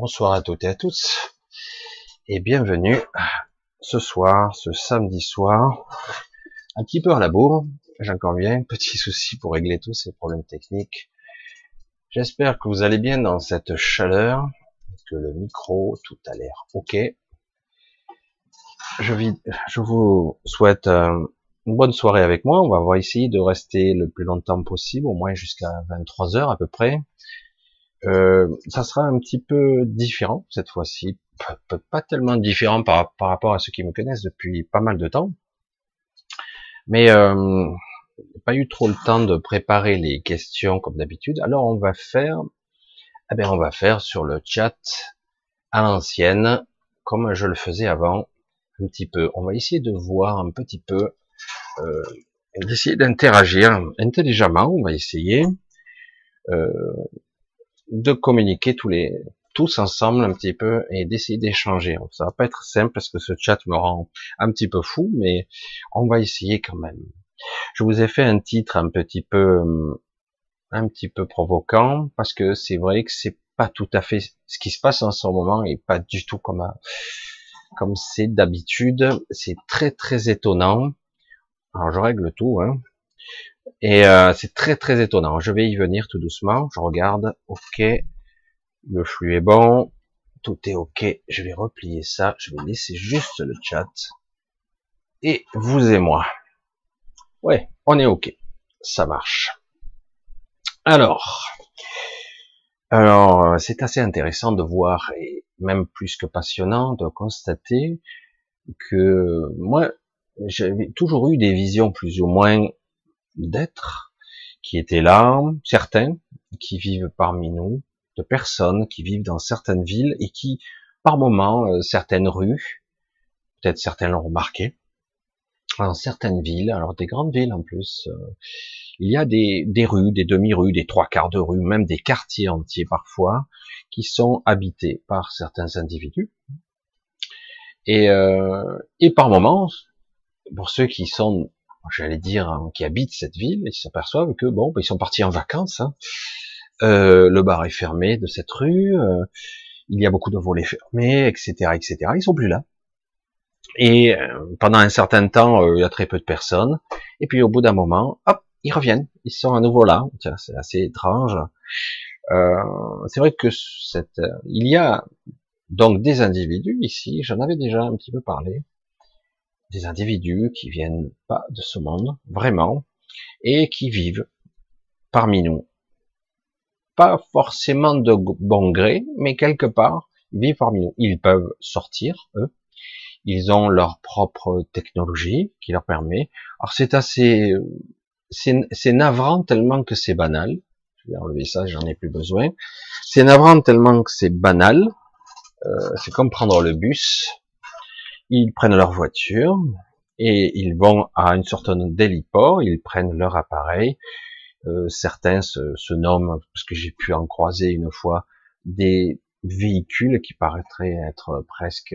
Bonsoir à toutes et à tous et bienvenue ce soir, ce samedi soir, un petit peu à la bourre, j'en conviens, petit souci pour régler tous ces problèmes techniques. J'espère que vous allez bien dans cette chaleur, que le micro, tout a l'air ok. Je, vous souhaite euh, une bonne soirée avec moi. On va essayer de rester le plus longtemps possible, au moins jusqu'à 23 heures à peu près. Euh, ça sera un petit peu différent cette fois-ci, pas tellement différent par, rapport à ceux qui me connaissent depuis pas mal de temps, mais euh, pas eu trop le temps de préparer les questions comme d'habitude. Alors on va faire, eh bien on va faire sur le chat à l'ancienne, comme je le faisais avant, un petit peu. On va essayer de voir un petit peu, euh, d'essayer d'interagir intelligemment. On va essayer. Euh, de communiquer tous les tous ensemble un petit peu et d'essayer d'échanger. Ça va pas être simple parce que ce chat me rend un petit peu fou, mais on va essayer quand même. Je vous ai fait un titre un petit peu un petit peu provoquant parce que c'est vrai que c'est pas tout à fait ce qui se passe en ce moment et pas du tout comme comme c'est d'habitude. C'est très très étonnant. Alors je règle tout, hein. Et euh, c'est très très étonnant. Je vais y venir tout doucement. Je regarde. Ok. Le flux est bon. Tout est ok. Je vais replier ça. Je vais laisser juste le chat. Et vous et moi. Ouais, on est ok. Ça marche. Alors. Alors, c'est assez intéressant de voir, et même plus que passionnant, de constater que moi, j'avais toujours eu des visions plus ou moins d'êtres qui étaient là, certains qui vivent parmi nous, de personnes qui vivent dans certaines villes et qui, par moments, euh, certaines rues, peut-être certains l'ont remarqué, dans certaines villes, alors des grandes villes en plus, euh, il y a des, des rues, des demi-rues, des trois quarts de rue, même des quartiers entiers parfois, qui sont habités par certains individus. Et, euh, et par moments, pour ceux qui sont j'allais dire, hein, qui habitent cette ville, ils s'aperçoivent que bon, ben, ils sont partis en vacances. Hein. Euh, le bar est fermé de cette rue, euh, il y a beaucoup de volets fermés, etc., etc. Ils sont plus là. Et euh, pendant un certain temps, il y a très peu de personnes. Et puis au bout d'un moment, hop, ils reviennent. Ils sont à nouveau là. C'est assez étrange. c'est vrai que cette, il y a donc des individus ici. J'en avais déjà un petit peu parlé des individus qui viennent pas de ce monde, vraiment, et qui vivent parmi nous. Pas forcément de bon gré, mais quelque part, ils vivent parmi nous. Ils peuvent sortir, eux. Ils ont leur propre technologie qui leur permet. Alors c'est assez, c'est navrant tellement que c'est banal. Je vais enlever ça, j'en ai plus besoin. C'est navrant tellement que c'est banal. Euh, c'est comme prendre le bus ils prennent leur voiture et ils vont à une sorte d'héliport, ils prennent leur appareil. Euh, certains se, nomment, parce que j'ai pu en croiser une fois, des véhicules qui paraîtraient être presque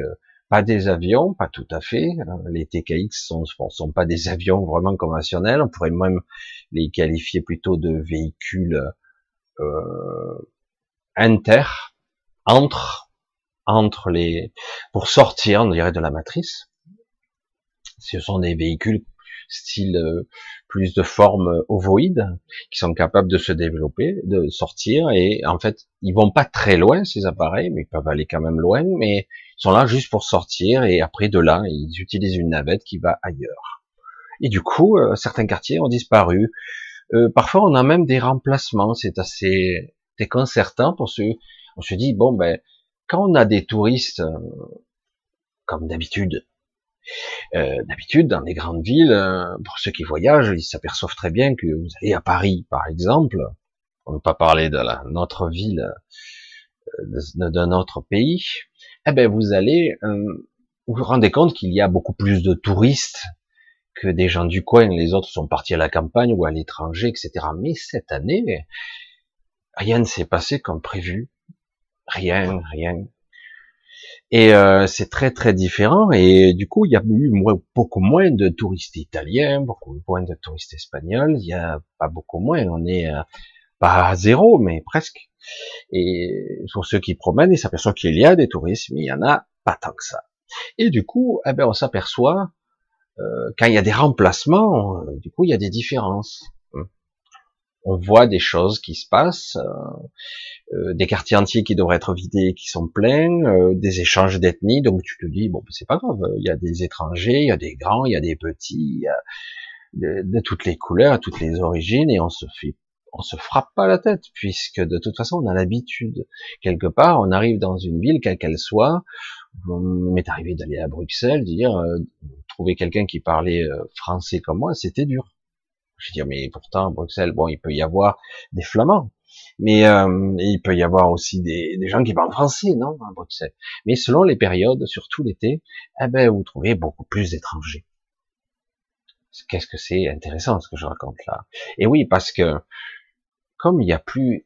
pas des avions, pas tout à fait. Les TKX sont, sont pas des avions vraiment conventionnels. On pourrait même les qualifier plutôt de véhicules euh, inter, entre entre les, pour sortir, on dirait, de la matrice. Ce sont des véhicules style euh, plus de forme ovoïde qui sont capables de se développer, de sortir et en fait ils vont pas très loin ces appareils, mais ils peuvent aller quand même loin, mais ils sont là juste pour sortir et après de là ils utilisent une navette qui va ailleurs. Et du coup euh, certains quartiers ont disparu. Euh, parfois on a même des remplacements, c'est assez déconcertant pour ceux. On se dit bon ben quand on a des touristes, euh, comme d'habitude, euh, d'habitude dans les grandes villes, euh, pour ceux qui voyagent, ils s'aperçoivent très bien que vous allez à Paris, par exemple, on ne pas parler de la, notre ville, de, notre pays, eh ben vous allez vous vous rendez compte qu'il y a beaucoup plus de touristes que des gens du coin. Les autres sont partis à la campagne ou à l'étranger, etc. Mais cette année, rien ne s'est passé comme prévu. Rien, rien. Et euh, c'est très très différent. Et du coup, il y a eu beaucoup moins de touristes italiens, beaucoup moins de touristes espagnols. Il y a pas beaucoup moins. On est pas à zéro, mais presque. Et pour ceux qui promènent, ils s'aperçoivent qu'il y a des touristes, mais il y en a pas tant que ça. Et du coup, eh ben, on s'aperçoit euh, quand il y a des remplacements, euh, du coup, il y a des différences. Hum. On voit des choses qui se passent, euh, des quartiers entiers qui devraient être vidés, qui sont pleins, des échanges d'ethnie. Donc tu te dis bon, c'est pas grave. Il y a des étrangers, il y a des grands, il y a des petits, de, toutes les couleurs, toutes les origines, et on se fait on se frappe pas la tête, puisque de toute façon, on a l'habitude. Quelque part, on arrive dans une ville, quelle qu'elle soit. m'est arrivé d'aller à Bruxelles, dire, euh, trouver quelqu'un qui parlait euh, français comme moi, c'était dur. Je dis, mais pourtant, Bruxelles, bon, il peut y avoir des flamands. Mais euh, il peut y avoir aussi des, des, gens qui parlent français, non, à Bruxelles. Mais selon les périodes, surtout l'été, eh ben, vous trouvez beaucoup plus d'étrangers. Qu'est-ce que c'est intéressant ce que je raconte là. Et oui, parce que comme il n'y a plus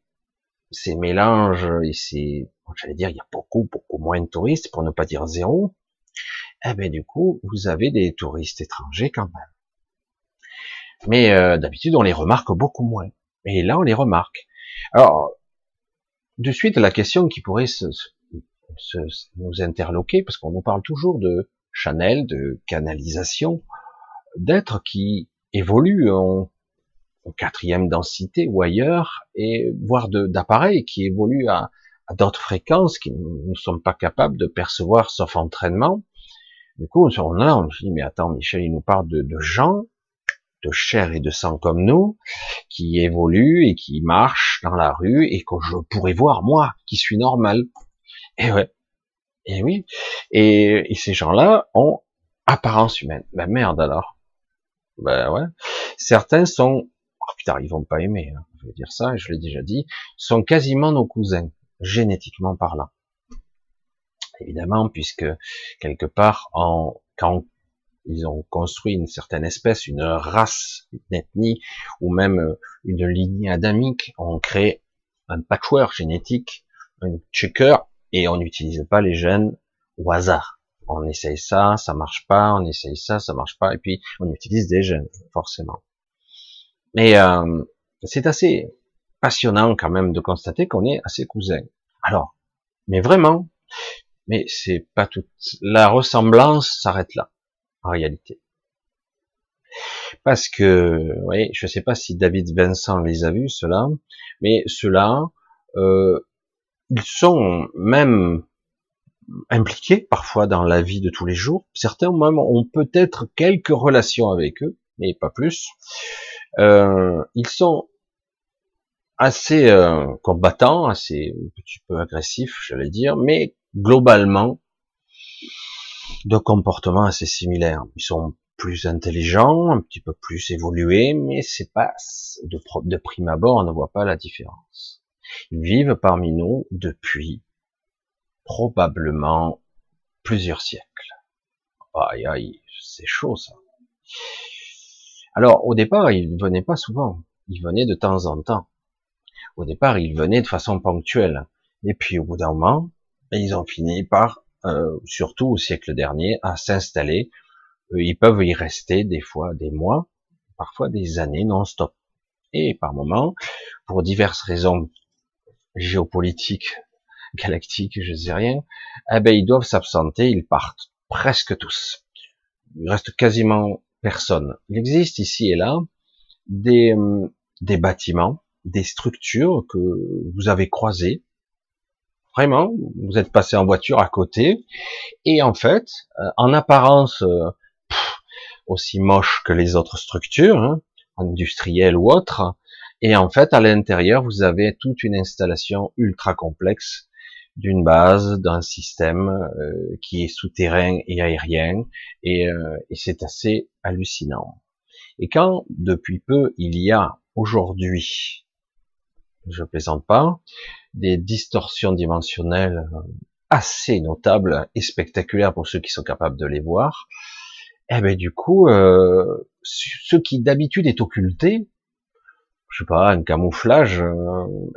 ces mélanges et ces, j'allais dire, il y a beaucoup, beaucoup moins de touristes, pour ne pas dire zéro, eh ben du coup, vous avez des touristes étrangers quand même. Mais euh, d'habitude, on les remarque beaucoup moins. Et là, on les remarque. Alors, de suite, la question qui pourrait se, se, nous interloquer, parce qu'on nous parle toujours de Chanel, de canalisation, d'êtres qui évoluent, quatrième densité ou ailleurs, et voire d'appareils qui évoluent à, d'autres fréquences qui nous ne sommes pas capables de percevoir sauf entraînement. Du coup, on là, on se dit, mais attends, Michel, il nous parle de gens, de chair et de sang comme nous, qui évoluent et qui marchent dans la rue et que je pourrais voir, moi, qui suis normal. Et ouais. Et oui. Et, et ces gens-là ont apparence humaine. Ben merde alors. Ben ouais. Certains sont oh putain, ils vont pas aimer, hein, je vais dire ça, je l'ai déjà dit, sont quasiment nos cousins, génétiquement parlant. Évidemment, puisque quelque part, en, quand ils ont construit une certaine espèce, une race, une ethnie, ou même euh, une lignée adamique, on crée un patchwork génétique, un checker, et on n'utilise pas les gènes au hasard. On essaye ça, ça marche pas, on essaye ça, ça marche pas, et puis on utilise des gènes, forcément. Mais euh, c'est assez passionnant quand même de constater qu'on est assez cousins. Alors, mais vraiment, mais c'est pas tout. La ressemblance s'arrête là, réalité. Parce que, oui, je sais pas si David Vincent les a vus, cela, mais ceux-là, euh, ils sont même impliqués parfois dans la vie de tous les jours. Certains même ont peut-être quelques relations avec eux, mais pas plus. Euh, ils sont assez euh, combattants, assez un petit peu agressifs, j'allais dire, mais globalement de comportements assez similaires. Ils sont plus intelligents, un petit peu plus évolués, mais c'est pas de, de prime abord, on ne voit pas la différence. Ils vivent parmi nous depuis probablement plusieurs siècles. Aïe aïe, c'est chaud ça. Alors, au départ, ils ne venaient pas souvent. Ils venaient de temps en temps. Au départ, ils venaient de façon ponctuelle. Et puis, au bout d'un moment, ils ont fini par, euh, surtout au siècle dernier, à s'installer. Euh, ils peuvent y rester des fois des mois, parfois des années non-stop. Et par moments, pour diverses raisons géopolitiques, galactiques, je sais rien, eh ben, ils doivent s'absenter, ils partent presque tous. Il reste quasiment personne. Il existe ici et là des, euh, des bâtiments, des structures que vous avez croisées. Vraiment, vous êtes passé en voiture à côté, et en fait, euh, en apparence euh, aussi moche que les autres structures, hein, industrielles ou autres, et en fait, à l'intérieur, vous avez toute une installation ultra complexe d'une base, d'un système euh, qui est souterrain et aérien, et, euh, et c'est assez hallucinant. Et quand depuis peu il y a aujourd'hui, je plaisante pas, des distorsions dimensionnelles euh, assez notables et spectaculaires pour ceux qui sont capables de les voir, eh ben du coup, euh, ce qui d'habitude est occulté, je sais pas, un camouflage,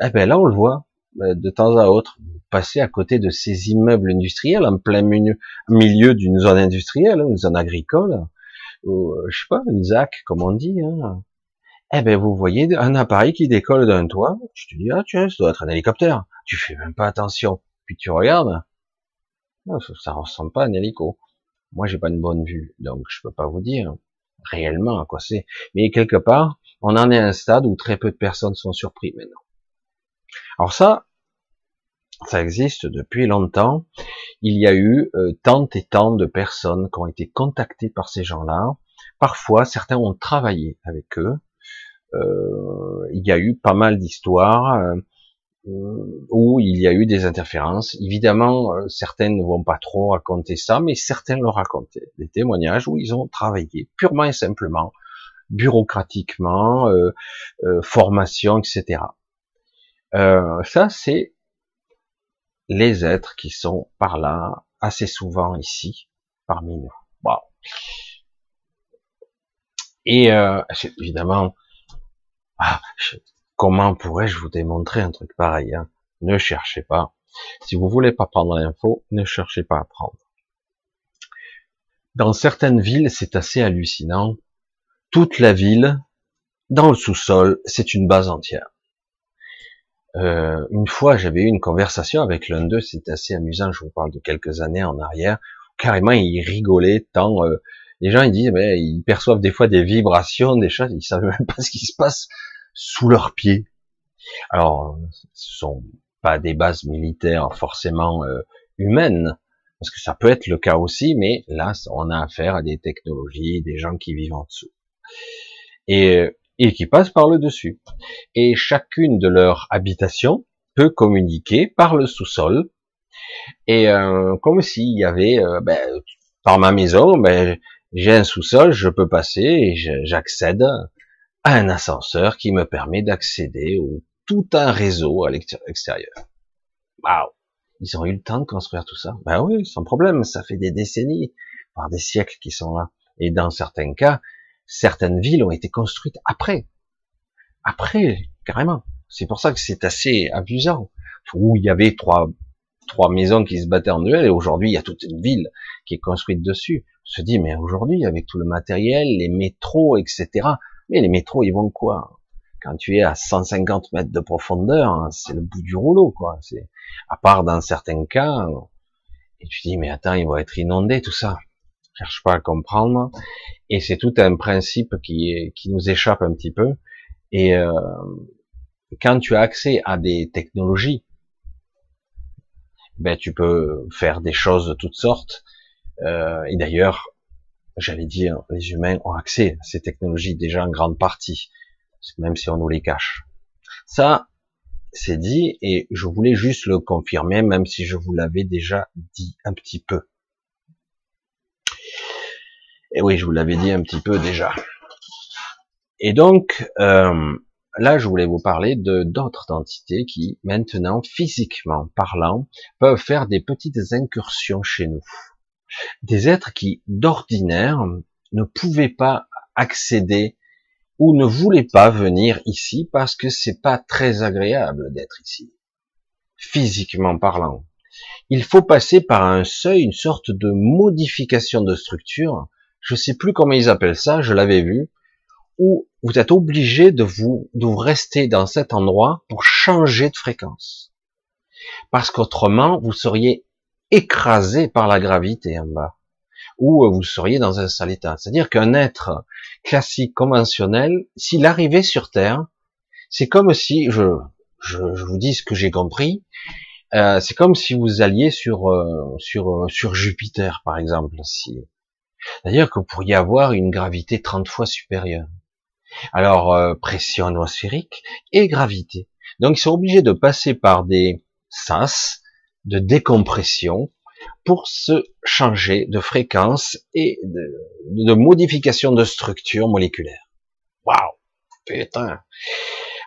eh ben là on le voit de temps à autre. Passer à côté de ces immeubles industriels en plein milieu d'une zone industrielle, une zone agricole, ou euh, je sais pas, une ZAC comme on dit, hein. Eh ben, vous voyez un appareil qui décolle d'un toit. Tu te dis, ah, tiens, ça doit être un hélicoptère. Tu fais même pas attention. Puis tu regardes. Ça, ça ressemble pas à un hélico. Moi, j'ai pas une bonne vue, donc je peux pas vous dire réellement à quoi c'est. Mais quelque part, on en est à un stade où très peu de personnes sont surpris maintenant. Alors ça, ça existe depuis longtemps. Il y a eu euh, tant et tant de personnes qui ont été contactées par ces gens-là. Parfois, certains ont travaillé avec eux. Euh, il y a eu pas mal d'histoires euh, où il y a eu des interférences. Évidemment, certaines ne vont pas trop raconter ça, mais certains le racontaient. Des témoignages où ils ont travaillé purement et simplement, bureaucratiquement, formation, etc. ça, c'est les êtres qui sont par là, assez souvent ici, parmi nous. Et euh, évidemment, ah, comment pourrais-je vous démontrer un truc pareil hein? Ne cherchez pas. Si vous voulez pas prendre l'info, ne cherchez pas à prendre. Dans certaines villes, c'est assez hallucinant. Toute la ville, dans le sous-sol, c'est une base entière. Euh, une fois, j'avais eu une conversation avec l'un d'eux, c'était assez amusant, je vous parle de quelques années en arrière, carrément il rigolait tant euh, les gens ils disent mais ils perçoivent des fois des vibrations, des choses, ils savent même pas ce qui se passe sous leurs pieds. Alors, ce sont pas des bases militaires forcément euh, humaines, parce que ça peut être le cas aussi, mais là, on a affaire à des technologies, des gens qui vivent en dessous. Et et qui passent par le dessus. Et chacune de leurs habitations peut communiquer par le sous-sol. Et euh, comme s'il y avait, euh, ben, par ma maison, ben, j'ai un sous-sol, je peux passer j'accède un ascenseur qui me permet d'accéder au tout un réseau à l'extérieur. Waouh Ils ont eu le temps de construire tout ça? Ben oui, sans problème, ça fait des décennies, voire des siècles qui sont là. Et dans certains cas, certaines villes ont été construites après. Après, carrément. C'est pour ça que c'est assez amusant. Où il y avait trois, trois maisons qui se battaient en duel et aujourd'hui il y a toute une ville qui est construite dessus. On se dit, mais aujourd'hui, avec tout le matériel, les métros, etc. Mais les métros, ils vont quoi? Quand tu es à 150 mètres de profondeur, hein, c'est le bout du rouleau, quoi. C'est, à part dans certains cas, et tu dis, mais attends, ils vont être inondés, tout ça cherche pas à comprendre. Et c'est tout un principe qui, est, qui nous échappe un petit peu. Et euh, quand tu as accès à des technologies, ben tu peux faire des choses de toutes sortes. Euh, et d'ailleurs, j'allais dire, les humains ont accès à ces technologies déjà en grande partie, même si on nous les cache. Ça, c'est dit, et je voulais juste le confirmer, même si je vous l'avais déjà dit un petit peu. Et oui, je vous l'avais dit un petit peu déjà. Et donc, euh, là, je voulais vous parler de d'autres entités qui, maintenant, physiquement parlant, peuvent faire des petites incursions chez nous. Des êtres qui, d'ordinaire, ne pouvaient pas accéder ou ne voulaient pas venir ici parce que c'est pas très agréable d'être ici. Physiquement parlant. Il faut passer par un seuil, une sorte de modification de structure je sais plus comment ils appellent ça, je l'avais vu, où vous êtes obligé de vous, de vous rester dans cet endroit pour changer de fréquence. Parce qu'autrement, vous seriez écrasé par la gravité en bas. Ou vous seriez dans un sale état. C'est-à-dire qu'un être classique, conventionnel, s'il arrivait sur Terre, c'est comme si, je, je, vous dis ce que j'ai compris, euh, c'est comme si vous alliez sur, euh, sur Jupiter, par exemple. Si, que vous pourriez avoir une gravité 30 fois supérieure. Alors, euh, pression atmosphérique et gravité. Donc, ils sont obligés de passer par des sas de décompression pour se changer de fréquence et de, modification de structure moléculaire. Waouh Putain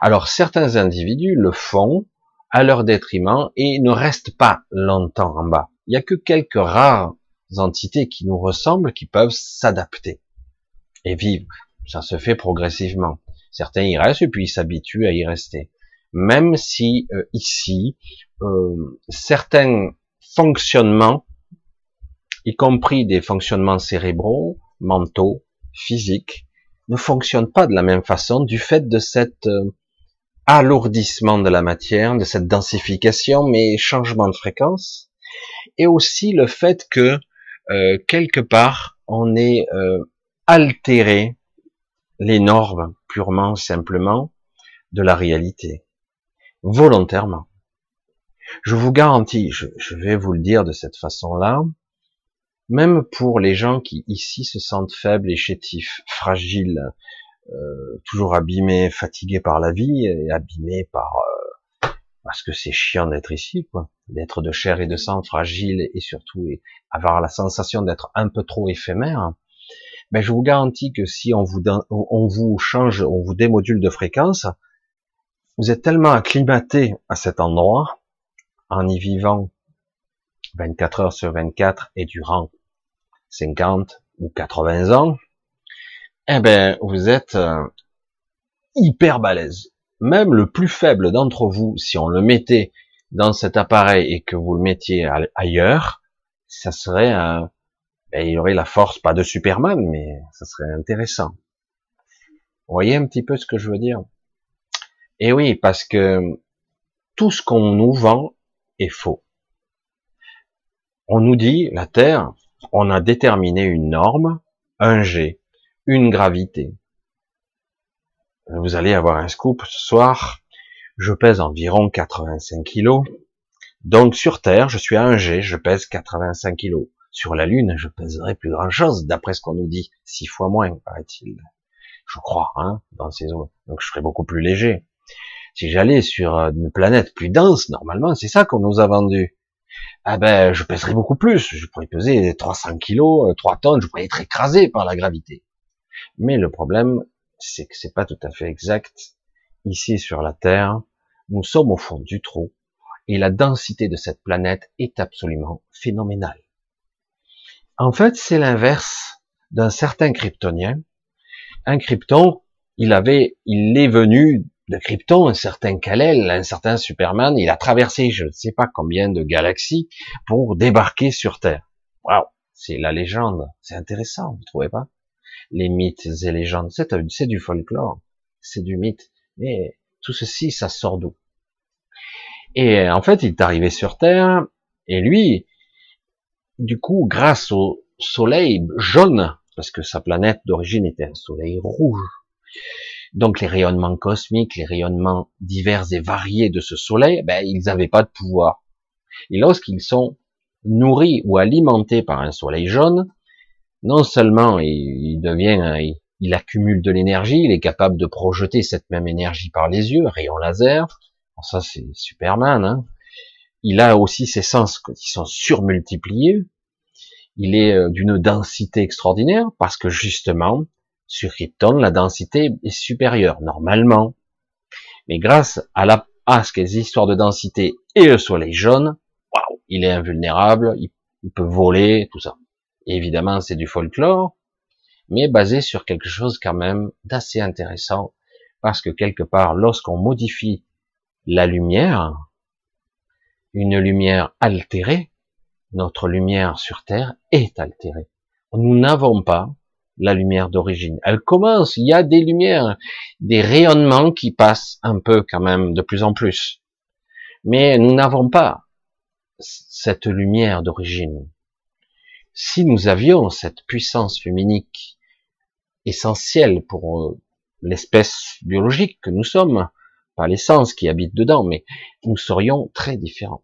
Alors, certains individus le font à leur détriment et ne restent pas longtemps en bas. Il n'y a que quelques rares entités qui nous ressemblent qui peuvent s'adapter et vivre. Ça se fait progressivement. Certains y restent et puis ils s'habituent à y rester. Même si euh, ici, euh, certains fonctionnements, y compris des fonctionnements cérébraux, mentaux, physiques, ne fonctionne pas de la même façon du fait de cet euh, alourdissement de la matière, de cette densification, mais changement de fréquence, et aussi le fait que quelque part on est altéré les normes purement simplement de la réalité, volontairement. Je vous garantis, je vais vous le dire de cette façon-là, même pour les gens qui ici se sentent faibles et chétifs, fragiles, euh, toujours abîmés, fatigués par la vie et abîmés par euh, parce que c'est chiant d'être ici, quoi, d'être de chair et de sang, fragile et surtout avoir la sensation d'être un peu trop éphémère. Mais ben, je vous garantis que si on vous on vous change, on vous démodule de fréquence, vous êtes tellement acclimaté à cet endroit en y vivant 24 heures sur 24 et durant 50 ou 80 ans, eh ben, vous êtes euh, hyper balèze. Même le plus faible d'entre vous, si on le mettait dans cet appareil et que vous le mettiez ailleurs, ça serait un, ben, il y aurait la force, pas de Superman, mais ça serait intéressant. Vous voyez un petit peu ce que je veux dire? Et eh oui, parce que tout ce qu'on nous vend est faux. On nous dit, la Terre, on a déterminé une norme, un G, une gravité. Vous allez avoir un scoop ce soir. Je pèse environ 85 kilos. Donc sur Terre, je suis à un G, je pèse 85 kilos. Sur la Lune, je pèserai plus grand chose, d'après ce qu'on nous dit. Six fois moins, paraît-il. Je crois, hein, dans ces eaux. Donc je serai beaucoup plus léger. Si j'allais sur une planète plus dense, normalement, c'est ça qu'on nous a vendu ah ben, je pèserais beaucoup plus. Je pourrais peser 300 kilos, 3 euh, tonnes, je pourrais être écrasé par la gravité. Mais le problème, c'est que c'est pas tout à fait exact. Ici, sur la Terre, nous sommes au fond du trou, et la densité de cette planète est absolument phénoménale. En fait, c'est l'inverse d'un certain kryptonien. Un krypton, il avait, il est venu de Krypton, un certain Kal-El, un certain Superman, il a traversé je ne sais pas combien de galaxies pour débarquer sur Terre. Waouh, c'est la légende, c'est intéressant, vous trouvez pas? Les mythes et légendes, c'est du folklore, c'est du mythe, mais tout ceci, ça sort d'où? Et en fait, il est arrivé sur Terre, et lui, du coup, grâce au soleil jaune, parce que sa planète d'origine était un soleil rouge, donc les rayonnements cosmiques, les rayonnements divers et variés de ce soleil, ben, ils n'avaient pas de pouvoir. Et lorsqu'ils sont nourris ou alimentés par un soleil jaune, non seulement il, devient, il, accumule de l'énergie, il est capable de projeter cette même énergie par les yeux, rayon laser, ça c'est Superman, hein. il a aussi ses sens qui sont surmultipliés, il est euh, d'une densité extraordinaire parce que justement, sur Krypton, la densité est supérieure, normalement. Mais grâce à la, à ce qu'est histoires de densité et le soleil jaune, waouh, il est invulnérable, il, peut voler, tout ça. évidemment, c'est du folklore, mais basé sur quelque chose quand même d'assez intéressant, parce que quelque part, lorsqu'on modifie la lumière, une lumière altérée, notre lumière sur Terre est altérée. Nous n'avons pas la lumière d'origine. Elle commence, il y a des lumières, des rayonnements qui passent un peu quand même de plus en plus. Mais nous n'avons pas cette lumière d'origine. Si nous avions cette puissance luminique essentielle pour euh, l'espèce biologique que nous sommes, pas l'essence qui habite dedans, mais nous serions très différents.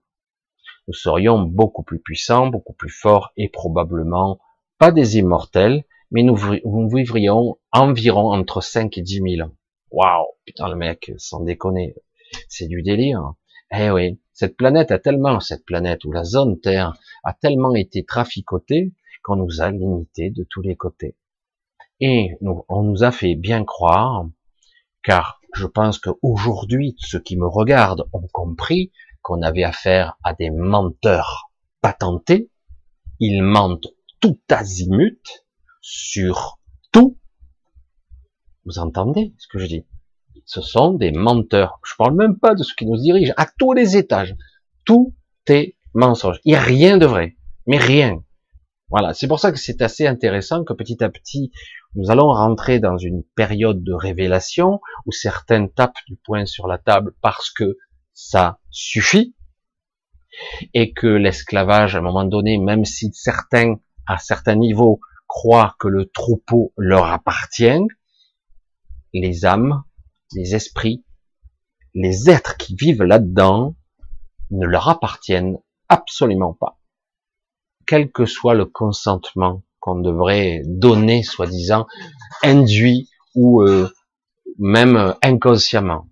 Nous serions beaucoup plus puissants, beaucoup plus forts et probablement pas des immortels, mais nous, vivrions environ entre 5 et 10 000 ans. Waouh, putain le mec, sans déconner, c'est du délire. Eh oui, cette planète a tellement, cette planète ou la zone Terre a tellement été traficotée qu'on nous a limité de tous les côtés. Et on nous a fait bien croire, car je pense qu'aujourd'hui, ceux qui me regardent ont compris qu'on avait affaire à des menteurs patentés. Ils mentent tout azimut, sur tout. Vous entendez ce que je dis? Ce sont des menteurs. Je parle même pas de ceux qui nous dirigent à tous les étages. Tout est mensonge. Il n'y a rien de vrai. Mais rien. Voilà, c'est pour ça que c'est assez intéressant que petit à petit, nous allons rentrer dans une période de révélation où certains tapent du poing sur la table parce que ça suffit et que l'esclavage, à un moment donné, même si certains, à certains niveaux, croient que le troupeau leur appartient, les âmes, les esprits, les êtres qui vivent là-dedans ne leur appartiennent absolument pas. Quel que soit le consentement qu'on devrait donner, soi-disant, induit ou euh, même inconsciemment.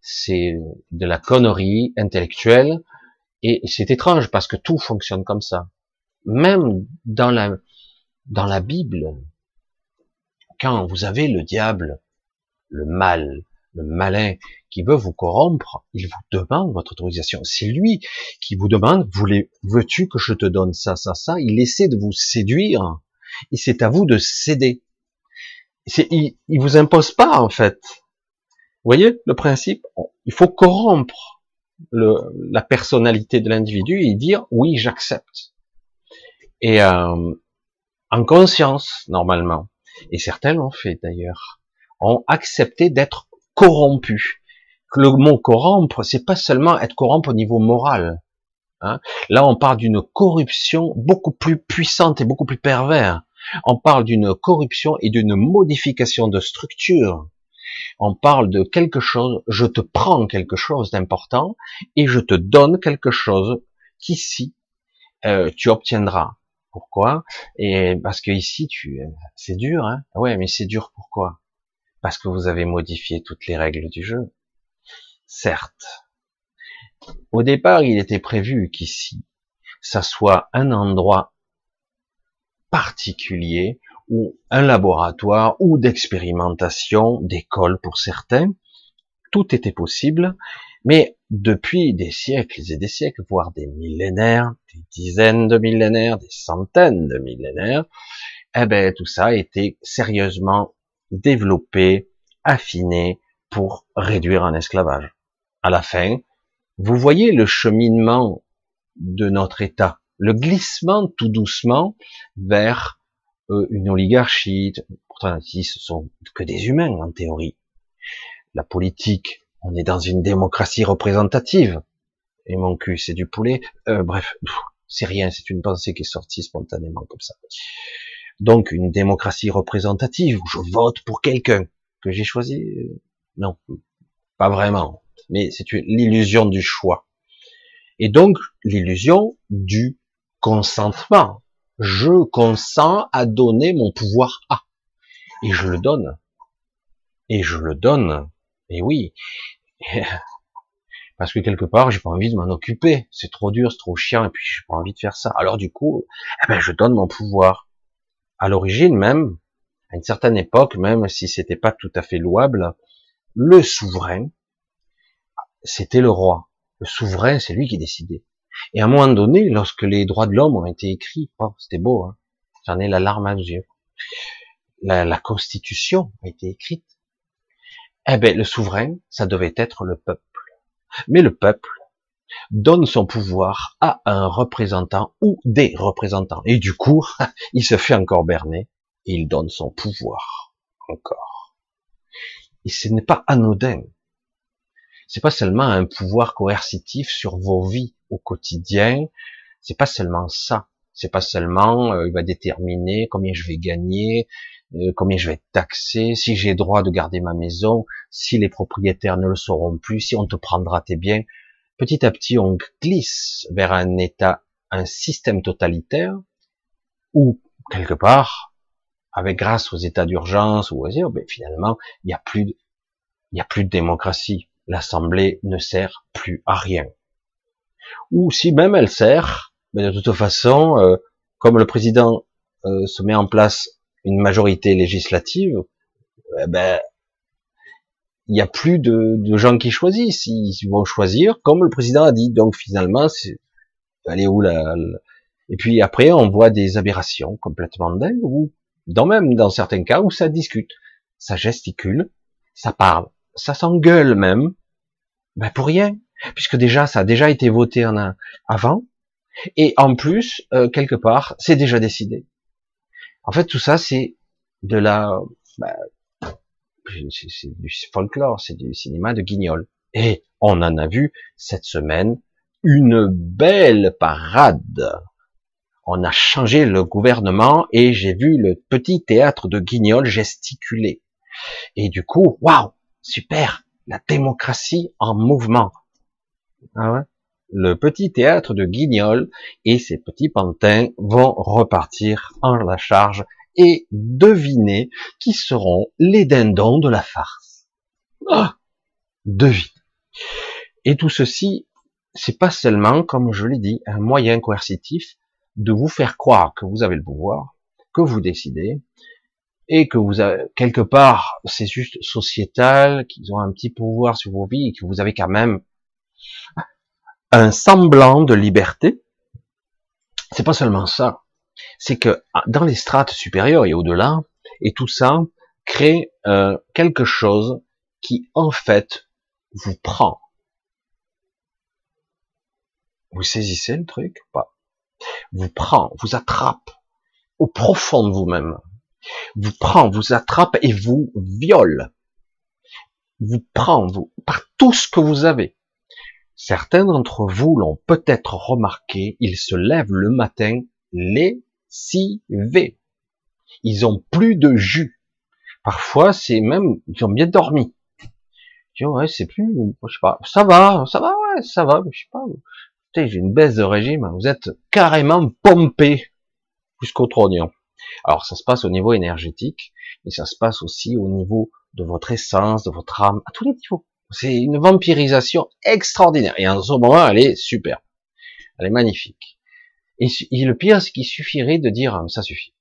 C'est de la connerie intellectuelle et c'est étrange parce que tout fonctionne comme ça. Même dans la, dans la Bible, quand vous avez le diable, le mal, le malin qui veut vous corrompre, il vous demande votre autorisation. C'est lui qui vous demande, veux-tu que je te donne ça, ça, ça? Il essaie de vous séduire et c'est à vous de céder. Il, il vous impose pas, en fait. Vous voyez le principe? Il faut corrompre la personnalité de l'individu et dire oui, j'accepte. Et euh, en conscience, normalement. Et certains l'ont fait d'ailleurs. Ont accepté d'être corrompus. Le mot corrompre, c'est pas seulement être corrompu au niveau moral. Hein. Là, on parle d'une corruption beaucoup plus puissante et beaucoup plus pervers. On parle d'une corruption et d'une modification de structure on parle de quelque chose, je te prends quelque chose d'important et je te donne quelque chose qu'ici euh, tu obtiendras. Pourquoi Et parce que ici tu, c'est dur, hein Ouais, mais c'est dur pourquoi? Parce que vous avez modifié toutes les règles du jeu. Certes. Au départ, il était prévu qu'ici, ça soit un endroit particulier ou un laboratoire ou d'expérimentation, d'école pour certains. Tout était possible, mais depuis des siècles et des siècles, voire des millénaires, des dizaines de millénaires, des centaines de millénaires, eh ben tout ça a été sérieusement développé, affiné pour réduire un esclavage. À la fin, vous voyez le cheminement de notre État, le glissement tout doucement vers euh, une oligarchie. Pourtant, ici, ce sont que des humains en théorie. La politique, on est dans une démocratie représentative. Et mon cul, c'est du poulet. Euh, bref, c'est rien, c'est une pensée qui est sortie spontanément comme ça. Donc, une démocratie représentative où je vote pour quelqu'un que j'ai choisi. Euh, non, pas vraiment. Mais c'est l'illusion du choix. Et donc, l'illusion du consentement je consens à donner mon pouvoir à. Et je le donne. Et je le donne. Et oui. Parce que quelque part, j'ai pas envie de m'en occuper. C'est trop dur, c'est trop chiant, et puis j'ai pas envie de faire ça. Alors du coup, eh ben, je donne mon pouvoir. À l'origine même, à une certaine époque, même si c'était pas tout à fait louable, le souverain, c'était le roi. Le souverain, c'est lui qui décidait. Et à un moment donné, lorsque les droits de l'homme ont été écrits, oh, c'était beau, hein j'en ai la larme à yeux. La, Constitution a été écrite. Eh ben, le souverain, ça devait être le peuple. Mais le peuple donne son pouvoir à un représentant ou des représentants. Et du coup, il se fait encore berner et il donne son pouvoir encore. Et ce n'est pas anodin. C'est pas seulement un pouvoir coercitif sur vos vies, au quotidien, c'est pas seulement ça. C'est pas seulement euh, il va déterminer combien je vais gagner, euh, combien je vais être taxé, si j'ai droit de garder ma maison, si les propriétaires ne le sauront plus, si on te prendra tes biens. Petit à petit, on glisse vers un état, un système totalitaire où quelque part, avec grâce aux états d'urgence ou aux ben, finalement, il n'y a plus de, il y a plus de démocratie. L'Assemblée ne sert plus à rien ou si même elle sert, mais de toute façon, euh, comme le président euh, se met en place une majorité législative, eh ben il n'y a plus de, gens qui choisissent, ils vont choisir comme le président a dit. Donc finalement, c'est où là Et puis après, on voit des aberrations complètement dingues, ou dans même dans certains cas où ça discute, ça gesticule, ça parle, ça s'engueule même, ben pour rien puisque déjà ça a déjà été voté en avant, Et en plus, euh, quelque part, c'est déjà décidé. En fait, tout ça, c'est de la, bah, c'est du folklore, c'est du cinéma de guignol. Et on en a vu cette semaine une belle parade. On a changé le gouvernement et j'ai vu le petit théâtre de guignol gesticuler. Et du coup, waouh, super, la démocratie en mouvement. Ah ouais? Le petit théâtre de Guignol et ses petits pantins vont repartir en la charge et deviner qui seront les dindons de la farce. Ah, devine. Et tout ceci, c'est pas seulement, comme je l'ai dit, un moyen coercitif de vous faire croire que vous avez le pouvoir, que vous décidez, et que vous avez, quelque part, c'est juste sociétal, qu'ils ont un petit pouvoir sur vos vies et que vous avez quand même un semblant de liberté. C'est pas seulement ça. C'est que ah, dans les strates supérieures et au-delà, et tout ça crée euh, quelque chose qui, en fait, vous prend. Vous saisissez le truc Pas? Vous prend, vous attrape au profond de vous-même. Vous prend, vous attrape et vous viole. Vous prend, vous, par tout ce que vous avez. Certains d'entre vous l'ont peut-être remarqué, ils se lèvent le matin lessivés. Ils ont plus de jus. Parfois, c'est même, ils ont bien dormi. Je ouais, c'est plus, je sais pas, ça va, ça va, ouais, ça va, je sais pas. J'ai une baisse de régime, vous êtes carrément pompé jusqu'au trognon. Alors, ça se passe au niveau énergétique, mais ça se passe aussi au niveau de votre essence, de votre âme, à tous les niveaux. C'est une vampirisation extraordinaire. Et en ce moment, elle est super. Elle est magnifique. Et, le pire, c'est qu'il suffirait de dire, ça suffit.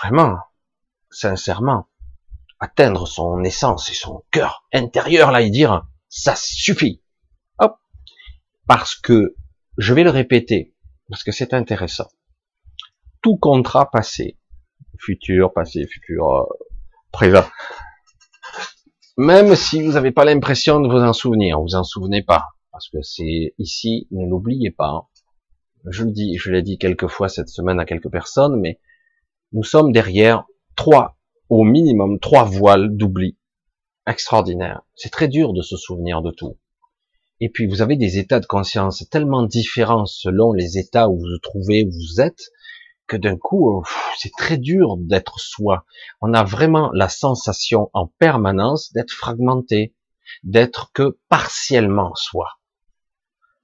Vraiment, sincèrement, atteindre son essence et son cœur intérieur, là, et dire, ça suffit. Hop. Parce que, je vais le répéter, parce que c'est intéressant. Tout contrat passé, futur, passé, futur, euh, présent, même si vous n'avez pas l'impression de vous en souvenir, vous en souvenez pas, parce que c'est ici, ne l'oubliez pas. Je le dis, je l'ai dit quelques fois cette semaine à quelques personnes, mais nous sommes derrière trois, au minimum trois voiles d'oubli extraordinaires. C'est très dur de se souvenir de tout. Et puis vous avez des états de conscience tellement différents selon les états où vous vous trouvez, où vous êtes, que d'un coup, euh, c'est très dur d'être soi. On a vraiment la sensation en permanence d'être fragmenté, d'être que partiellement soi.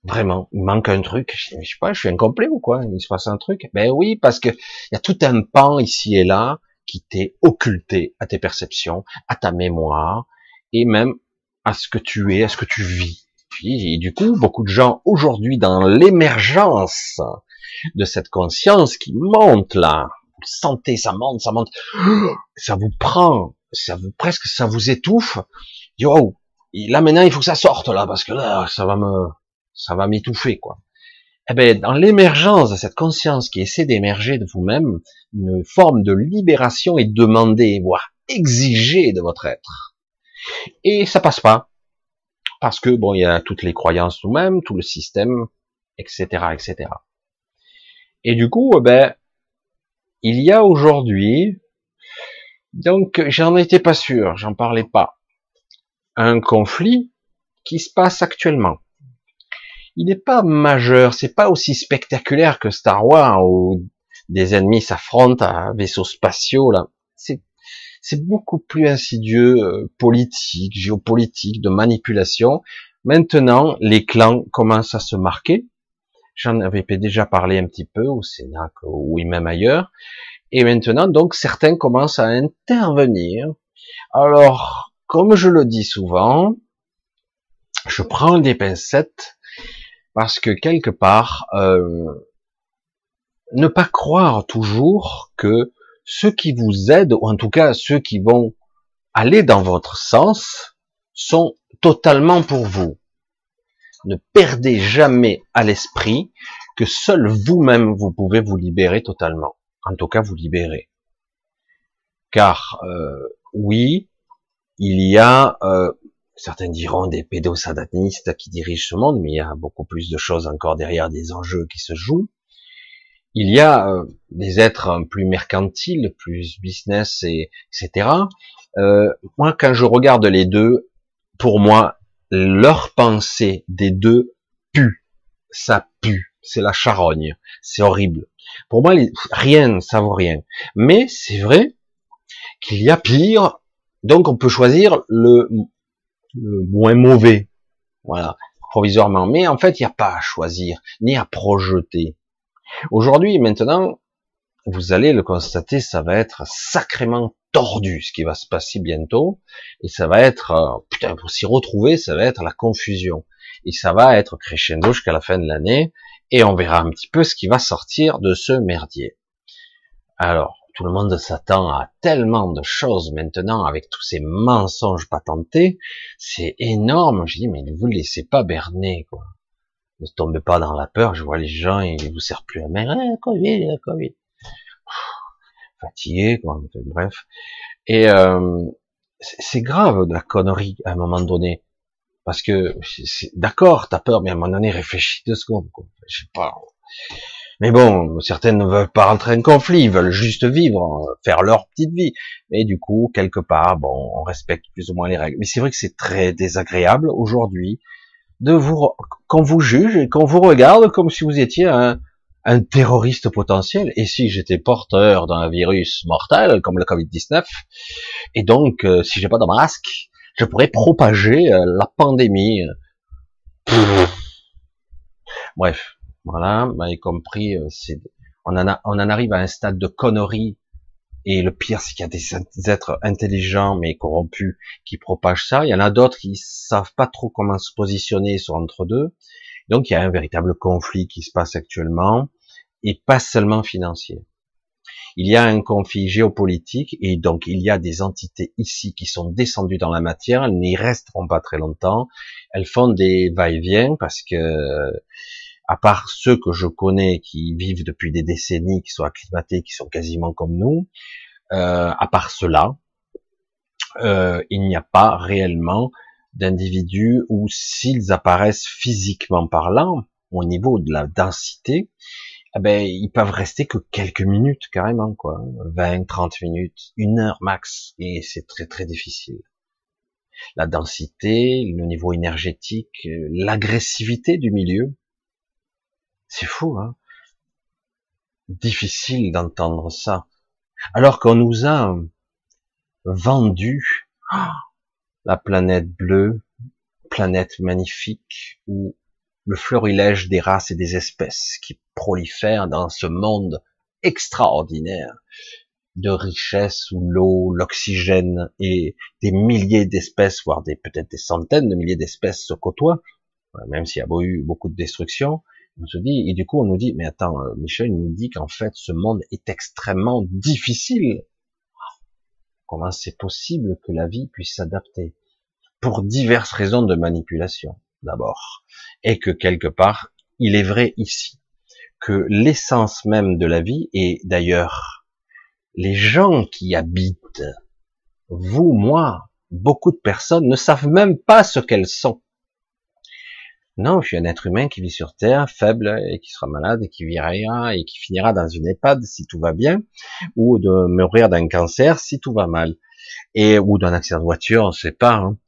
Vraiment, il manque un truc. Je sais pas, je suis incomplet ou quoi Il se passe un truc Ben oui, parce que il y a tout un pan ici et là qui t'est occulté à tes perceptions, à ta mémoire et même à ce que tu es, à ce que tu vis. Et du coup, beaucoup de gens aujourd'hui dans l'émergence de cette conscience qui monte là. Vous sentez, ça monte, ça monte. Ça vous prend, ça vous presque, ça vous étouffe. Yo, là maintenant il faut que ça sorte là parce que là ça va me, ça va m'étouffer quoi. Eh ben dans l'émergence de cette conscience qui essaie d'émerger de vous-même, une forme de libération est demandée, voire exigée de votre être. Et ça passe pas parce que bon, il y a toutes les croyances nous-mêmes, tout le système, etc., etc. Et du coup, eh ben, il y a aujourd'hui, donc j'en étais pas sûr, j'en parlais pas, un conflit qui se passe actuellement. Il n'est pas majeur, c'est pas aussi spectaculaire que Star Wars où des ennemis s'affrontent à vaisseaux spatiaux là. C'est beaucoup plus insidieux, euh, politique, géopolitique, de manipulation. Maintenant, les clans commencent à se marquer. J'en avais déjà parlé un petit peu au Sénat, oui même ailleurs. Et maintenant, donc, certains commencent à intervenir. Alors, comme je le dis souvent, je prends des pincettes parce que quelque part, euh, ne pas croire toujours que ceux qui vous aident, ou en tout cas ceux qui vont aller dans votre sens, sont totalement pour vous ne perdez jamais à l'esprit que seul vous-même vous pouvez vous libérer totalement. En tout cas, vous libérer. Car euh, oui, il y a, euh, certains diront des pédosadanistes qui dirigent ce monde, mais il y a beaucoup plus de choses encore derrière des enjeux qui se jouent. Il y a euh, des êtres plus mercantiles, plus business, et, etc. Euh, moi, quand je regarde les deux, pour moi, leur pensée des deux pue. Ça pue. C'est la charogne. C'est horrible. Pour moi, rien, ça vaut rien. Mais c'est vrai qu'il y a pire. Donc, on peut choisir le, moins mauvais. Voilà. Provisoirement. Mais en fait, il n'y a pas à choisir, ni à projeter. Aujourd'hui, maintenant, vous allez le constater, ça va être sacrément tordu ce qui va se passer bientôt, et ça va être, euh, putain, pour s'y retrouver, ça va être la confusion, et ça va être crescendo jusqu'à la fin de l'année, et on verra un petit peu ce qui va sortir de ce merdier. Alors, tout le monde s'attend à tellement de choses maintenant avec tous ces mensonges patentés, c'est énorme. Je dis mais ne vous laissez pas berner quoi. Ne tombez pas dans la peur. Je vois les gens ils vous servent plus à main. Ah, Covid, Covid. Fatigué. Bref. Et euh, c'est grave de la connerie à un moment donné. Parce que, d'accord, t'as peur, mais à un moment donné, réfléchis deux secondes, quoi. Je sais pas. Mais bon, certaines ne veulent pas rentrer en conflit, ils veulent juste vivre, faire leur petite vie. Et du coup, quelque part, bon, on respecte plus ou moins les règles. Mais c'est vrai que c'est très désagréable aujourd'hui de vous, qu'on vous juge et qu'on vous regarde comme si vous étiez un, un terroriste potentiel. Et si j'étais porteur d'un virus mortel comme le Covid-19, et donc euh, si j'ai pas de masque, je pourrais propager euh, la pandémie. Bref, voilà, vous m'avez compris, euh, c'est, on en, a, on en arrive à un stade de connerie. Et le pire, c'est qu'il y a des êtres intelligents mais corrompus qui propagent ça. Il y en a d'autres qui savent pas trop comment se positionner sur entre deux. Donc il y a un véritable conflit qui se passe actuellement, et pas seulement financier. Il y a un conflit géopolitique, et donc il y a des entités ici qui sont descendues dans la matière, elles n'y resteront pas très longtemps, elles font des va-et-vient parce que à part ceux que je connais qui vivent depuis des décennies, qui sont acclimatés, qui sont quasiment comme nous, euh, à part cela, euh, il n'y a pas réellement d'individus où s'ils apparaissent physiquement parlant, au niveau de la densité, ben, ils peuvent rester que quelques minutes carrément, quoi. 20, 30 minutes, une heure max, et c'est très très difficile. La densité, le niveau énergétique, l'agressivité du milieu, c'est fou, hein Difficile d'entendre ça. Alors qu'on nous a vendu la planète bleue, planète magnifique, où le florilège des races et des espèces qui prolifèrent dans ce monde extraordinaire de richesse où l'eau, l'oxygène et des milliers d'espèces, voire des peut-être des centaines de milliers d'espèces se côtoient, même s'il y a eu beaucoup de destruction, on se dit, et du coup, on nous dit, mais attends, euh, Michel nous dit qu'en fait, ce monde est extrêmement difficile. Comment c'est possible que la vie puisse s'adapter? Pour diverses raisons de manipulation, d'abord. Et que quelque part, il est vrai ici que l'essence même de la vie, et d'ailleurs, les gens qui habitent, vous, moi, beaucoup de personnes ne savent même pas ce qu'elles sont. Non, je suis un être humain qui vit sur Terre, faible et qui sera malade et qui vivra et qui finira dans une EHPAD si tout va bien, ou de mourir d'un cancer si tout va mal, et ou d'un accident de voiture, on sait pas. Hein.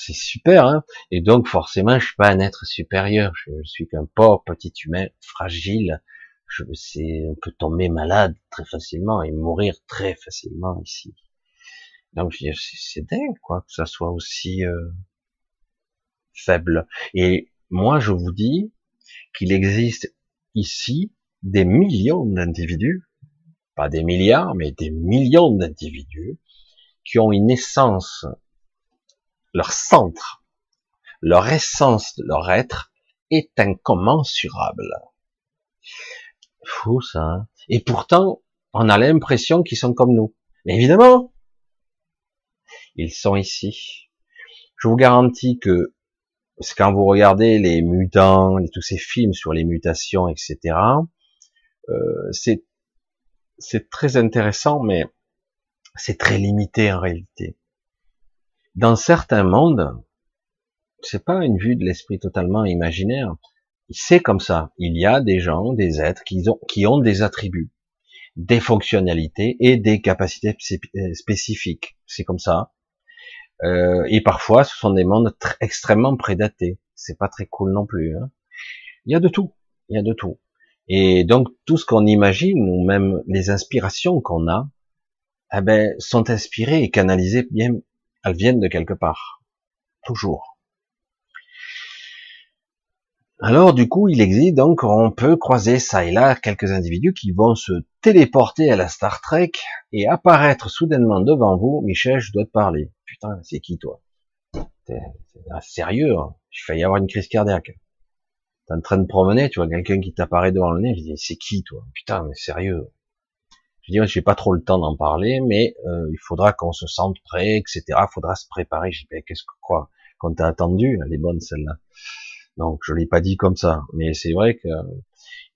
C'est super, hein et donc forcément, je suis pas un être supérieur. Je, suis qu'un pauvre petit humain fragile. Je sais, on peut tomber malade très facilement et mourir très facilement ici. Donc c'est dingue, quoi, que ça soit aussi euh, faible. Et moi, je vous dis qu'il existe ici des millions d'individus, pas des milliards, mais des millions d'individus qui ont une essence, leur centre, leur essence leur être est incommensurable. Fou ça. Hein Et pourtant, on a l'impression qu'ils sont comme nous. Mais évidemment, ils sont ici. Je vous garantis que quand vous regardez les mutants, tous ces films sur les mutations, etc., euh, c'est très intéressant, mais c'est très limité en réalité. Dans certains mondes, c'est pas une vue de l'esprit totalement imaginaire. C'est comme ça. Il y a des gens, des êtres qui ont, qui ont des attributs, des fonctionnalités et des capacités euh, spécifiques. C'est comme ça. Euh, et parfois, ce sont des mondes extrêmement prédatés. C'est pas très cool non plus. Hein. Il y a de tout. Il y a de tout. Et donc tout ce qu'on imagine, ou même les inspirations qu'on a, eh ben, sont inspirées et canalisées bien, elles viennent de quelque part. Toujours. Alors du coup, il existe donc, on peut croiser ça et là quelques individus qui vont se téléporter à la Star Trek et apparaître soudainement devant vous. Michel, je dois te parler. Putain, c'est qui toi? C'est sérieux, hein je fais y avoir une crise cardiaque t'es en train de promener, tu vois quelqu'un qui t'apparaît devant le nez, je dis c'est qui toi? Putain, mais sérieux. Je dis j'ai pas trop le temps d'en parler, mais euh, il faudra qu'on se sente prêt, etc. Il faudra se préparer. Je dis ben, qu'est-ce que quoi Quand t'as attendu, elle est bonne celle-là. Donc je l'ai pas dit comme ça, mais c'est vrai que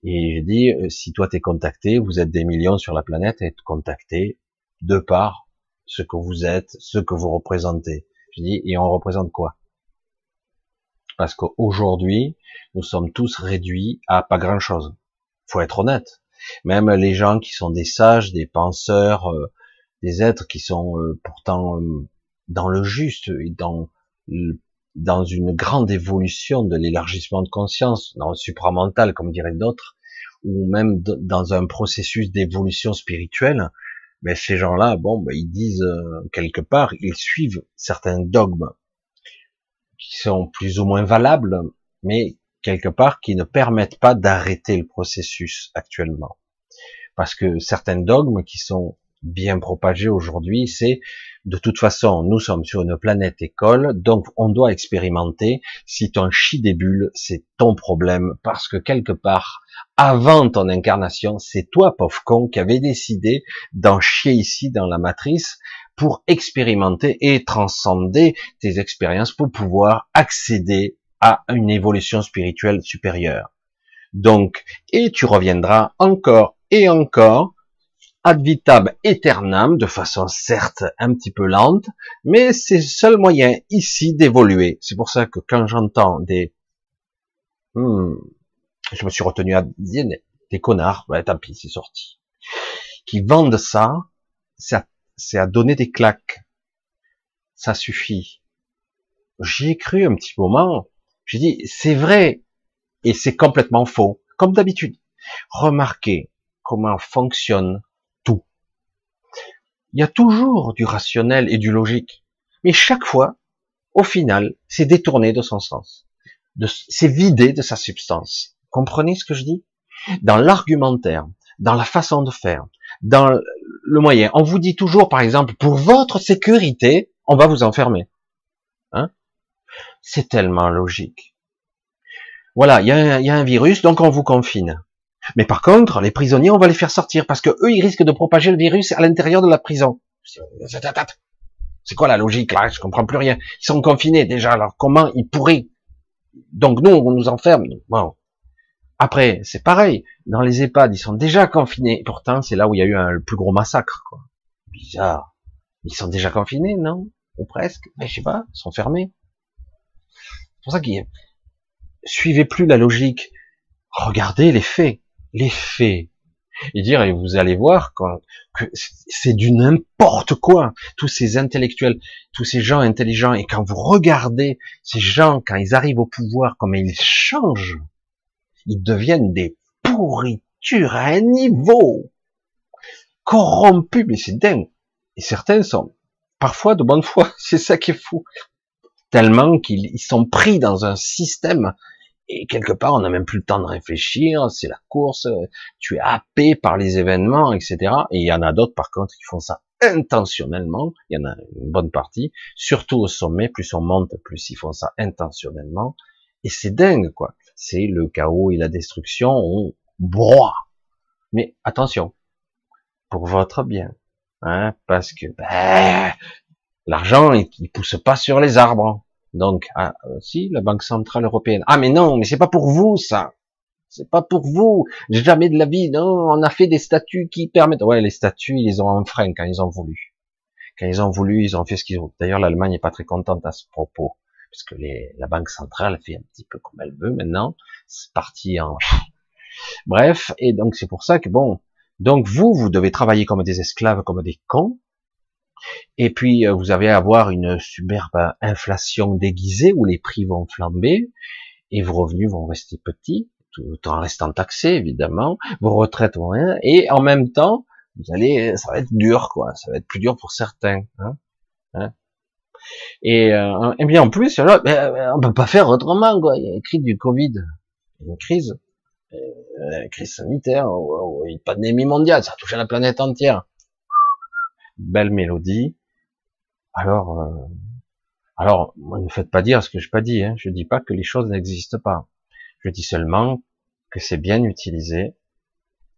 et j'ai dit euh, si toi t'es contacté, vous êtes des millions sur la planète et contacté de par ce que vous êtes, ce que vous représentez. Je dis et on représente quoi? Parce qu'aujourd'hui, nous sommes tous réduits à pas grand chose. Faut être honnête. Même les gens qui sont des sages, des penseurs, euh, des êtres qui sont euh, pourtant euh, dans le juste, dans dans une grande évolution de l'élargissement de conscience, dans le supramental, comme diraient d'autres, ou même dans un processus d'évolution spirituelle, mais ben, ces gens-là, bon, ben, ils disent quelque part, ils suivent certains dogmes qui sont plus ou moins valables, mais quelque part qui ne permettent pas d'arrêter le processus actuellement. Parce que certains dogmes qui sont bien propagés aujourd'hui, c'est de toute façon, nous sommes sur une planète école, donc on doit expérimenter. Si tu en chies des bulles, c'est ton problème, parce que quelque part, avant ton incarnation, c'est toi, pauvre con, qui avait décidé d'en chier ici dans la matrice, pour expérimenter et transcender tes expériences pour pouvoir accéder à une évolution spirituelle supérieure. Donc, et tu reviendras encore et encore ad vitam aeternam, de façon certes un petit peu lente, mais c'est le seul moyen ici d'évoluer. C'est pour ça que quand j'entends des, hmm, je me suis retenu à dire des connards, ouais, tant pis, c'est sorti, qui vendent ça, ça c'est à donner des claques. Ça suffit. J'y ai cru un petit moment. J'ai dit, c'est vrai, et c'est complètement faux, comme d'habitude. Remarquez comment fonctionne tout. Il y a toujours du rationnel et du logique, mais chaque fois, au final, c'est détourné de son sens. C'est vidé de sa substance. Comprenez ce que je dis? Dans l'argumentaire, dans la façon de faire, dans le moyen. On vous dit toujours, par exemple, pour votre sécurité, on va vous enfermer. C'est tellement logique. Voilà, il y, a un, virus, donc on vous confine. Mais par contre, les prisonniers, on va les faire sortir parce que eux, ils risquent de propager le virus à l'intérieur de la prison. C'est quoi la logique là? Je comprends plus rien. Ils sont confinés déjà. Alors comment ils pourraient? Donc nous, on nous enferme. Bon, après, c'est pareil. Dans les EHPAD, ils sont déjà confinés. Pourtant, c'est là où il y a eu le plus gros massacre. Quoi. Bizarre. Ils sont déjà confinés, non? Ou presque Mais je sais pas. Ils sont fermés. C'est pour ça qu'il suivez plus la logique. Regardez les faits. Les faits. Et dire, et vous allez voir que c'est du n'importe quoi. Tous ces intellectuels, tous ces gens intelligents, et quand vous regardez ces gens, quand ils arrivent au pouvoir, comment ils changent, ils deviennent des pourritures à un niveau corrompu, mais c'est dingue. Et certains sont parfois de bonne foi, c'est ça qui est fou. Tellement qu'ils sont pris dans un système. Et quelque part on n'a même plus le temps de réfléchir, c'est la course, tu es happé par les événements, etc. Et il y en a d'autres par contre qui font ça intentionnellement, il y en a une bonne partie, surtout au sommet, plus on monte, plus ils font ça intentionnellement, et c'est dingue quoi. C'est le chaos et la destruction, on broie. Mais attention, pour votre bien, hein, parce que ben, l'argent il, pousse pas sur les arbres. Donc, ah, euh, si la Banque centrale européenne. Ah mais non, mais c'est pas pour vous ça. C'est pas pour vous. Jamais de la vie. Non, on a fait des statuts qui permettent. Ouais, les statuts ils ont un frein quand ils ont voulu. Quand ils ont voulu, ils ont fait ce qu'ils ont. D'ailleurs, l'Allemagne n'est pas très contente à ce propos parce que la banque centrale fait un petit peu comme elle veut maintenant, c'est parti en... Bref, et donc c'est pour ça que bon, donc vous, vous devez travailler comme des esclaves, comme des cons, et puis euh, vous allez avoir une superbe inflation déguisée où les prix vont flamber, et vos revenus vont rester petits, tout en restant taxés évidemment, vos retraites vont rien, et en même temps, vous allez, ça va être dur quoi, ça va être plus dur pour certains. Hein, hein. Et, euh, et bien en plus, là, ben, on peut pas faire autrement quoi. Il y a écrit du Covid, une crise, euh, une crise sanitaire, une pandémie mondiale, ça a touché la planète entière. Belle mélodie. Alors, euh, alors, ne faites pas dire ce que je pas dit. Hein. Je dis pas que les choses n'existent pas. Je dis seulement que c'est bien utilisé,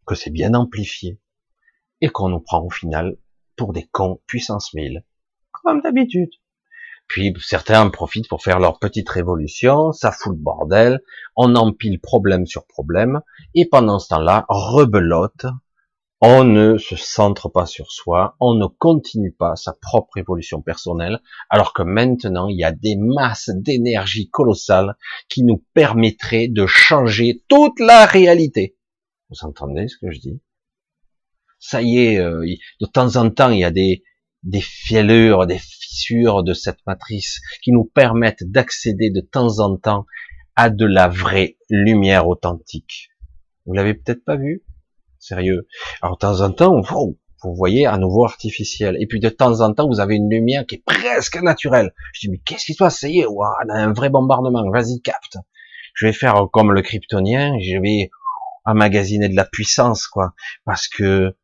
que c'est bien amplifié, et qu'on nous prend au final pour des cons puissance 1000, comme d'habitude. Puis certains en profitent pour faire leur petite révolution, ça fout le bordel, on empile problème sur problème, et pendant ce temps-là, rebelote, on ne se centre pas sur soi, on ne continue pas sa propre évolution personnelle, alors que maintenant il y a des masses d'énergie colossales qui nous permettraient de changer toute la réalité. Vous entendez ce que je dis? Ça y est, euh, de temps en temps il y a des, des fêlures, des fissures de cette matrice qui nous permettent d'accéder de temps en temps à de la vraie lumière authentique. Vous l'avez peut-être pas vu Sérieux. Alors de temps en temps, vous voyez à nouveau artificiel. Et puis de temps en temps, vous avez une lumière qui est presque naturelle. Je dis, mais qu'est-ce qui se passe? Ça y est, a un vrai bombardement. Vas-y, capte. Je vais faire comme le kryptonien, je vais emmagasiner de la puissance, quoi. Parce que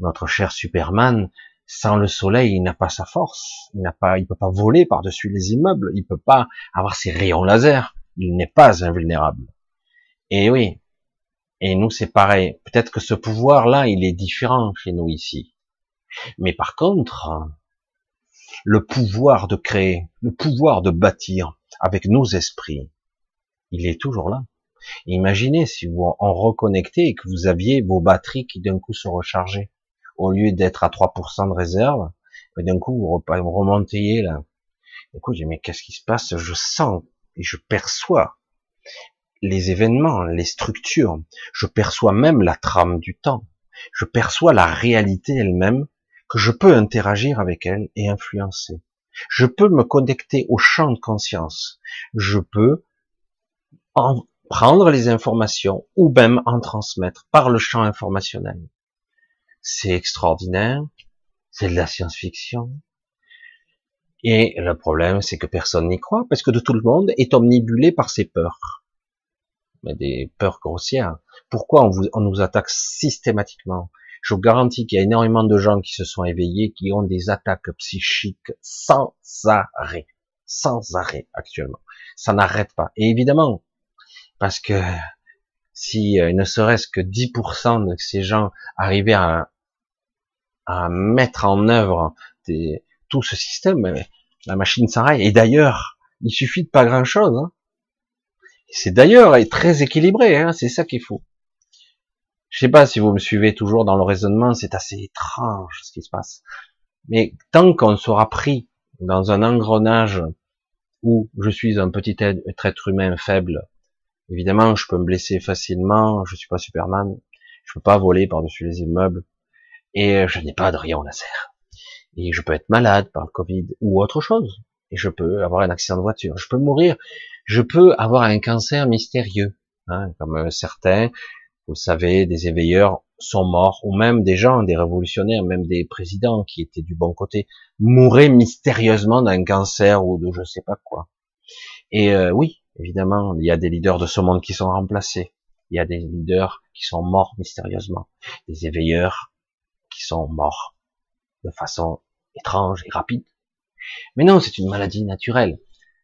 notre cher Superman, sans le soleil, il n'a pas sa force. Il n'a pas, il peut pas voler par-dessus les immeubles. Il peut pas avoir ses rayons laser. Il n'est pas invulnérable. Et oui, et nous, c'est pareil. Peut-être que ce pouvoir-là, il est différent chez nous ici. Mais par contre, le pouvoir de créer, le pouvoir de bâtir avec nos esprits, il est toujours là. Imaginez si vous en reconnectez et que vous aviez vos batteries qui d'un coup se rechargeaient. Au lieu d'être à 3% de réserve, d'un coup vous remontez là. Du coup, mais qu'est-ce qui se passe? Je sens et je perçois les événements, les structures. Je perçois même la trame du temps. Je perçois la réalité elle-même, que je peux interagir avec elle et influencer. Je peux me connecter au champ de conscience. Je peux en prendre les informations ou même en transmettre par le champ informationnel. C'est extraordinaire. C'est de la science-fiction. Et le problème, c'est que personne n'y croit parce que tout le monde est omnibulé par ses peurs mais des peurs grossières. Pourquoi on, vous, on nous attaque systématiquement? Je vous garantis qu'il y a énormément de gens qui se sont éveillés, qui ont des attaques psychiques sans arrêt, sans arrêt actuellement. Ça n'arrête pas. Et évidemment, parce que si euh, ne serait-ce que 10% de ces gens arrivaient à, mettre en œuvre tout ce système, la machine s'arrête. Et d'ailleurs, il suffit de pas grand-chose. Hein. C'est d'ailleurs très équilibré, hein, c'est ça qu'il faut. Je sais pas si vous me suivez toujours dans le raisonnement, c'est assez étrange ce qui se passe. Mais tant qu'on sera pris dans un engrenage où je suis un petit être humain faible, évidemment, je peux me blesser facilement, je suis pas Superman, je peux pas voler par-dessus les immeubles, et je n'ai pas de rayon laser. Et je peux être malade par le Covid ou autre chose, et je peux avoir un accident de voiture, je peux mourir je peux avoir un cancer mystérieux, hein, comme euh, certains, vous savez, des éveilleurs sont morts, ou même des gens, des révolutionnaires, même des présidents qui étaient du bon côté, mouraient mystérieusement d'un cancer ou de je sais pas quoi. Et euh, oui, évidemment, il y a des leaders de ce monde qui sont remplacés. Il y a des leaders qui sont morts mystérieusement. Des éveilleurs qui sont morts de façon étrange et rapide. Mais non, c'est une maladie naturelle.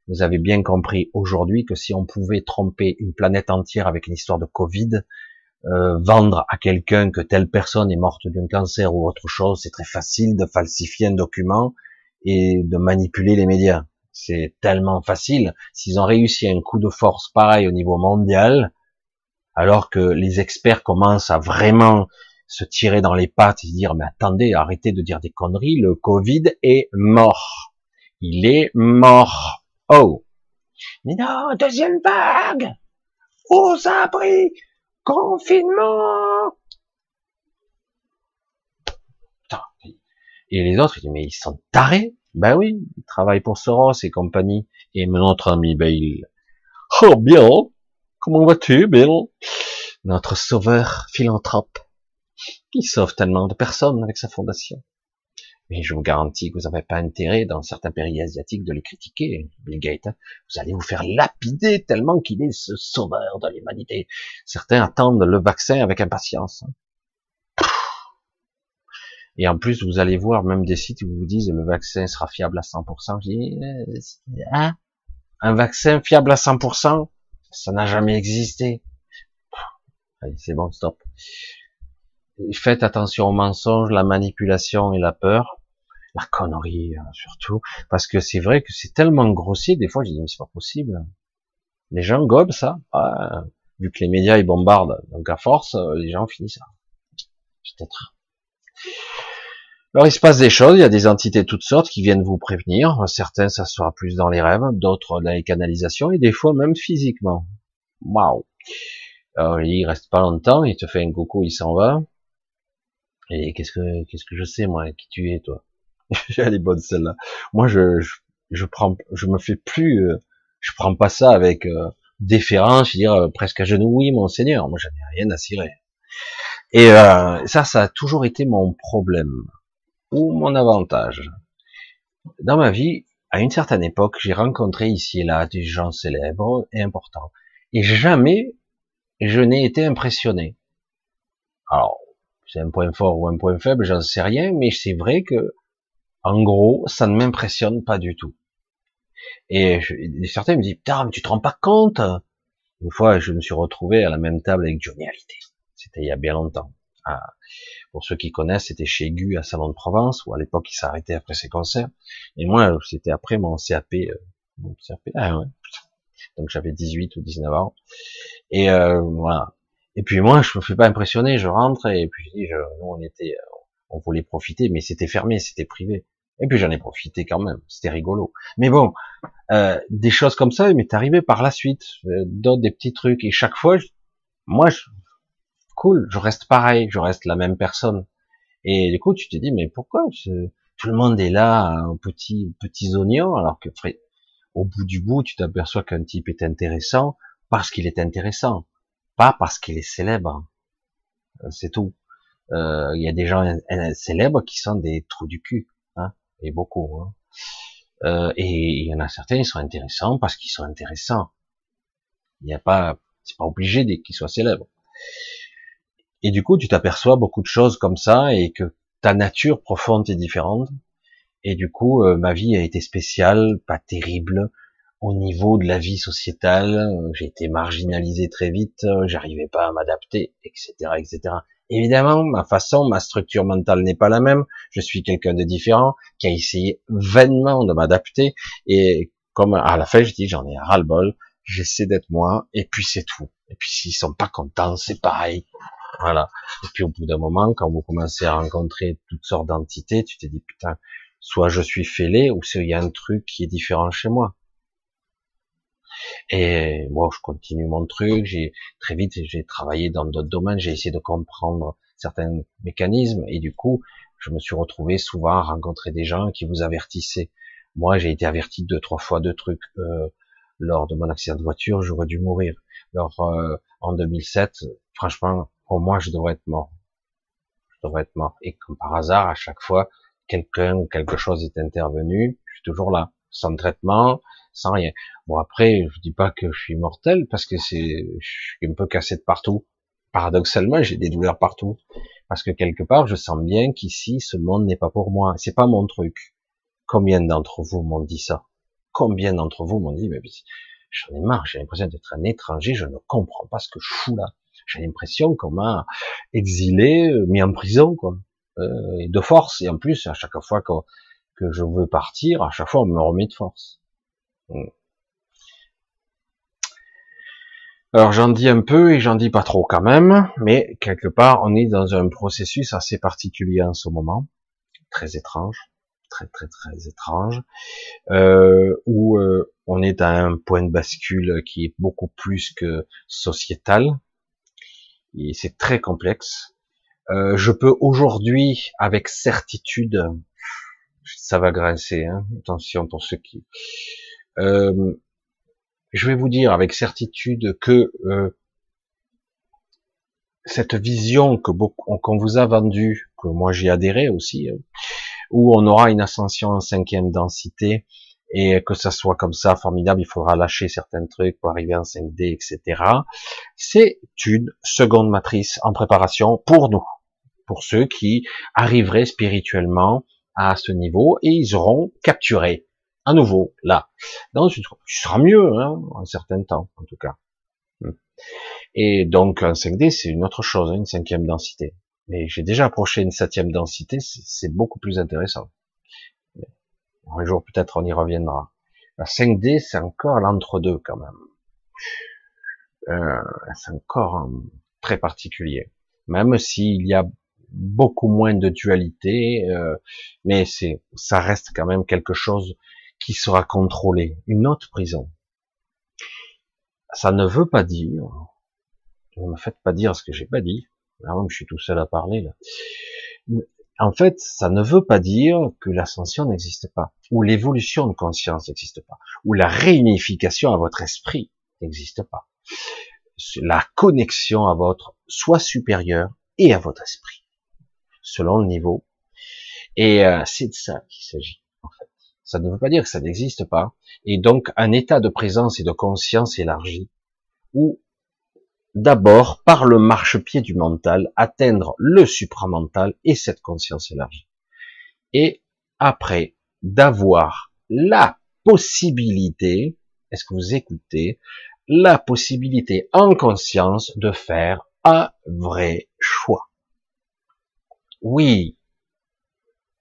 Vous avez bien compris aujourd'hui que si on pouvait tromper une planète entière avec une histoire de Covid, euh, vendre à quelqu'un que telle personne est morte d'un cancer ou autre chose, c'est très facile de falsifier un document et de manipuler les médias. C'est tellement facile. S'ils ont réussi un coup de force pareil au niveau mondial, alors que les experts commencent à vraiment se tirer dans les pattes et dire mais attendez, arrêtez de dire des conneries, le Covid est mort. Il est mort. Oh, Mais non, deuxième vague Aux abris Confinement? Et les autres, ils disent, mais ils sont tarés Ben oui, ils travaillent pour Soros et compagnie. Et notre ami Bill. Oh, Bill Comment vas-tu, Bill? Notre sauveur philanthrope. Il sauve tellement de personnes avec sa fondation. Mais je vous garantis que vous n'avez pas intérêt, dans certains pays asiatiques, de les critiquer, Bill Gates. Hein. Vous allez vous faire lapider tellement qu'il est ce sauveur de l'humanité. Certains attendent le vaccin avec impatience. Hein. Et en plus, vous allez voir même des sites où vous disent le vaccin sera fiable à 100%. Je dis, euh, hein? Un vaccin fiable à 100%, ça n'a jamais existé. Allez, c'est bon, stop. Faites attention aux mensonges, la manipulation et la peur la connerie euh, surtout, parce que c'est vrai que c'est tellement grossier, des fois je dis mais c'est pas possible. Les gens gobent ça, ah, vu que les médias ils bombardent, donc à force euh, les gens finissent ça. Peut-être. Alors il se passe des choses, il y a des entités toutes sortes qui viennent vous prévenir. Certains ça sera plus dans les rêves, d'autres dans les canalisations et des fois même physiquement. Waouh. Alors il reste pas longtemps, il te fait un coucou, il s'en va. Et qu'est-ce que qu'est-ce que je sais moi qui tu es toi? Elle est bonne celle-là. Moi, je, je, je, prends, je me fais plus, euh, je prends pas ça avec euh, déférence, je veux dire euh, presque à genoux. Oui, mon Seigneur, moi, j'en ai rien à cirer. Et ça, ça a toujours été mon problème ou mon avantage. Dans ma vie, à une certaine époque, j'ai rencontré ici et là des gens célèbres et importants, et jamais je n'ai été impressionné. Alors, c'est un point fort ou un point faible, j'en sais rien, mais c'est vrai que en gros, ça ne m'impressionne pas du tout. Et, certains me disent, putain, mais tu te rends pas compte? Une fois, je me suis retrouvé à la même table avec Johnny Hallyday. C'était il y a bien longtemps. Ah, pour ceux qui connaissent, c'était chez Gu à Salon de Provence, où à l'époque il s'arrêtait après ses concerts. Et moi, c'était après mon CAP. Euh, mon CAP ah ouais. Donc j'avais 18 ou 19 ans. Et euh, voilà. Et puis moi, je me fais pas impressionner, je rentre et puis je dis, je, nous on était, on voulait profiter, mais c'était fermé, c'était privé. Et puis j'en ai profité quand même, c'était rigolo. Mais bon, euh, des choses comme ça m'est arrivé par la suite, euh, d'autres des petits trucs. Et chaque fois, moi, je, cool, je reste pareil, je reste la même personne. Et du coup, tu te dis, mais pourquoi tout le monde est là petits petits oignons, alors que au bout du bout, tu t'aperçois qu'un type est intéressant parce qu'il est intéressant, pas parce qu'il est célèbre. Euh, c'est tout. Euh, il y a des gens célèbres qui sont des trous du cul, hein, et beaucoup. Hein. Euh, et il y en a certains, ils sont intéressants parce qu'ils sont intéressants. Il n'y a pas, c'est pas obligé qu'ils soient célèbres. Et du coup, tu t'aperçois beaucoup de choses comme ça et que ta nature profonde est différente. Et du coup, euh, ma vie a été spéciale, pas terrible au niveau de la vie sociétale. J'ai été marginalisé très vite, j'arrivais pas à m'adapter, etc., etc. Évidemment, ma façon, ma structure mentale n'est pas la même. Je suis quelqu'un de différent qui a essayé vainement de m'adapter. Et comme à la fin, je dis, j'en ai ras-le-bol. J'essaie d'être moi. Et puis c'est tout. Et puis s'ils sont pas contents, c'est pareil. Voilà. Et puis au bout d'un moment, quand vous commencez à rencontrer toutes sortes d'entités, tu te dis, putain, soit je suis fêlé, ou il y a un truc qui est différent chez moi. Et moi, je continue mon truc. J'ai très vite, j'ai travaillé dans d'autres domaines. J'ai essayé de comprendre certains mécanismes. Et du coup, je me suis retrouvé souvent à rencontrer des gens qui vous avertissaient. Moi, j'ai été averti deux, trois fois de trucs. Euh, lors de mon accident de voiture, j'aurais dû mourir. Alors, euh, en 2007, franchement, pour moi, je devrais être mort. Je devrais être mort. Et comme par hasard, à chaque fois, quelqu'un ou quelque chose est intervenu, je suis toujours là, sans traitement, sans rien. Bon après, je dis pas que je suis mortel parce que c'est, je suis un peu cassé de partout. Paradoxalement, j'ai des douleurs partout parce que quelque part, je sens bien qu'ici, ce monde n'est pas pour moi. C'est pas mon truc. Combien d'entre vous m'ont dit ça? Combien d'entre vous m'ont dit, mais j'en ai marre, j'ai l'impression d'être un étranger, je ne comprends pas ce que je fous là. J'ai l'impression qu'on m'a exilé, mis en prison, quoi, euh, de force. Et en plus, à chaque fois que, je veux partir, à chaque fois, on me remet de force. Hmm. Alors j'en dis un peu et j'en dis pas trop quand même, mais quelque part on est dans un processus assez particulier en ce moment, très étrange. très très très étrange, euh, où euh, on est à un point de bascule qui est beaucoup plus que sociétal, et c'est très complexe. Euh, je peux aujourd'hui, avec certitude, ça va grincer, hein, attention pour ceux qui... Euh, je vais vous dire avec certitude que euh, cette vision que qu'on vous a vendue, que moi j'ai adhéré aussi, hein, où on aura une ascension en cinquième densité et que ça soit comme ça formidable, il faudra lâcher certains trucs pour arriver en 5D, etc. C'est une seconde matrice en préparation pour nous, pour ceux qui arriveraient spirituellement à ce niveau et ils auront capturé à nouveau là. Dans seras mieux, hein, un certain temps en tout cas. Hmm. Et donc un 5D c'est une autre chose, hein, une cinquième densité. Mais j'ai déjà approché une septième densité, c'est beaucoup plus intéressant. Un jour peut-être on y reviendra. La 5D c'est encore l'entre-deux quand même. Euh, c'est encore très particulier. Même s'il y a beaucoup moins de dualité, euh, mais c'est, ça reste quand même quelque chose qui sera contrôlé, une autre prison. Ça ne veut pas dire, ne me faites pas dire ce que j'ai pas dit, alors je suis tout seul à parler là. En fait, ça ne veut pas dire que l'ascension n'existe pas, ou l'évolution de conscience n'existe pas, ou la réunification à votre esprit n'existe pas. La connexion à votre soi supérieur et à votre esprit selon le niveau. Et euh, c'est de ça qu'il s'agit, en fait. Ça ne veut pas dire que ça n'existe pas. Et donc, un état de présence et de conscience élargi, où d'abord, par le marchepied du mental, atteindre le supramental et cette conscience élargie. Et après, d'avoir la possibilité, est-ce que vous écoutez, la possibilité en conscience de faire un vrai choix oui,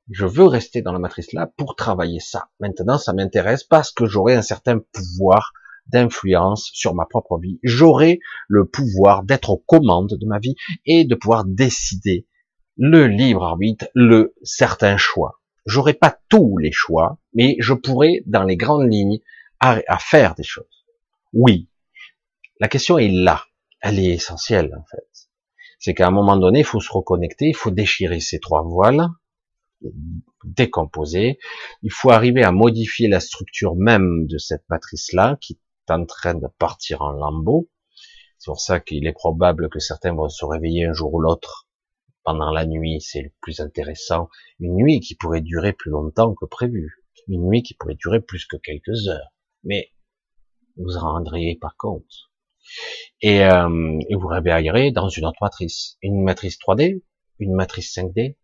je veux rester dans la matrice là pour travailler ça. Maintenant, ça m'intéresse parce que j'aurai un certain pouvoir d'influence sur ma propre vie. J'aurai le pouvoir d'être aux commandes de ma vie et de pouvoir décider le libre arbitre, le certain choix. J'aurai pas tous les choix, mais je pourrai, dans les grandes lignes, à, à faire des choses. Oui. La question est là. Elle est essentielle, en fait c'est qu'à un moment donné, il faut se reconnecter, il faut déchirer ces trois voiles, décomposer, il faut arriver à modifier la structure même de cette matrice-là, qui est en train de partir en lambeaux. C'est pour ça qu'il est probable que certains vont se réveiller un jour ou l'autre pendant la nuit, c'est le plus intéressant. Une nuit qui pourrait durer plus longtemps que prévu. Une nuit qui pourrait durer plus que quelques heures. Mais vous en rendriez pas compte et, euh, et vous réveillerez dans une autre matrice, une matrice 3D, une matrice 5D.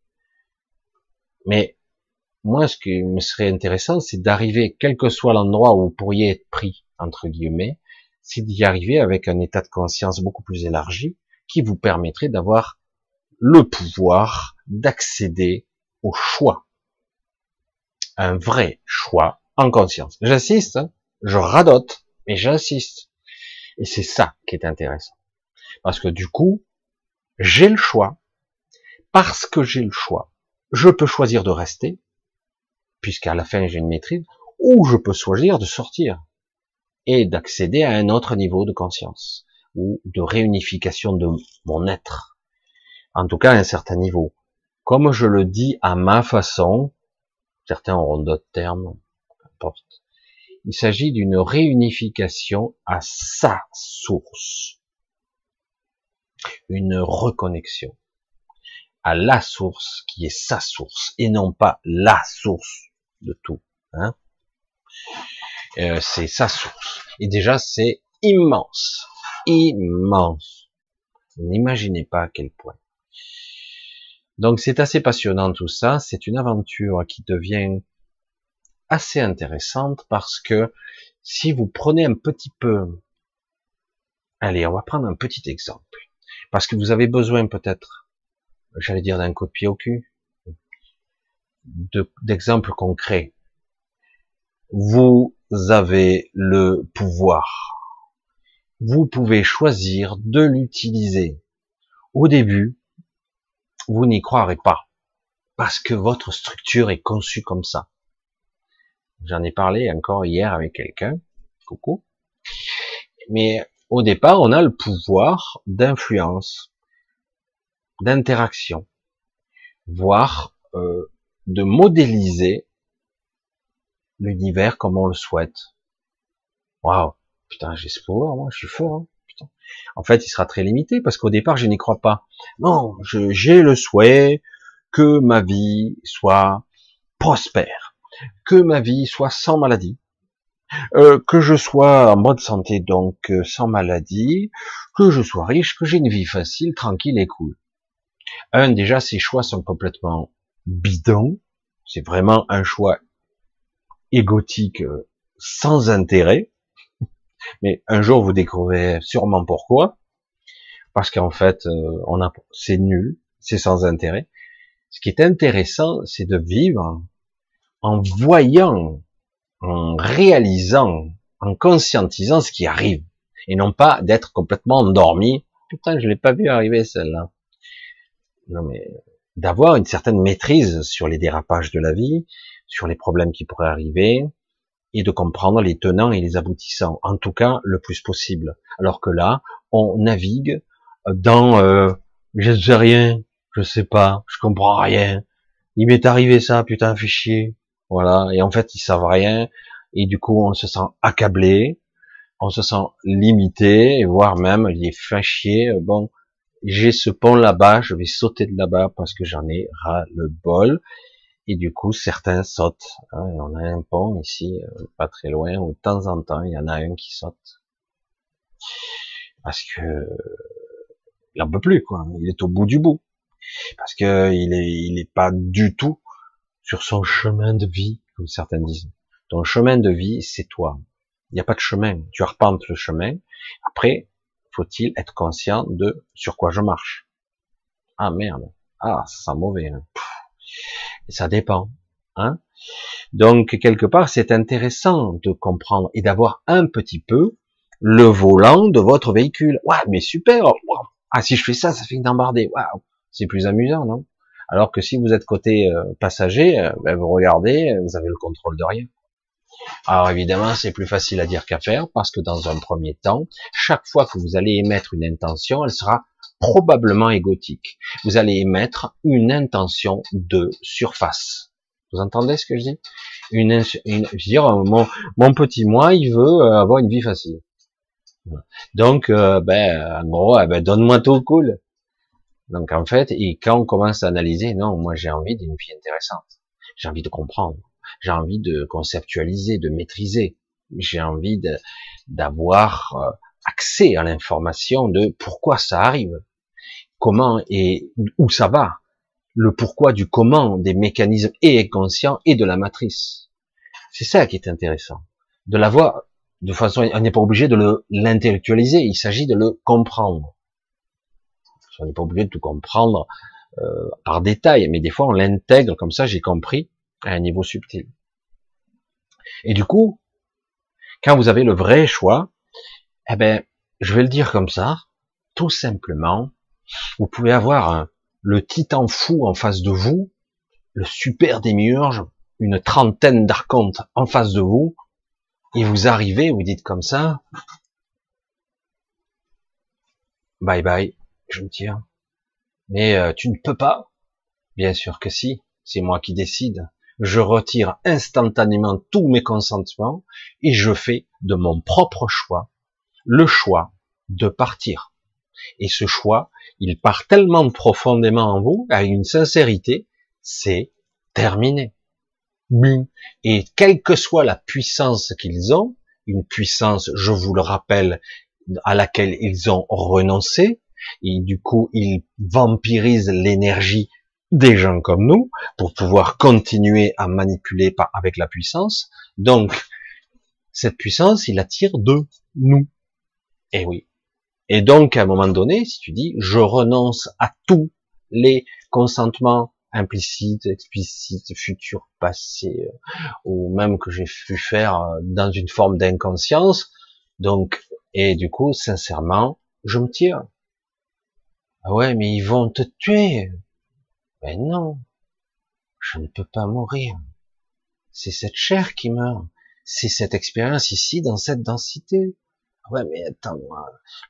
Mais moi, ce qui me serait intéressant, c'est d'arriver, quel que soit l'endroit où vous pourriez être pris, entre guillemets, c'est d'y arriver avec un état de conscience beaucoup plus élargi, qui vous permettrait d'avoir le pouvoir d'accéder au choix. Un vrai choix en conscience. J'insiste, hein, je radote, mais j'insiste. Et c'est ça qui est intéressant. Parce que du coup, j'ai le choix. Parce que j'ai le choix, je peux choisir de rester, puisqu'à la fin j'ai une maîtrise, ou je peux choisir de sortir et d'accéder à un autre niveau de conscience ou de réunification de mon être. En tout cas, à un certain niveau. Comme je le dis à ma façon, certains auront d'autres termes. Il s'agit d'une réunification à sa source. Une reconnexion à la source qui est sa source et non pas la source de tout. Hein euh, c'est sa source. Et déjà, c'est immense. Immense. N'imaginez pas à quel point. Donc c'est assez passionnant tout ça. C'est une aventure qui devient assez intéressante parce que si vous prenez un petit peu, allez, on va prendre un petit exemple, parce que vous avez besoin peut-être, j'allais dire d'un coup de pied au cul, d'exemples concrets. Vous avez le pouvoir. Vous pouvez choisir de l'utiliser. Au début, vous n'y croirez pas. parce que votre structure est conçue comme ça. J'en ai parlé encore hier avec quelqu'un. Coucou. Mais au départ, on a le pouvoir d'influence, d'interaction, voire euh, de modéliser l'univers comme on le souhaite. Waouh, putain, j'ai ce pouvoir, moi, je suis fort. Hein putain. En fait, il sera très limité parce qu'au départ, je n'y crois pas. Non, j'ai le souhait que ma vie soit prospère, que ma vie soit sans maladie, euh, que je sois en bonne santé, donc euh, sans maladie, que je sois riche, que j'ai une vie facile, tranquille et cool. Un, déjà, ces choix sont complètement bidons. C'est vraiment un choix égotique euh, sans intérêt. Mais un jour, vous découvrez sûrement pourquoi. Parce qu'en fait, on a, c'est nul, c'est sans intérêt. Ce qui est intéressant, c'est de vivre en voyant en réalisant, en conscientisant ce qui arrive, et non pas d'être complètement endormi. Putain, je l'ai pas vu arriver celle-là. Non mais d'avoir une certaine maîtrise sur les dérapages de la vie, sur les problèmes qui pourraient arriver, et de comprendre les tenants et les aboutissants, en tout cas le plus possible. Alors que là, on navigue dans euh, je sais rien, je sais pas, je comprends rien. Il m'est arrivé ça, putain, fais chier. Voilà. Et en fait, ils savent rien. Et du coup, on se sent accablé, on se sent limité, voire même, il est chier. Bon, j'ai ce pont là-bas, je vais sauter de là-bas parce que j'en ai ras le bol. Et du coup, certains sautent. Hein, on a un pont ici, euh, pas très loin, où de temps en temps, il y en a un qui saute. Parce que il en peut plus, quoi. Il est au bout du bout. Parce que il est, il est pas du tout sur son chemin de vie, comme certains disent. Ton chemin de vie, c'est toi. Il n'y a pas de chemin. Tu arpentes le chemin. Après, faut-il être conscient de sur quoi je marche. Ah merde. Ah, ça sent mauvais. Hein. ça dépend. Hein Donc, quelque part, c'est intéressant de comprendre et d'avoir un petit peu le volant de votre véhicule. Ouais, mais super. Ah, si je fais ça, ça fait une embardée. Waouh. C'est plus amusant, non? Alors que si vous êtes côté euh, passager, euh, ben, vous regardez, vous avez le contrôle de rien. Alors évidemment, c'est plus facile à dire qu'à faire, parce que dans un premier temps, chaque fois que vous allez émettre une intention, elle sera probablement égotique. Vous allez émettre une intention de surface. Vous entendez ce que je dis? Une, une, Je veux dire, mon, mon petit moi, il veut euh, avoir une vie facile. Donc, ben, en gros, eh ben, donne-moi tout cool. Donc en fait, et quand on commence à analyser, non, moi j'ai envie d'une vie intéressante. J'ai envie de comprendre. J'ai envie de conceptualiser, de maîtriser. J'ai envie d'avoir euh, accès à l'information de pourquoi ça arrive, comment et où ça va, le pourquoi du comment des mécanismes et inconscients et de la matrice. C'est ça qui est intéressant. De l'avoir de façon, on n'est pas obligé de l'intellectualiser, il s'agit de le comprendre. On n'est pas obligé de tout comprendre euh, par détail, mais des fois on l'intègre comme ça, j'ai compris, à un niveau subtil. Et du coup, quand vous avez le vrai choix, eh ben, je vais le dire comme ça, tout simplement, vous pouvez avoir le titan fou en face de vous, le super démiurge, une trentaine d'archontes en face de vous, et vous arrivez, vous dites comme ça, bye bye, je me tire. Mais euh, tu ne peux pas. Bien sûr que si, c'est moi qui décide. Je retire instantanément tous mes consentements et je fais de mon propre choix le choix de partir. Et ce choix, il part tellement profondément en vous, avec une sincérité, c'est terminé. Et quelle que soit la puissance qu'ils ont, une puissance, je vous le rappelle, à laquelle ils ont renoncé, et du coup ils vampirisent l'énergie des gens comme nous pour pouvoir continuer à manipuler par, avec la puissance. Donc cette puissance, il attire de nous. Et eh oui. Et donc à un moment donné, si tu dis je renonce à tous les consentements implicites, explicites, futurs, passés, euh, ou même que j'ai pu faire euh, dans une forme d'inconscience, donc et du coup, sincèrement, je me tire. Ah ouais, mais ils vont te tuer. Ben non. je ne peux pas mourir. C'est cette chair qui meurt. C'est cette expérience ici, dans cette densité. Ouais, mais attends,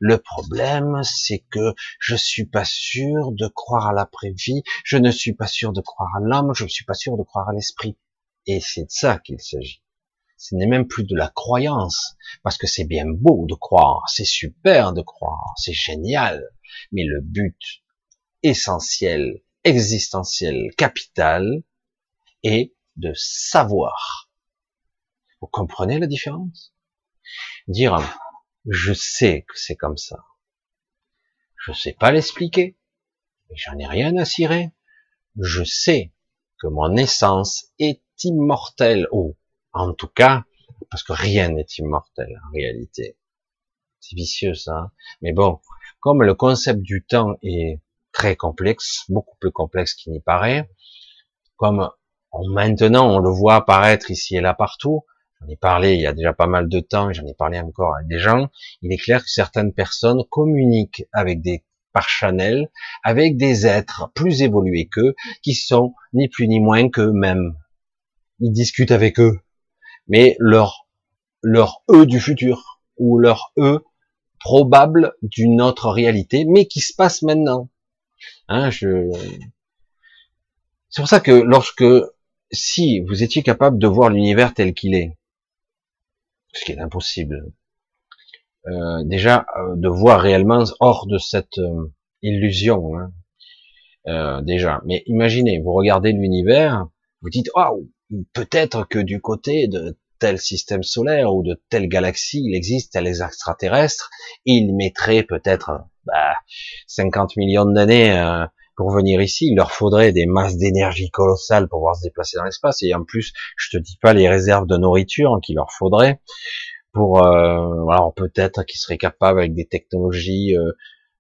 le problème, c'est que je suis pas sûr de croire à l'après-vie, je ne suis pas sûr de croire à l'âme, je ne suis pas sûr de croire à l'esprit. Et c'est de ça qu'il s'agit. Ce n'est même plus de la croyance, parce que c'est bien beau de croire, c'est super de croire, c'est génial, mais le but essentiel, existentiel, capital, est de savoir. Vous comprenez la différence? Dire je sais que c'est comme ça. Je sais pas l'expliquer, j'en ai rien à cirer. Je sais que mon essence est immortelle, ou en tout cas, parce que rien n'est immortel en réalité. C'est vicieux ça, hein? mais bon, comme le concept du temps est très complexe, beaucoup plus complexe qu'il n'y paraît, comme maintenant on le voit apparaître ici et là partout, j'en ai parlé il y a déjà pas mal de temps, j'en ai parlé encore à des gens, il est clair que certaines personnes communiquent avec des par Chanel, avec des êtres plus évolués qu'eux, qui sont ni plus ni moins qu'eux-mêmes. Ils discutent avec eux, mais leur leur eux du futur ou leur eux probable d'une autre réalité, mais qui se passe maintenant. Hein. C'est pour ça que lorsque, si vous étiez capable de voir l'univers tel qu'il est, ce qui est impossible. Euh, déjà, euh, de voir réellement hors de cette euh, illusion, hein. déjà. Mais imaginez, vous regardez l'univers, vous dites, oh, peut-être que du côté de tel système solaire ou de telle galaxie, il existe tels extraterrestres, il mettrait peut-être bah, 50 millions d'années pour venir ici, il leur faudrait des masses d'énergie colossales pour pouvoir se déplacer dans l'espace, et en plus, je te dis pas les réserves de nourriture qu'il leur faudrait pour, euh, alors peut-être qu'ils seraient capables avec des technologies, euh,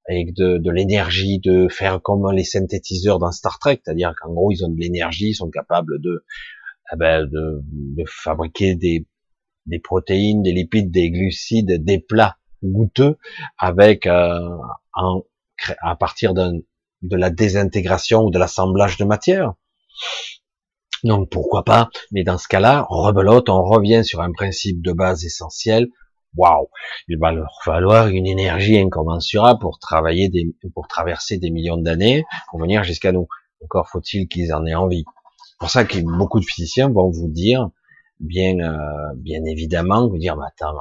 avec de, de l'énergie, de faire comme les synthétiseurs dans Star Trek, c'est-à-dire qu'en gros ils ont de l'énergie, ils sont capables de, eh ben, de, fabriquer des, protéines, des lipides, des glucides, des plats goûteux avec euh, à partir de la désintégration ou de l'assemblage de matière. Donc pourquoi pas, mais dans ce cas-là, rebelote, on revient sur un principe de base essentiel. Waouh, il va leur falloir une énergie incommensurable pour travailler des, pour traverser des millions d'années, pour venir jusqu'à nous. Encore faut-il qu'ils en aient envie. Pour ça que beaucoup de physiciens vont vous dire, bien, euh, bien évidemment, vous dire, bah, attends,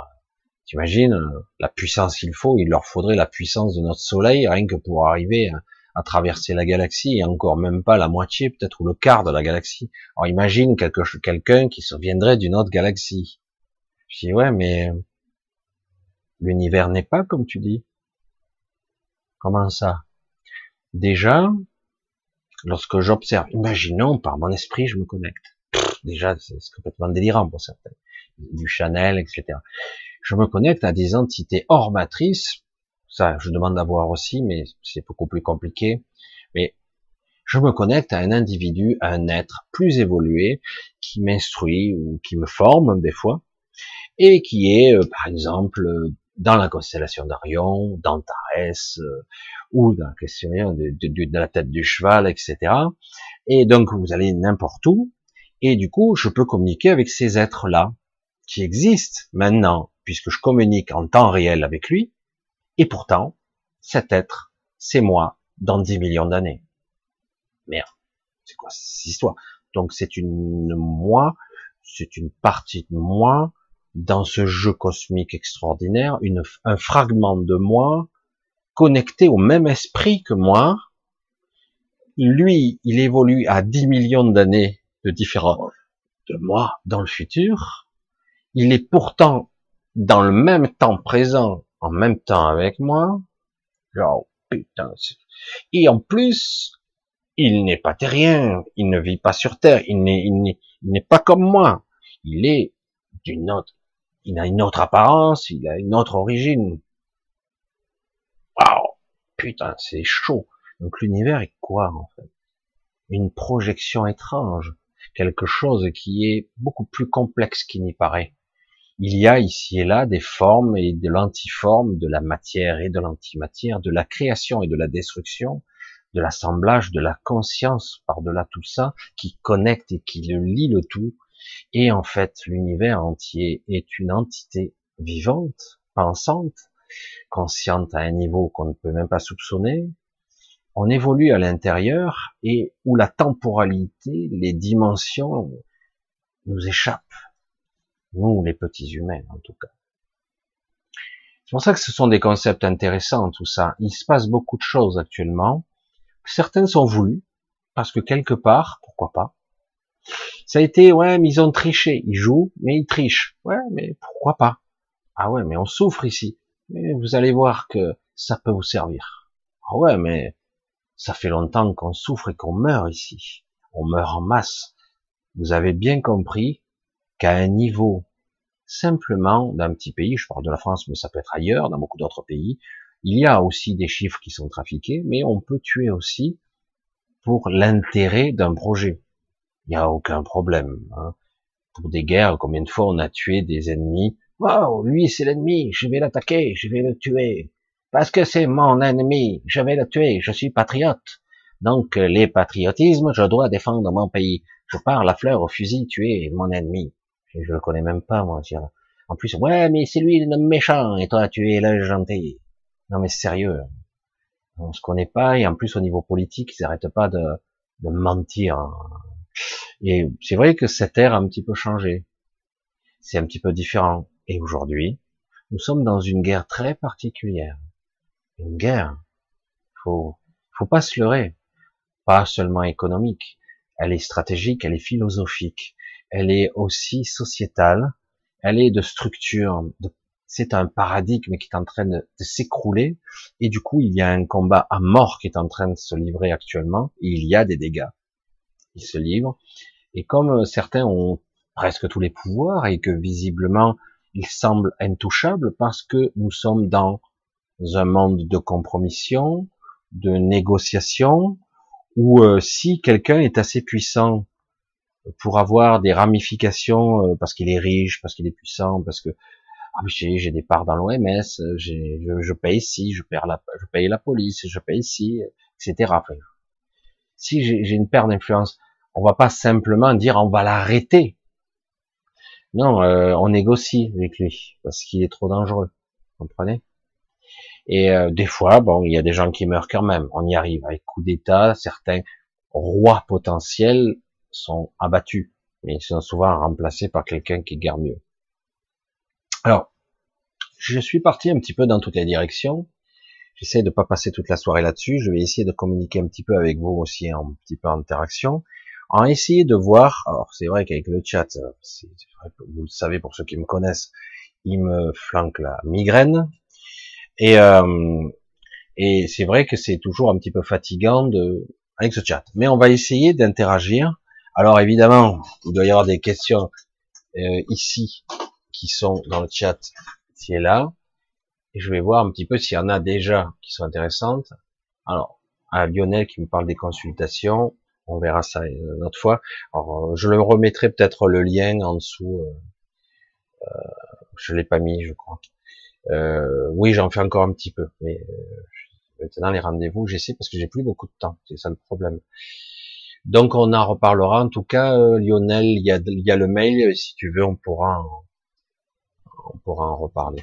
t'imagines la puissance qu'il faut, il leur faudrait la puissance de notre Soleil rien que pour arriver à traverser la galaxie et encore même pas la moitié, peut-être ou le quart de la galaxie. Alors imagine quelqu'un qui se viendrait d'une autre galaxie. Je dis ouais, mais l'univers n'est pas comme tu dis. Comment ça? Déjà, lorsque j'observe, imaginons par mon esprit, je me connecte. déjà, c'est complètement délirant pour certains. Du Chanel, etc. Je me connecte à des entités hors matrice ça, je demande à voir aussi, mais c'est beaucoup plus compliqué. Mais je me connecte à un individu, à un être plus évolué, qui m'instruit ou qui me forme des fois, et qui est, euh, par exemple, dans la constellation d'Arion, d'Antares, euh, ou dans la question de, de, la tête du cheval, etc. Et donc, vous allez n'importe où, et du coup, je peux communiquer avec ces êtres-là, qui existent maintenant, puisque je communique en temps réel avec lui, et pourtant, cet être, c'est moi dans 10 millions d'années. Merde, c'est quoi cette histoire? Donc c'est une moi, c'est une partie de moi dans ce jeu cosmique extraordinaire, une, un fragment de moi connecté au même esprit que moi. Lui, il évolue à 10 millions d'années de différents de moi dans le futur. Il est pourtant dans le même temps présent en même temps avec moi. Genre, putain. Et en plus, il n'est pas terrien, il ne vit pas sur Terre, il n'est, pas comme moi. Il est d'une autre, il a une autre apparence, il a une autre origine. Waouh, putain, c'est chaud. Donc l'univers est quoi en fait? Une projection étrange, quelque chose qui est beaucoup plus complexe qu'il n'y paraît il y a ici et là des formes et de l'antiforme, de la matière et de l'antimatière, de la création et de la destruction, de l'assemblage, de la conscience par-delà tout ça, qui connecte et qui le lie le tout. Et en fait, l'univers entier est une entité vivante, pensante, consciente à un niveau qu'on ne peut même pas soupçonner. On évolue à l'intérieur et où la temporalité, les dimensions nous échappent. Nous, les petits humains, en tout cas. C'est pour ça que ce sont des concepts intéressants, tout ça. Il se passe beaucoup de choses actuellement. Certaines sont voulues, parce que quelque part, pourquoi pas. Ça a été, ouais, mais ils ont triché. Ils jouent, mais ils trichent. Ouais, mais pourquoi pas? Ah ouais, mais on souffre ici. Mais vous allez voir que ça peut vous servir. Ah ouais, mais ça fait longtemps qu'on souffre et qu'on meurt ici. On meurt en masse. Vous avez bien compris qu'à un niveau simplement d'un petit pays, je parle de la France, mais ça peut être ailleurs, dans beaucoup d'autres pays, il y a aussi des chiffres qui sont trafiqués, mais on peut tuer aussi pour l'intérêt d'un projet. Il n'y a aucun problème. Hein. Pour des guerres, combien de fois on a tué des ennemis? Wow, lui c'est l'ennemi, je vais l'attaquer, je vais le tuer. Parce que c'est mon ennemi, je vais le tuer, je suis patriote. Donc les patriotismes, je dois défendre mon pays. Je pars la fleur au fusil tuer mon ennemi. Je, le connais même pas, moi. En plus, ouais, mais c'est lui le méchant, et toi tu es le gentil. Non mais sérieux, on se connaît pas, et en plus au niveau politique, ils n'arrêtent pas de, de mentir. Et c'est vrai que cette ère a un petit peu changé. C'est un petit peu différent. Et aujourd'hui, nous sommes dans une guerre très particulière. Une guerre. Faut, faut pas se leurrer. Pas seulement économique. Elle est stratégique, elle est philosophique. Elle est aussi sociétale. Elle est de structure. c'est un paradigme qui est en train de, s'écrouler. Et du coup, il y a un combat à mort qui est en train de se livrer actuellement. Et il y a des dégâts. Il se livre. Et comme certains ont presque tous les pouvoirs et que visiblement il semble intouchable parce que nous sommes dans un monde de compromission, de négociation, où euh, si quelqu'un est assez puissant pour avoir des ramifications, euh, parce qu'il est riche, parce qu'il est puissant, parce que ah, j'ai des parts dans l'OMS, je, je paye ici, je, perds la, je paye la police, je paye ici, etc. si j'ai une perte d'influence, on va pas simplement dire on va l'arrêter. Non, euh, on négocie avec lui parce qu'il est trop dangereux. Vous comprenez? Et euh, des fois, bon, il y a des gens qui meurent quand même. On y arrive avec coup d'État. Certains rois potentiels sont abattus, mais ils sont souvent remplacés par quelqu'un qui garde mieux. Alors, je suis parti un petit peu dans toutes les directions. J'essaie de pas passer toute la soirée là-dessus. Je vais essayer de communiquer un petit peu avec vous aussi un petit peu en interaction en essayer de voir, alors c'est vrai qu'avec le chat, vous le savez pour ceux qui me connaissent, il me flanque la migraine, et, euh, et c'est vrai que c'est toujours un petit peu fatigant de, avec ce chat. Mais on va essayer d'interagir. Alors évidemment, il doit y avoir des questions euh, ici qui sont dans le chat, ici et là. Et je vais voir un petit peu s'il y en a déjà qui sont intéressantes. Alors, à Lionel qui me parle des consultations, on verra ça une autre fois. Alors, euh, je le remettrai peut-être le lien en dessous. Euh, euh je l'ai pas mis, je crois. Euh, oui, j'en fais encore un petit peu, mais maintenant les rendez-vous, j'essaie parce que j'ai plus beaucoup de temps. C'est ça le problème. Donc on en reparlera. En tout cas, Lionel, il y a, le mail. Si tu veux, on pourra, en, on pourra en reparler.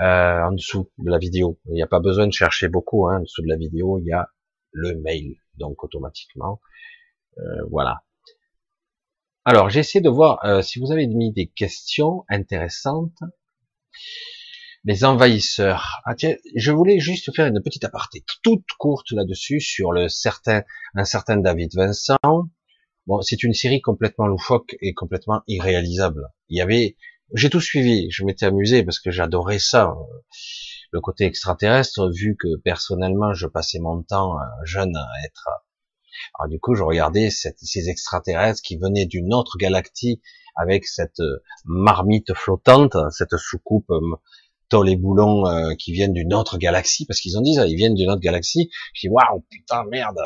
en dessous de la vidéo. Il n'y a pas besoin de chercher beaucoup. En dessous de la vidéo, il y a le mail donc automatiquement. Euh, voilà. Alors, j'essaie de voir euh, si vous avez mis des questions intéressantes. Les envahisseurs. Ah tiens, je voulais juste faire une petite aparté toute courte là-dessus sur le certain, un certain David Vincent. Bon, c'est une série complètement loufoque et complètement irréalisable. Il y avait, j'ai tout suivi, je m'étais amusé parce que j'adorais ça le côté extraterrestre, vu que personnellement je passais mon temps euh, jeune à être. Alors du coup, je regardais ces extraterrestres qui venaient d'une autre galaxie avec cette euh, marmite flottante, cette soucoupe euh, tol et boulons qui viennent d'une autre galaxie, parce qu'ils ont dit ça, ils viennent d'une autre galaxie. Je dis waouh putain merde.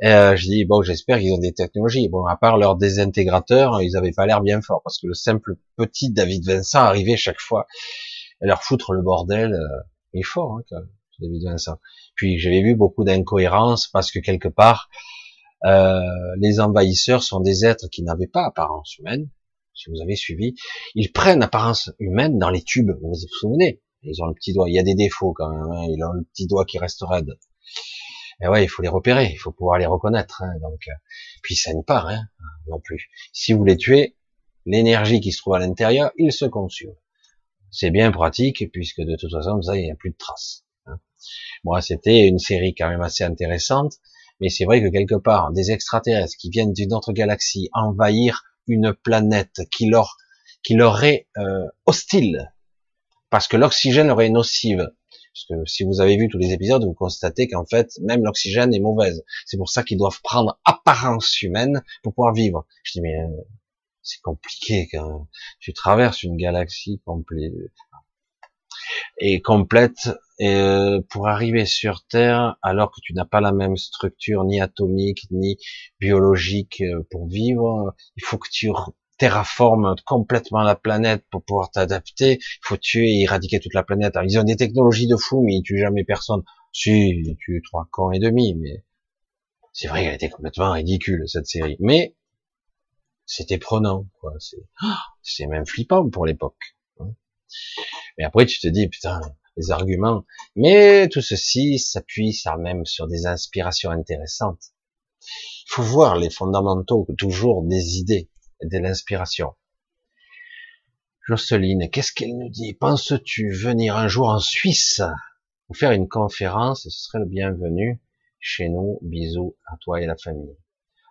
je dis bon, j'espère qu'ils ont des technologies. Bon, à part leurs désintégrateurs, ils avaient pas l'air bien forts, parce que le simple petit David Vincent arrivait chaque fois à leur foutre le bordel. Est fort, hein, David Vincent. Puis j'avais vu beaucoup d'incohérences parce que quelque part, euh, les envahisseurs sont des êtres qui n'avaient pas apparence humaine. Si vous avez suivi, ils prennent apparence humaine dans les tubes. Vous vous souvenez? Ils ont le petit doigt. Il y a des défauts quand même. Hein. Ils ont le petit doigt qui reste raide. Et ouais, il faut les repérer. Il faut pouvoir les reconnaître. Hein. Donc, euh, puis ça ne hein, non plus. Si vous les tuez, l'énergie qui se trouve à l'intérieur, ils se consument. C'est bien pratique puisque de toute façon, ça, il n'y a plus de traces. Hein. Moi, c'était une série quand même assez intéressante, mais c'est vrai que quelque part, des extraterrestres qui viennent d'une autre galaxie envahir une planète qui leur qui leur est euh, hostile, parce que l'oxygène leur est nocive. Parce que si vous avez vu tous les épisodes, vous constatez qu'en fait, même l'oxygène est mauvaise. C'est pour ça qu'ils doivent prendre apparence humaine pour pouvoir vivre. Je dis, mais euh, c'est compliqué quand tu traverses une galaxie complète et complète et euh, pour arriver sur Terre alors que tu n'as pas la même structure ni atomique ni biologique euh, pour vivre, il faut que tu terraformes complètement la planète pour pouvoir t'adapter, il faut tuer et éradiquer toute la planète. ils ont des technologies de fou, mais ils tuent jamais personne. Si, ils tuent trois cons et demi, mais c'est vrai qu'elle était complètement ridicule, cette série. Mais c'était prenant, quoi. C'est même flippant pour l'époque. Hein. Mais après, tu te dis, putain, les arguments. Mais tout ceci s'appuie ça même sur des inspirations intéressantes. Il faut voir les fondamentaux, toujours des idées, de l'inspiration. Jocelyne, qu'est-ce qu'elle nous dit? Penses-tu venir un jour en Suisse ou faire une conférence? Ce serait le bienvenu chez nous. Bisous à toi et la famille.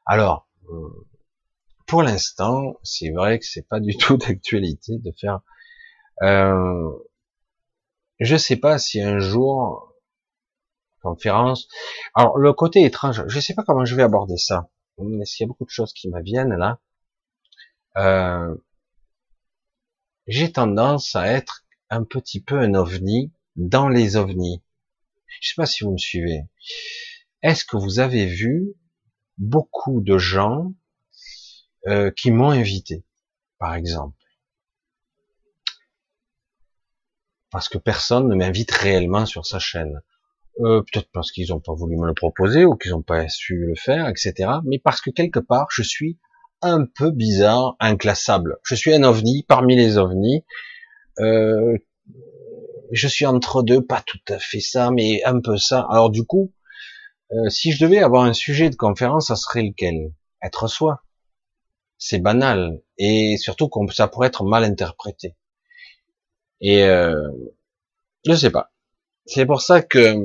Alors, euh, pour l'instant, c'est vrai que c'est pas du tout d'actualité de faire. Euh, je sais pas si un jour conférence. Alors le côté étrange, je sais pas comment je vais aborder ça. Mais s'il y a beaucoup de choses qui me viennent là, euh, j'ai tendance à être un petit peu un ovni dans les ovnis. Je sais pas si vous me suivez. Est-ce que vous avez vu beaucoup de gens euh, qui m'ont invité, par exemple. Parce que personne ne m'invite réellement sur sa chaîne. Euh, peut-être parce qu'ils n'ont pas voulu me le proposer ou qu'ils n'ont pas su le faire, etc. Mais parce que quelque part, je suis un peu bizarre, inclassable. Je suis un ovni parmi les ovnis. Euh, je suis entre deux, pas tout à fait ça, mais un peu ça. Alors du coup, euh, si je devais avoir un sujet de conférence, ça serait lequel? Être soi c'est banal et surtout qu'on ça pourrait être mal interprété. Et euh, je sais pas. C'est pour ça que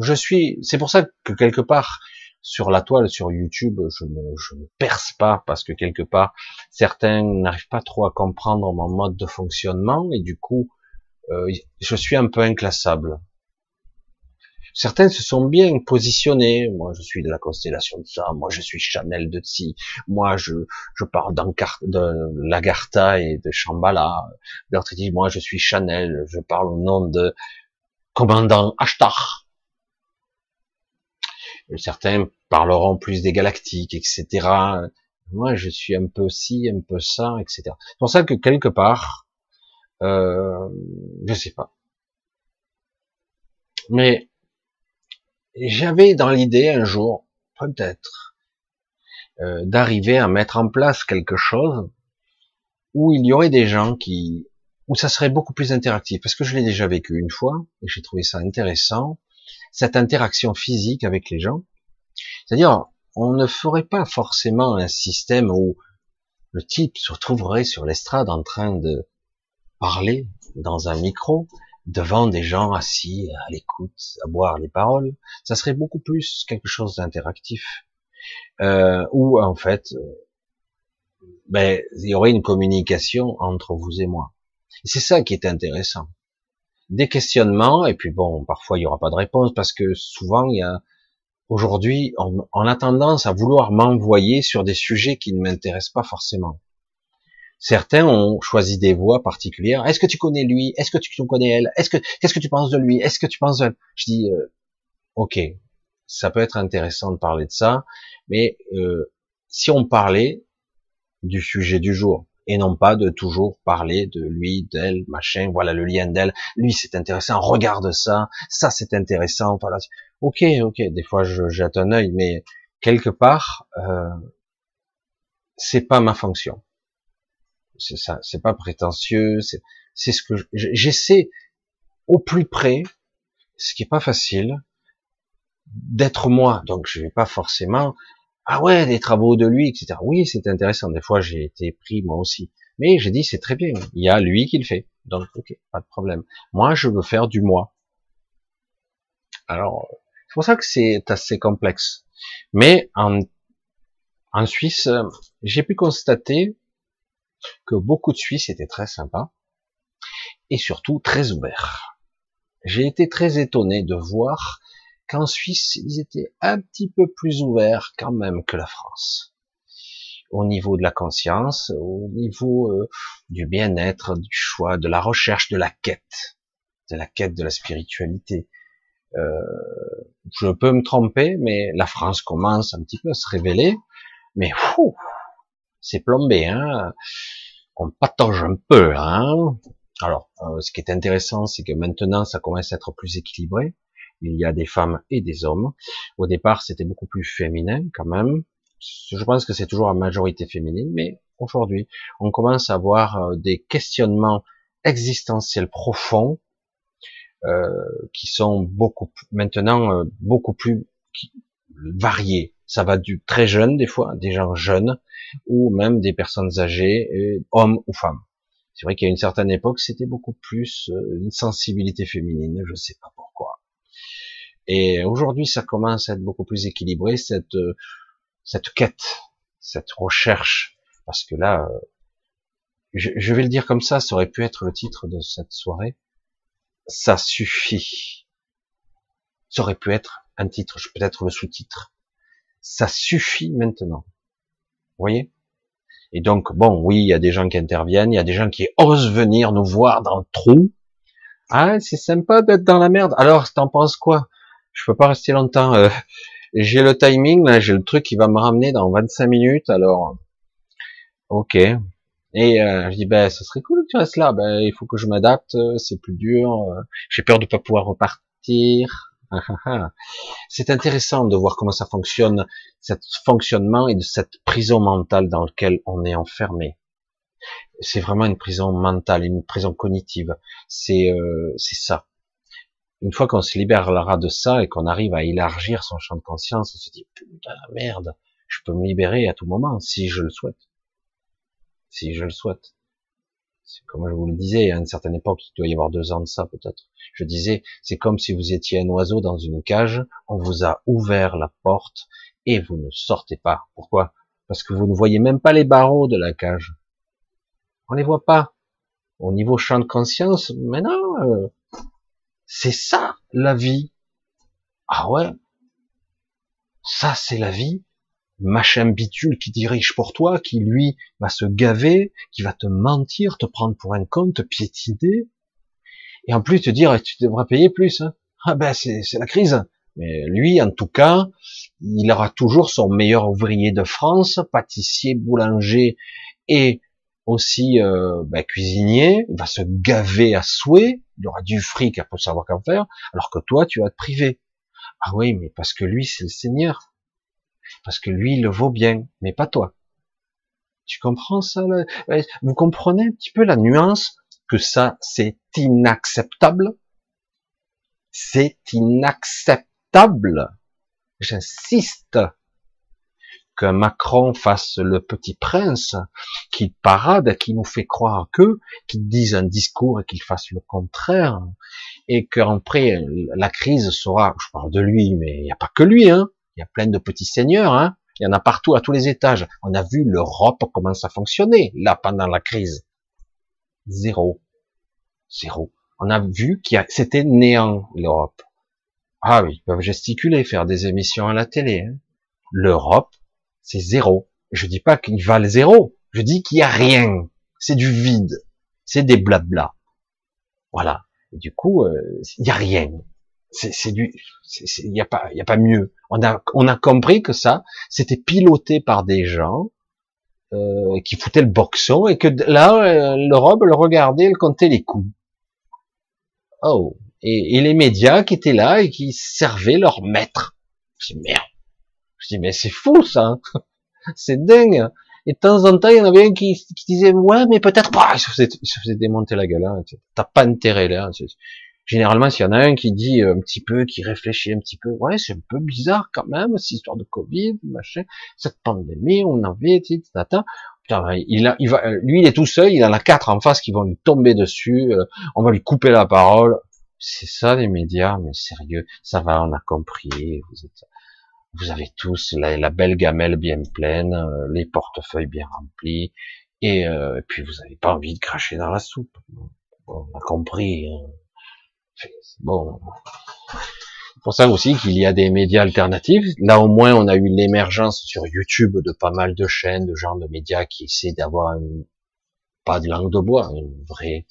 je suis. C'est pour ça que quelque part sur la toile, sur YouTube, je ne, perce pas parce que quelque part certains n'arrivent pas trop à comprendre mon mode de fonctionnement et du coup euh, je suis un peu inclassable. Certains se sont bien positionnés. Moi, je suis de la constellation de ça. Moi, je suis Chanel de ci. Moi, je, je parle de Lagartha et de Shambhala. D'autres disent, moi, je suis Chanel. Je parle au nom de commandant Ashtar. Certains parleront plus des galactiques, etc. Moi, je suis un peu ci, un peu ça, etc. C'est pour ça que quelque part, euh, je sais pas. Mais j'avais dans l'idée un jour, peut-être, euh, d'arriver à mettre en place quelque chose où il y aurait des gens qui, où ça serait beaucoup plus interactif, parce que je l'ai déjà vécu une fois et j'ai trouvé ça intéressant, cette interaction physique avec les gens. C'est-à-dire, on ne ferait pas forcément un système où le type se retrouverait sur l'estrade en train de parler dans un micro devant des gens assis à l'écoute, à boire les paroles, ça serait beaucoup plus quelque chose d'interactif, euh, où en fait, euh, ben, il y aurait une communication entre vous et moi. C'est ça qui est intéressant. Des questionnements, et puis bon, parfois il y aura pas de réponse parce que souvent il y a, aujourd'hui, on, on a tendance à vouloir m'envoyer sur des sujets qui ne m'intéressent pas forcément. Certains ont choisi des voies particulières. Est-ce que tu connais lui? Est-ce que tu connais elle? Est-ce que qu'est-ce que tu penses de lui? Est-ce que tu penses de... Je dis euh, ok, ça peut être intéressant de parler de ça, mais euh, si on parlait du sujet du jour, et non pas de toujours parler de lui, d'elle, machin, voilà le lien d'elle, lui c'est intéressant, regarde ça, ça c'est intéressant, voilà. Ok, ok, des fois je jette un œil, mais quelque part, euh, c'est pas ma fonction. C'est ça, c'est pas prétentieux, c'est ce que j'essaie au plus près, ce qui est pas facile, d'être moi. Donc je vais pas forcément ah ouais, des travaux de lui, etc. Oui, c'est intéressant. Des fois, j'ai été pris moi aussi. Mais j'ai dit, c'est très bien. Il y a lui qui le fait. Donc, ok, pas de problème. Moi, je veux faire du moi. Alors, c'est pour ça que c'est assez complexe. Mais en, en Suisse, j'ai pu constater que beaucoup de Suisses étaient très sympas et surtout très ouverts. J'ai été très étonné de voir qu'en Suisse, ils étaient un petit peu plus ouverts quand même que la France. Au niveau de la conscience, au niveau euh, du bien-être, du choix, de la recherche, de la quête, de la quête de la spiritualité. Euh, je peux me tromper, mais la France commence un petit peu à se révéler, mais c'est plombé, hein. On patauge un peu, hein. Alors, euh, ce qui est intéressant, c'est que maintenant, ça commence à être plus équilibré il y a des femmes et des hommes. Au départ, c'était beaucoup plus féminin quand même. Je pense que c'est toujours la majorité féminine, mais aujourd'hui, on commence à avoir euh, des questionnements existentiels profonds euh, qui sont beaucoup maintenant euh, beaucoup plus variés. Ça va du très jeune des fois, des gens jeunes, ou même des personnes âgées, hommes ou femmes. C'est vrai qu'à une certaine époque, c'était beaucoup plus une sensibilité féminine, je sais pas pourquoi. Et aujourd'hui, ça commence à être beaucoup plus équilibré, cette, euh, cette quête, cette recherche. Parce que là, euh, je, je vais le dire comme ça, ça aurait pu être le titre de cette soirée. Ça suffit. Ça aurait pu être un titre, peut-être le sous-titre. Ça suffit maintenant. Vous voyez? Et donc, bon, oui, il y a des gens qui interviennent, il y a des gens qui osent venir nous voir dans le trou. Ah, c'est sympa d'être dans la merde. Alors, t'en penses quoi? Je peux pas rester longtemps. Euh, j'ai le timing, j'ai le truc qui va me ramener dans 25 minutes, alors ok. Et euh, je dis ben ça serait cool que tu restes là. Ben il faut que je m'adapte, c'est plus dur. Euh, j'ai peur de pas pouvoir repartir. c'est intéressant de voir comment ça fonctionne, cet fonctionnement et de cette prison mentale dans laquelle on est enfermé. C'est vraiment une prison mentale, une prison cognitive. C'est c'est ça une fois qu'on se libérera de ça et qu'on arrive à élargir son champ de conscience, on se dit putain merde, je peux me libérer à tout moment si je le souhaite. Si je le souhaite. C'est comme je vous le disais, à une certaine époque, il doit y avoir deux ans de ça peut-être. Je disais, c'est comme si vous étiez un oiseau dans une cage, on vous a ouvert la porte et vous ne sortez pas. Pourquoi? Parce que vous ne voyez même pas les barreaux de la cage. On les voit pas. Au niveau champ de conscience, maintenant, euh, c'est ça la vie. Ah ouais, ça c'est la vie. Machin bitule qui dirige pour toi, qui lui va se gaver, qui va te mentir, te prendre pour un con, te piétiner, et en plus te dire tu devras payer plus. Hein. Ah ben c'est la crise. Mais lui, en tout cas, il aura toujours son meilleur ouvrier de France, pâtissier, boulanger et aussi euh, ben, cuisinier, il va se gaver à souhait, il aura du fric pour savoir qu'en faire, alors que toi, tu vas te priver. Ah oui, mais parce que lui, c'est le Seigneur. Parce que lui, il le vaut bien, mais pas toi. Tu comprends ça Vous comprenez un petit peu la nuance que ça, c'est inacceptable? C'est inacceptable. J'insiste qu'un Macron fasse le petit prince, qu'il parade, qui nous fait croire que, qu'il dise un discours et qu'il fasse le contraire, et qu'après la crise sera, je parle de lui, mais il n'y a pas que lui, hein, il y a plein de petits seigneurs, hein, il y en a partout, à tous les étages. On a vu l'Europe comment ça fonctionnait, là, pendant la crise. Zéro. Zéro. On a vu qu'il c'était néant, l'Europe. Ah oui, ils peuvent gesticuler, faire des émissions à la télé. Hein. L'Europe, c'est zéro. Je dis pas qu'il valent zéro. Je dis qu'il y a rien. C'est du vide. C'est des blabla. Voilà. du coup, euh, il y a rien. C'est du, il y a pas, il y a pas mieux. On a, on a compris que ça, c'était piloté par des gens euh, qui foutait le boxon et que là, l'Europe le regardait, elle comptait les coups. Oh, et, les médias qui étaient là et qui servaient leur maître. Je dis merde. Je dis mais c'est fou ça, c'est dingue. Et de temps en temps, il y en avait un qui, qui disait ouais mais peut-être pas. Il se faisait, démonter la gueule. Hein. T'as pas intérêt là. Généralement, s'il y en a un qui dit un petit peu, qui réfléchit un petit peu, ouais, c'est un peu bizarre quand même, cette histoire de Covid, machin, cette pandémie, on en vit, tata. il a, il va, lui, il est tout seul, il en a quatre en face qui vont lui tomber dessus, euh, on va lui couper la parole. C'est ça les médias, mais sérieux, ça va, on a compris. Vous êtes, vous avez tous la, belle gamelle bien pleine, euh, les portefeuilles bien remplis, et, euh, puis vous n'avez pas envie de cracher dans la soupe. on a compris. Hein. Bon, c'est pour ça aussi qu'il y a des médias alternatifs. Là, au moins, on a eu l'émergence sur YouTube de pas mal de chaînes, de gens de médias qui essaient d'avoir pas de langue de bois, une vraie,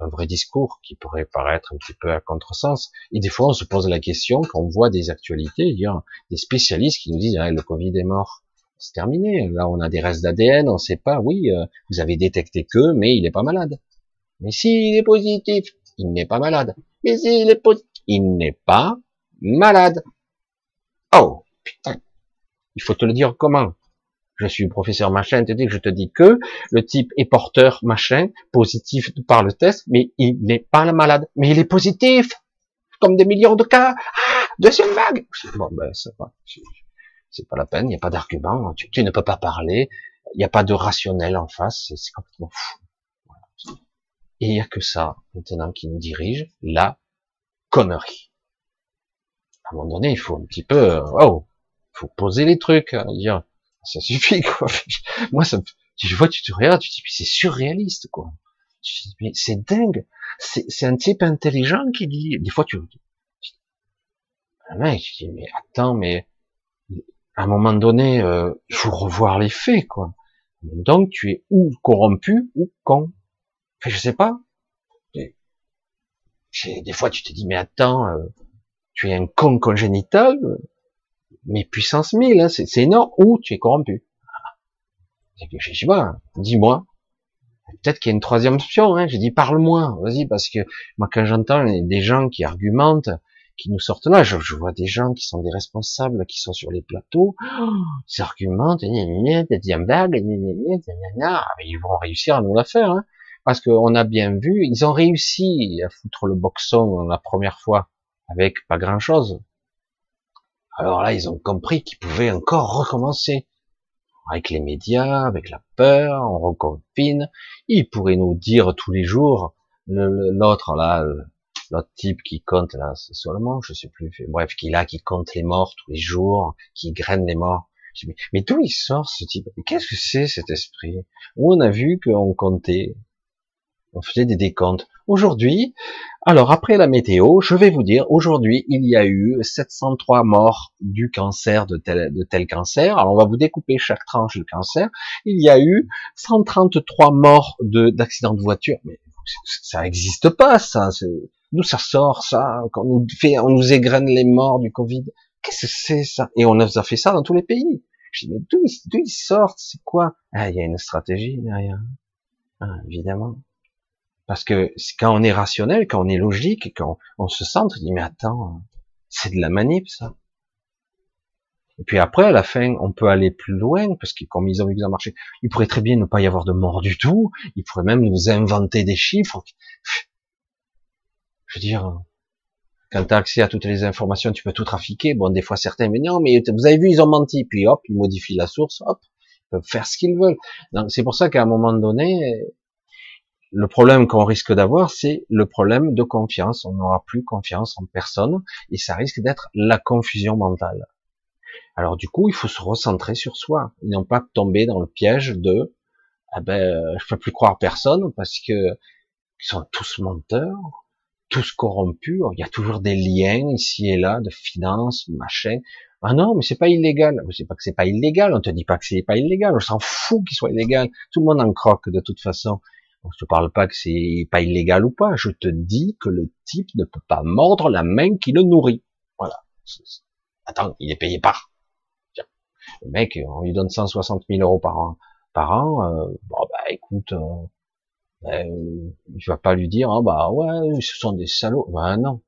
un vrai discours qui pourrait paraître un petit peu à contresens. Et des fois, on se pose la question quand on voit des actualités, il y a des spécialistes qui nous disent ah, le Covid est mort. C'est terminé. Là, on a des restes d'ADN, on ne sait pas. Oui, euh, vous avez détecté que, mais il n'est pas malade. Mais s'il est positif, il n'est pas malade. Il est il n'est pas malade. Oh, putain. Il faut te le dire comment? Je suis professeur machin, te dis que je te dis que le type est porteur machin, positif par le test, mais il n'est pas malade. Mais il est positif! Comme des millions de cas! Ah, deuxième vague! Bon, ben, c'est pas, c'est pas la peine, il n'y a pas d'argument, tu, tu, ne peux pas parler, il n'y a pas de rationnel en face, c'est complètement fou. Et il n'y a que ça, maintenant, qui nous dirige, la connerie. À un moment donné, il faut un petit peu, oh, faut poser les trucs, hein, dire, ça suffit, quoi. Moi, ça, tu vois, tu te regardes, tu te dis, c'est surréaliste, quoi. Tu dis, mais c'est dingue. C'est un type intelligent qui dit, des fois, tu, un mec, tu dis, mais attends, mais, à un moment donné, euh, il faut revoir les faits, quoi. Donc, tu es ou corrompu ou con. Je sais pas. Des fois, tu te dis, mais attends, euh, tu es un con congénital, mais puissance 1000, hein, c'est énorme, ou tu es corrompu. Je sais pas, dis-moi. Peut-être qu'il y a une troisième option. Hein. J'ai dit, parle-moi, vas-y, parce que moi, quand j'entends des gens qui argumentent, qui nous sortent là, je, vois des gens qui sont des responsables, qui sont sur les plateaux, ils argumentent, ils vont réussir à nous la faire. Hein parce qu'on a bien vu, ils ont réussi à foutre le boxon la première fois avec pas grand chose. Alors là, ils ont compris qu'ils pouvaient encore recommencer. Avec les médias, avec la peur, on reconfine. Ils pourraient nous dire tous les jours, l'autre là, l'autre type qui compte là, c'est seulement, je sais plus, bref, qui là, qui compte les morts tous les jours, qui graine les morts. Mais, mais d'où il sort ce type? Qu'est-ce que c'est cet esprit? Où on a vu qu'on comptait? On faisait des décomptes. Aujourd'hui, alors après la météo, je vais vous dire, aujourd'hui, il y a eu 703 morts du cancer, de tel, de tel cancer. Alors on va vous découper chaque tranche de cancer. Il y a eu 133 morts de, d'accidents de voiture. Mais ça n'existe pas, ça. D'où ça sort, ça? Quand on nous fait, on nous égrène les morts du Covid? Qu'est-ce que c'est, ça? Et on nous a fait ça dans tous les pays. Je dis, mais d'où, ils sortent? C'est quoi? Ah, il y a une stratégie derrière. Ah, évidemment. Parce que quand on est rationnel, quand on est logique, quand on, se sent, on dit mais attends, c'est de la manip ça. Et puis après, à la fin, on peut aller plus loin, parce que comme ils ont vu que ça marchait, il pourrait très bien ne pas y avoir de mort du tout, ils pourraient même nous inventer des chiffres. Je veux dire, quand tu as accès à toutes les informations, tu peux tout trafiquer. Bon, des fois certains, mais non, mais vous avez vu, ils ont menti, puis hop, ils modifient la source, hop, ils peuvent faire ce qu'ils veulent. Donc c'est pour ça qu'à un moment donné, le problème qu'on risque d'avoir, c'est le problème de confiance. On n'aura plus confiance en personne et ça risque d'être la confusion mentale. Alors du coup, il faut se recentrer sur soi et non pas tomber dans le piège de ah ben je peux plus croire personne parce que ils sont tous menteurs, tous corrompus. Il y a toujours des liens ici et là de finances, machin. Ah non, mais c'est pas illégal. Je sais pas que c'est pas illégal. On te dit pas que c'est pas illégal. On s'en fout qu'il soit illégal. Tout le monde en croque de toute façon. Je te parle pas que c'est pas illégal ou pas. Je te dis que le type ne peut pas mordre la main qui le nourrit. Voilà. Attends, il est payé par. Le mec, on lui donne 160 000 euros par an, parents, euh, bon bah écoute, euh, ben, je pas lui dire, ah bah ouais, ce sont des salauds. Ben non.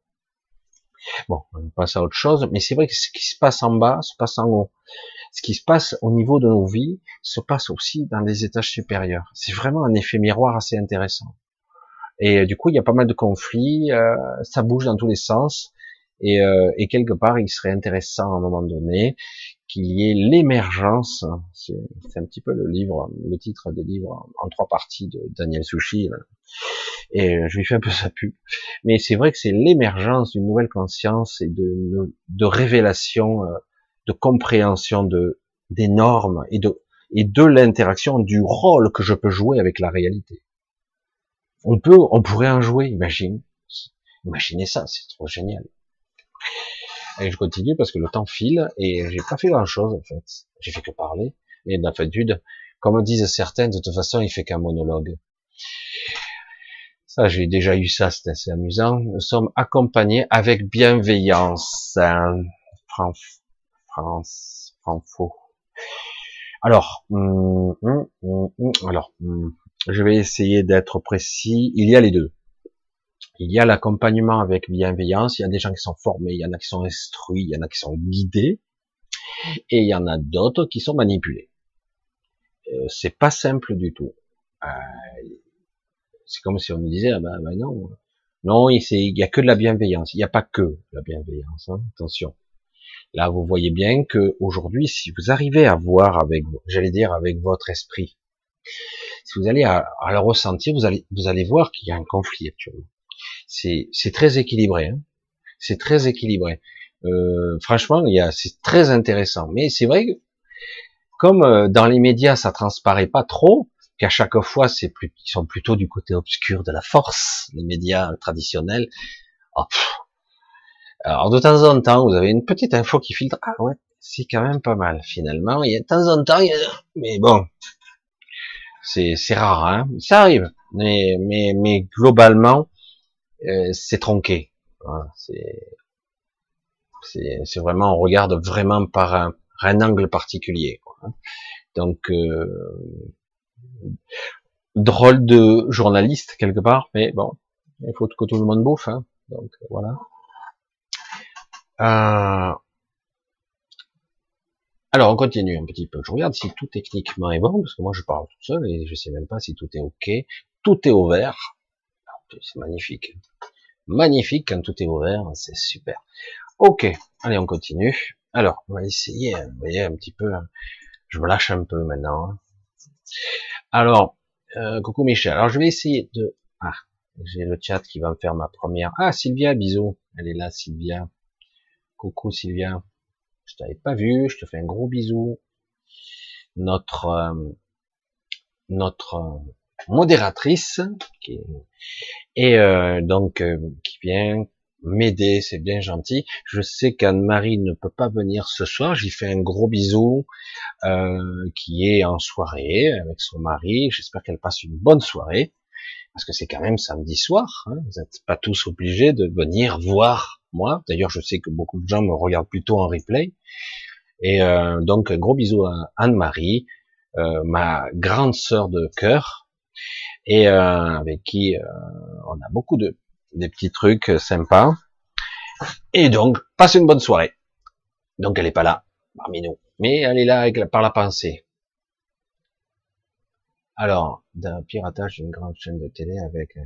Bon, on passe à autre chose, mais c'est vrai que ce qui se passe en bas se passe en haut. Ce qui se passe au niveau de nos vies se passe aussi dans les étages supérieurs. C'est vraiment un effet miroir assez intéressant. Et euh, du coup, il y a pas mal de conflits, euh, ça bouge dans tous les sens. Et, euh, et, quelque part, il serait intéressant à un moment donné qu'il y ait l'émergence. C'est un petit peu le livre, le titre des livres en trois parties de Daniel Sushi. Et je lui fais un peu sa pub. Mais c'est vrai que c'est l'émergence d'une nouvelle conscience et de, de révélation, de compréhension de des normes et de et de l'interaction du rôle que je peux jouer avec la réalité. On peut, on pourrait en jouer, imagine. Imaginez ça, c'est trop génial. Et je continue parce que le temps file et j'ai pas fait grand chose en fait. J'ai fait que parler. Et d'habitude, comme disent certains, de toute façon, il fait qu'un monologue. Ça, j'ai déjà eu ça, c'est assez amusant. Nous sommes accompagnés avec bienveillance. Hein. Alors, hum, hum, hum, alors, je vais essayer d'être précis. Il y a les deux. Il y a l'accompagnement avec bienveillance. Il y a des gens qui sont formés, il y en a qui sont instruits, il y en a qui sont guidés, et il y en a d'autres qui sont manipulés. Euh, c'est pas simple du tout. Euh, c'est comme si on me disait, ah ben, ben non, non, il y a que de la bienveillance. Il n'y a pas que de la bienveillance. Hein. Attention. Là, vous voyez bien que aujourd'hui, si vous arrivez à voir avec, j'allais dire, avec votre esprit, si vous allez à, le ressentir, vous allez, vous allez voir qu'il y a un conflit actuellement. C'est, c'est très équilibré. Hein c'est très équilibré. Euh, franchement, il y a, c'est très intéressant. Mais c'est vrai que, comme euh, dans les médias, ça transparaît pas trop, qu'à chaque fois, c'est plus, ils sont plutôt du côté obscur de la force, les médias traditionnels. Oh, Alors de temps en temps, vous avez une petite info qui filtre. Ah ouais, c'est quand même pas mal finalement. Il y a de temps en temps, il y a... mais bon, c'est rare, hein ça arrive, mais, mais, mais globalement, euh, c'est tronqué. c'est vraiment, on regarde vraiment par un, un angle particulier. Quoi, hein. Donc, euh, drôle de journaliste quelque part, mais bon, il faut que tout le monde bouffe. Hein, donc voilà. Euh, alors, on continue un petit peu. Je regarde si tout techniquement est bon, parce que moi je parle tout seul et je sais même pas si tout est ok. Tout est ouvert. C'est magnifique. Magnifique quand tout est ouvert, c'est super. Ok, allez, on continue. Alors, on va essayer, hein, vous voyez, un petit peu, hein. je me lâche un peu maintenant. Hein. Alors, euh, coucou Michel. Alors, je vais essayer de... Ah, j'ai le chat qui va me faire ma première... Ah, Sylvia, bisous. Elle est là, Sylvia. Coucou Sylvia. Je t'avais pas vu, je te fais un gros bisou. Notre euh, notre euh, modératrice qui et euh, donc qui vient m'aider, c'est bien gentil. Je sais qu'Anne-Marie ne peut pas venir ce soir. J'y fais un gros bisou, qui est en soirée avec son mari. J'espère qu'elle passe une bonne soirée, parce que c'est quand même samedi soir. Hein. Vous n'êtes pas tous obligés de venir voir moi. D'ailleurs, je sais que beaucoup de gens me regardent plutôt en replay. Et euh, donc, gros bisous à Anne-Marie, euh, ma grande sœur de cœur, et euh, avec qui on a beaucoup de des petits trucs sympas. Et donc, passe une bonne soirée. Donc, elle est pas là parmi nous, mais elle est là par la pensée. Alors, d'un piratage d'une grande chaîne de télé avec,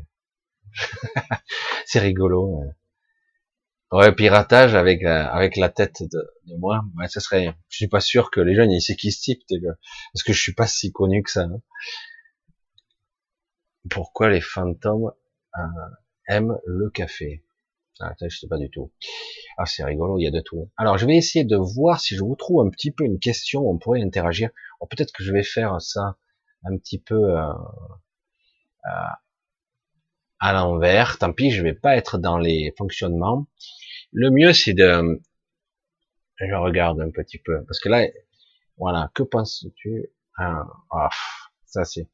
c'est rigolo. Ouais, piratage avec euh, avec la tête de, de moi, ouais, ça serait. Je suis pas sûr que les jeunes ils sait qui ce type, parce que je suis pas si connu que ça. Hein. Pourquoi les fantômes euh, aiment le café? Ah, Je sais pas du tout. Ah, c'est rigolo, il y a de tout. Alors, je vais essayer de voir si je vous trouve un petit peu une question, on pourrait interagir. Peut-être que je vais faire ça un petit peu euh, euh à l'envers. Tant pis, je vais pas être dans les fonctionnements. Le mieux, c'est de, je regarde un petit peu, parce que là, voilà, que penses-tu? Ah, ah, Ça, c'est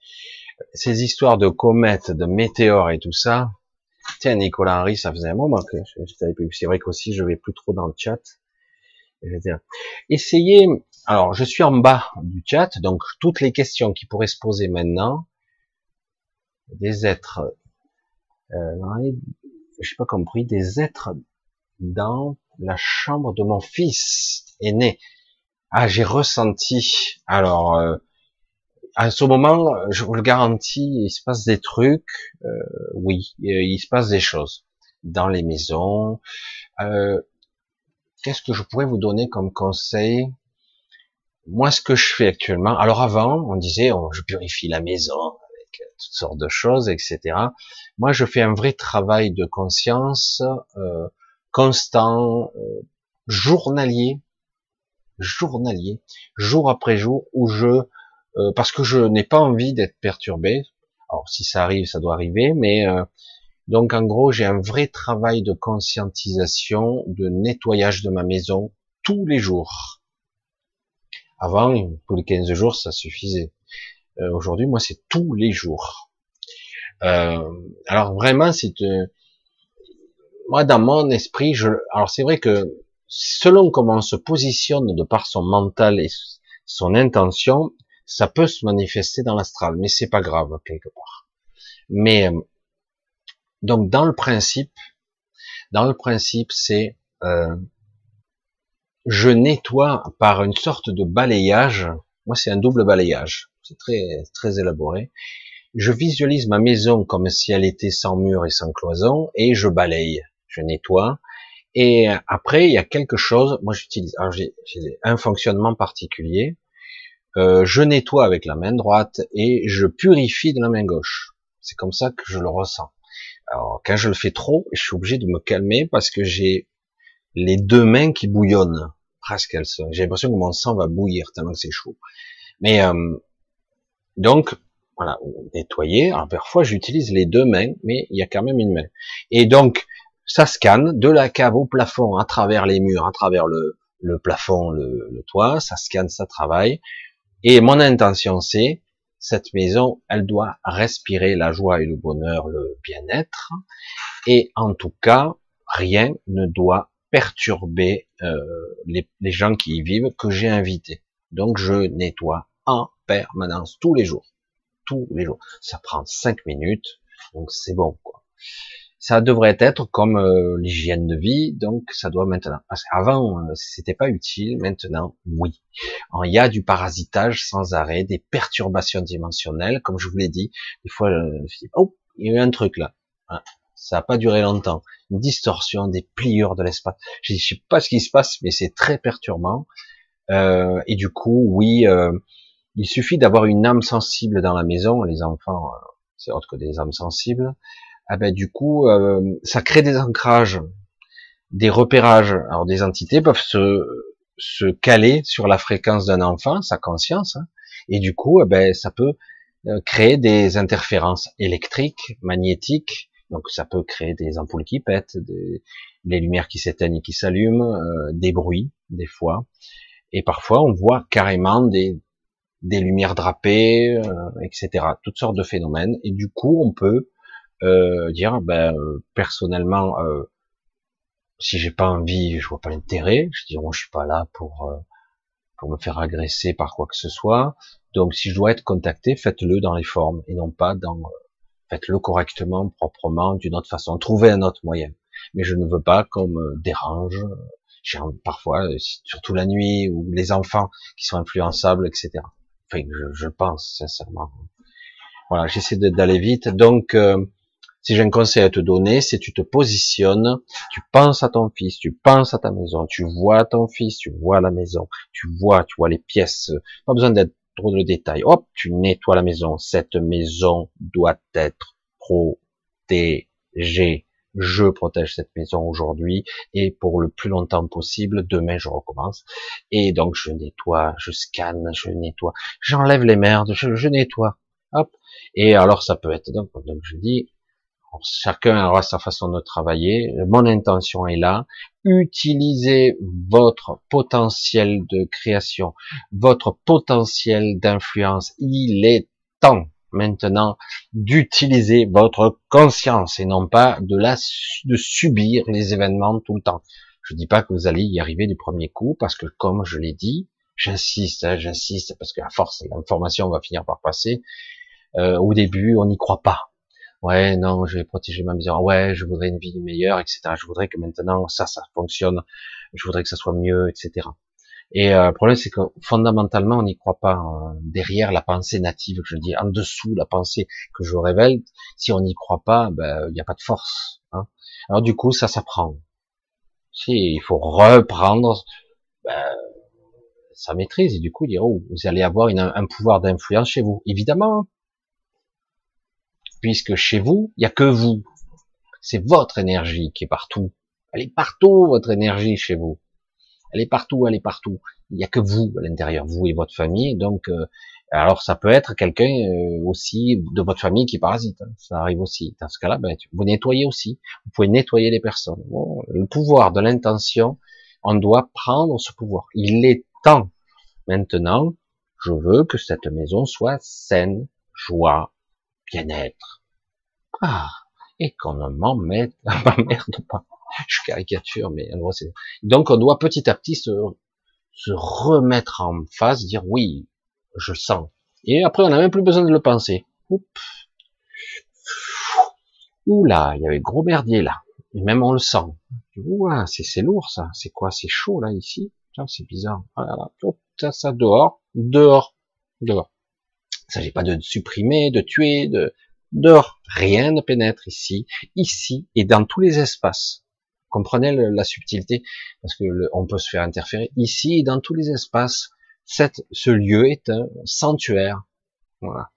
ces histoires de comètes, de météores et tout ça. Tiens, Nicolas Henry, ça faisait un moment que. C'est vrai qu'aussi, je vais plus trop dans le chat. Essayez, alors, je suis en bas du chat, donc toutes les questions qui pourraient se poser maintenant, des êtres, euh, je n'ai pas compris, des êtres dans la chambre de mon fils aîné. Ah, j'ai ressenti. Alors, euh, à ce moment, je vous le garantis, il se passe des trucs. Euh, oui, il se passe des choses dans les maisons. Euh, Qu'est-ce que je pourrais vous donner comme conseil? Moi, ce que je fais actuellement. Alors avant, on disait, je purifie la maison avec toutes sortes de choses, etc. Moi, je fais un vrai travail de conscience euh, constant, euh, journalier, journalier, jour après jour, où je, euh, parce que je n'ai pas envie d'être perturbé. Alors si ça arrive, ça doit arriver, mais euh, donc en gros, j'ai un vrai travail de conscientisation, de nettoyage de ma maison tous les jours. Avant, tous les 15 jours, ça suffisait. Aujourd'hui, moi, c'est tous les jours. alors vraiment, c'est moi, dans mon esprit, je, alors c'est vrai que selon comment on se positionne de par son mental et son intention, ça peut se manifester dans l'astral, mais c'est pas grave quelque part. Mais euh, donc dans le principe, dans le principe, c'est euh, je nettoie par une sorte de balayage. Moi, c'est un double balayage. C'est très très élaboré. Je visualise ma maison comme si elle était sans mur et sans cloison, et je balaye je nettoie. Et après, il y a quelque chose, moi j'utilise, j'ai un fonctionnement particulier, euh, je nettoie avec la main droite et je purifie de la main gauche. C'est comme ça que je le ressens. Alors quand je le fais trop, je suis obligé de me calmer parce que j'ai les deux mains qui bouillonnent, presque elles sont. J'ai l'impression que mon sang va bouillir tellement que c'est chaud. Mais euh, donc voilà, nettoyer. Alors parfois j'utilise les deux mains, mais il y a quand même une main. Et donc ça scanne de la cave au plafond, à travers les murs, à travers le, plafond, le, le, toit, ça scanne, ça travaille. Et mon intention, c'est, cette maison, elle doit respirer la joie et le bonheur, le bien-être. Et en tout cas, rien ne doit perturber euh, les, les gens qui y vivent que j'ai invités. Donc je nettoie en permanence, tous les jours. Tous les jours. Ça prend cinq minutes, donc c'est bon. quoi ça devrait être comme euh, l'hygiène de vie, donc ça doit maintenant. Parce euh, c'était pas utile, maintenant, oui. il y a du parasitage sans arrêt, des perturbations dimensionnelles, comme je vous l'ai dit. Des fois, euh, oh, il y a eu un truc là. Ah, ça n'a pas duré longtemps. Une distorsion, des pliures de l'espace. Je, je sais pas ce qui se passe, mais c'est très perturbant. Euh, et du coup, oui, il suffit d'avoir une âme sensible dans la maison. Les enfants, c'est autre que des âmes sensibles ah ben du coup, euh, ça crée des ancrages, des repérages. Alors des entités peuvent se, se caler sur la fréquence d'un enfant, sa conscience, hein. et du coup, eh ben ça peut euh, créer des interférences électriques, magnétiques. Donc ça peut créer des ampoules qui pètent, des, les lumières qui s'éteignent et qui s'allument, euh, des bruits des fois. Et parfois on voit carrément des, des lumières drapées, etc. Toutes sortes de phénomènes. Et du coup on peut euh, dire ben euh, personnellement euh, si j'ai pas envie je vois pas l'intérêt. Je dis moi je suis pas là pour euh, pour me faire agresser par quoi que ce soit. Donc si je dois être contacté faites-le dans les formes et non pas dans faites-le correctement proprement d'une autre façon. Trouvez un autre moyen. Mais je ne veux pas qu'on me dérange. J'ai parfois surtout la nuit ou les enfants qui sont influençables etc enfin je, je pense sincèrement. Voilà j'essaie d'aller vite. Donc euh, si j'ai un conseil à te donner, c'est tu te positionnes, tu penses à ton fils, tu penses à ta maison, tu vois ton fils, tu vois la maison, tu vois, tu vois les pièces, pas besoin d'être trop de détails. Hop, tu nettoies la maison. Cette maison doit être protégée. Je protège cette maison aujourd'hui et pour le plus longtemps possible. Demain, je recommence. Et donc, je nettoie, je scanne, je nettoie, j'enlève les merdes, je, nettoie. Hop. Et alors, ça peut être donc je dis, chacun aura sa façon de travailler. Mon intention est là. Utilisez votre potentiel de création, votre potentiel d'influence. Il est temps maintenant d'utiliser votre conscience et non pas de la de subir les événements tout le temps. Je dis pas que vous allez y arriver du premier coup parce que comme je l'ai dit, J'insiste, hein, j'insiste, parce que à force, l'information va finir par passer. Euh, au début, on n'y croit pas. Ouais, non, je vais protéger ma maison. Ouais, je voudrais une vie meilleure, etc. Je voudrais que maintenant ça, ça fonctionne. Je voudrais que ça soit mieux, etc. Et euh, le problème, c'est que fondamentalement, on n'y croit pas. Hein. derrière la pensée native, je dis, en dessous la pensée que je révèle, si on n'y croit pas, ben, il n'y a pas de force. Hein. Alors du coup, ça s'apprend. Si, il faut reprendre ben, sa maîtrise et du coup dire oh, vous allez avoir un pouvoir d'influence chez vous. Évidemment, puisque chez vous, il n'y a que vous. C'est votre énergie qui est partout. Elle est partout, votre énergie chez vous. Elle est partout, elle est partout. Il n'y a que vous à l'intérieur, vous et votre famille. Donc, euh, alors ça peut être quelqu'un euh, aussi de votre famille qui parasite. Hein. Ça arrive aussi. Dans ce cas-là, ben, vous nettoyez aussi. Vous pouvez nettoyer les personnes. le pouvoir de l'intention, on doit prendre ce pouvoir. Il est temps maintenant. Je veux que cette maison soit saine, joie, bien-être. Ah, et qu'on ne m'emmerde, pas. Je caricature, mais c'est... Donc on doit petit à petit se, remettre en face, dire oui, je sens. Et après, on n'a même plus besoin de le penser. Oups. Oula, il y avait gros merdier là. Et même on le sent. Ouah, c'est, c'est lourd ça. C'est quoi C'est chaud là ici? C'est bizarre. Voilà. ça, ça dehors, dehors, dehors. Il s'agit pas de supprimer, de tuer, de dehors. Rien ne pénètre ici, ici et dans tous les espaces. Comprenez la subtilité? Parce que on peut se faire interférer ici et dans tous les espaces. Cette, ce lieu est un sanctuaire. Voilà.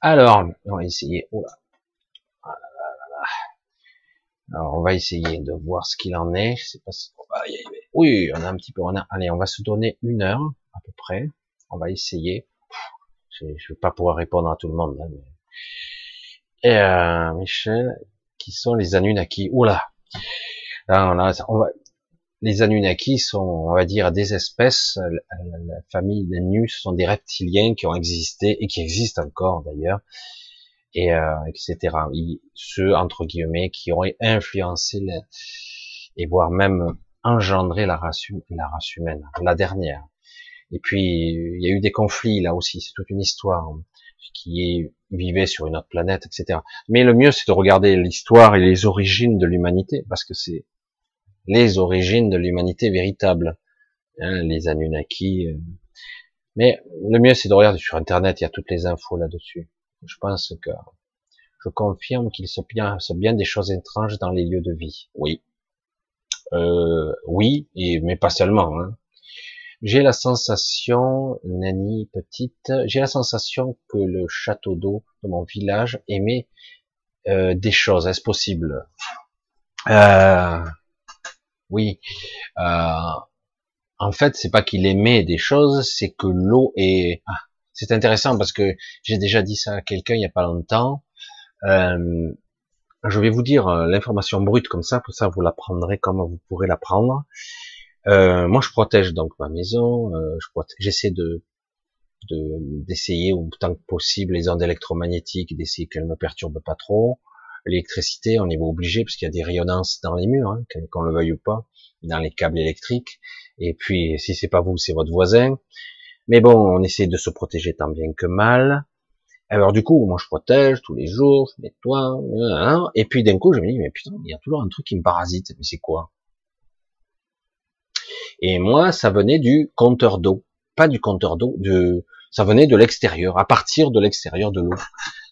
Alors, on va essayer. Oh Alors, on va essayer de voir ce qu'il en est. Je sais pas si on va y arriver. Oui, on a un petit peu. On a... Allez, on va se donner une heure à peu près. On va essayer. Je, je vais pas pouvoir répondre à tout le monde. Hein. Et euh, Michel, qui sont les Anunnaki? Oula. Là, là, on va... Les Anunnaki sont, on va dire, des espèces. La, famille des sont des reptiliens qui ont existé et qui existent encore d'ailleurs, et euh, etc. ceux entre guillemets qui auraient influencé et voire même engendré la race humaine, la dernière. Et puis, il y a eu des conflits là aussi, c'est toute une histoire qui est, vivait sur une autre planète, etc. Mais le mieux, c'est de regarder l'histoire et les origines de l'humanité, parce que c'est les origines de l'humanité véritable, hein, les Anunnaki. Euh. Mais le mieux, c'est de regarder sur Internet, il y a toutes les infos là-dessus. Je pense que je confirme qu'il se bien, se bien des choses étranges dans les lieux de vie. Oui. Euh, oui, et, mais pas seulement. Hein. J'ai la sensation, Nani petite, j'ai la sensation que le château d'eau de mon village émet euh, des choses. Est-ce possible? Euh, Oui. Euh, en fait, c'est pas qu'il émet des choses, c'est que l'eau est. Ah, c'est intéressant parce que j'ai déjà dit ça à quelqu'un il y a pas longtemps. Euh, je vais vous dire euh, l'information brute comme ça, pour ça vous la prendrez comme vous pourrez la prendre. Euh, moi, je protège donc ma maison. Euh, j'essaie de d'essayer autant que possible les ondes électromagnétiques, d'essayer qu'elles ne me perturbent pas trop. L'électricité, on est obligé parce qu'il y a des rayonnances dans les murs, hein, qu'on le veuille ou pas, dans les câbles électriques. Et puis, si c'est pas vous, c'est votre voisin. Mais bon, on essaie de se protéger tant bien que mal. Alors du coup, moi je protège tous les jours, je nettoie, et puis d'un coup je me dis mais putain, il y a toujours un truc qui me parasite. Mais c'est quoi? Et moi, ça venait du compteur d'eau, pas du compteur d'eau, de, ça venait de l'extérieur, à partir de l'extérieur de l'eau.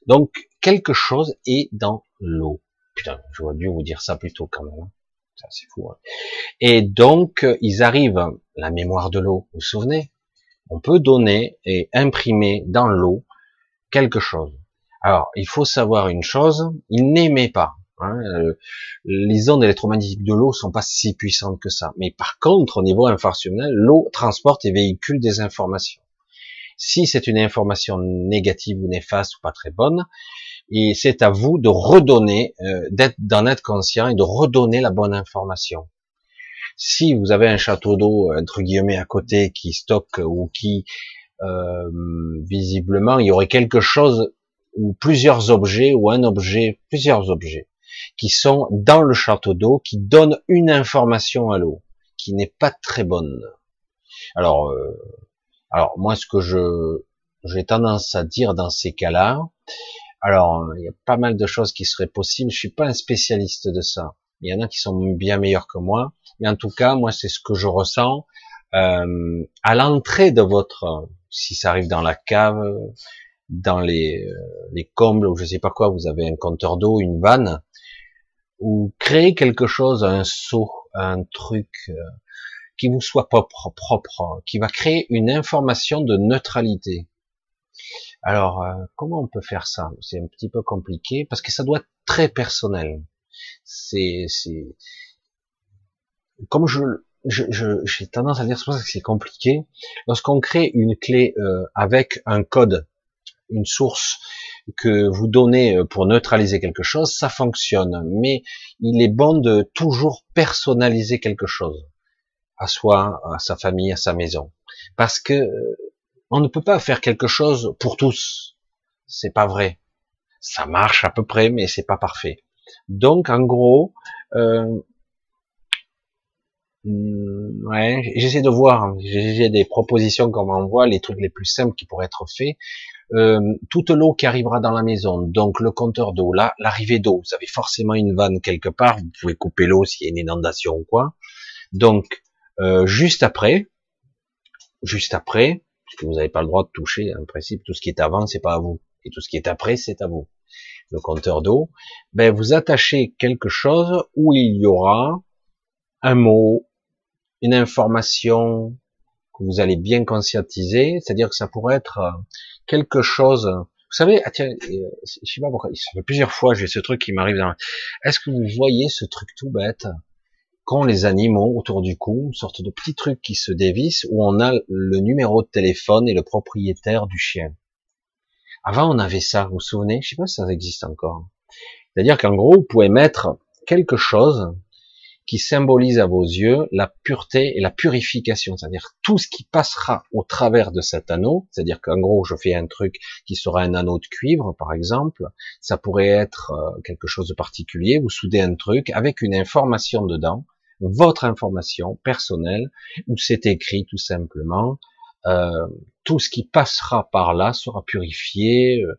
Donc quelque chose est dans l'eau. Putain, j'aurais dû vous dire ça plus tôt quand même. Ça c'est fou. Hein. Et donc ils arrivent, la mémoire de l'eau. Vous vous souvenez? On peut donner et imprimer dans l'eau quelque chose. Alors il faut savoir une chose, il n'aimait pas. Hein, euh, les ondes électromagnétiques de l'eau sont pas si puissantes que ça. Mais par contre, au niveau informationnel, l'eau transporte et véhicule des informations. Si c'est une information négative ou néfaste ou pas très bonne, et c'est à vous de redonner, euh, d'en être conscient et de redonner la bonne information. Si vous avez un château d'eau entre guillemets à côté qui stocke ou qui euh, visiblement il y aurait quelque chose ou plusieurs objets ou un objet, plusieurs objets qui sont dans le château d'eau, qui donnent une information à l'eau, qui n'est pas très bonne. Alors, euh, alors moi, ce que je j'ai tendance à dire dans ces cas-là, alors il y a pas mal de choses qui seraient possibles. Je suis pas un spécialiste de ça. Il y en a qui sont bien meilleurs que moi, mais en tout cas, moi, c'est ce que je ressens euh, à l'entrée de votre, si ça arrive dans la cave, dans les, euh, les combles ou je sais pas quoi, vous avez un compteur d'eau, une vanne, ou créer quelque chose, un seau, un truc euh, qui vous soit propre, propre, qui va créer une information de neutralité. Alors, euh, comment on peut faire ça? C'est un petit peu compliqué parce que ça doit être très personnel. C'est, c'est, comme je, j'ai tendance à dire que c'est compliqué. Lorsqu'on crée une clé euh, avec un code, une source que vous donnez euh, pour neutraliser quelque chose, ça fonctionne. Mais il est bon de toujours personnaliser quelque chose à soi, à sa famille, à sa maison, parce que euh, on ne peut pas faire quelque chose pour tous. C'est pas vrai. Ça marche à peu près, mais c'est pas parfait. Donc, en gros, euh, hmm, j'essaie de voir. J'ai des propositions comme on voit, les trucs les plus simples qui pourraient être faits. Euh, toute l'eau qui arrivera dans la maison, donc le compteur d'eau, là, l'arrivée d'eau, vous avez forcément une vanne quelque part, vous pouvez couper l'eau s'il y a une inondation ou quoi. Donc, euh, juste après, juste après, puisque vous n'avez pas le droit de toucher, en principe, tout ce qui est avant, c'est pas à vous, et tout ce qui est après, c'est à vous. Le compteur d'eau, ben vous attachez quelque chose où il y aura un mot, une information que vous allez bien conscientiser, c'est-à-dire que ça pourrait être euh, quelque chose. Vous savez, ah tiens, je sais pas pourquoi, plusieurs fois j'ai ce truc qui m'arrive dans. Est-ce que vous voyez ce truc tout bête qu'ont les animaux autour du cou, une sorte de petit truc qui se dévisse où on a le numéro de téléphone et le propriétaire du chien? Avant, on avait ça, vous vous souvenez? Je sais pas si ça existe encore. C'est-à-dire qu'en gros, vous pouvez mettre quelque chose qui symbolise à vos yeux la pureté et la purification, c'est-à-dire tout ce qui passera au travers de cet anneau, c'est-à-dire qu'en gros je fais un truc qui sera un anneau de cuivre par exemple, ça pourrait être euh, quelque chose de particulier, vous soudez un truc avec une information dedans, votre information personnelle, où c'est écrit tout simplement, euh, tout ce qui passera par là sera purifié, euh,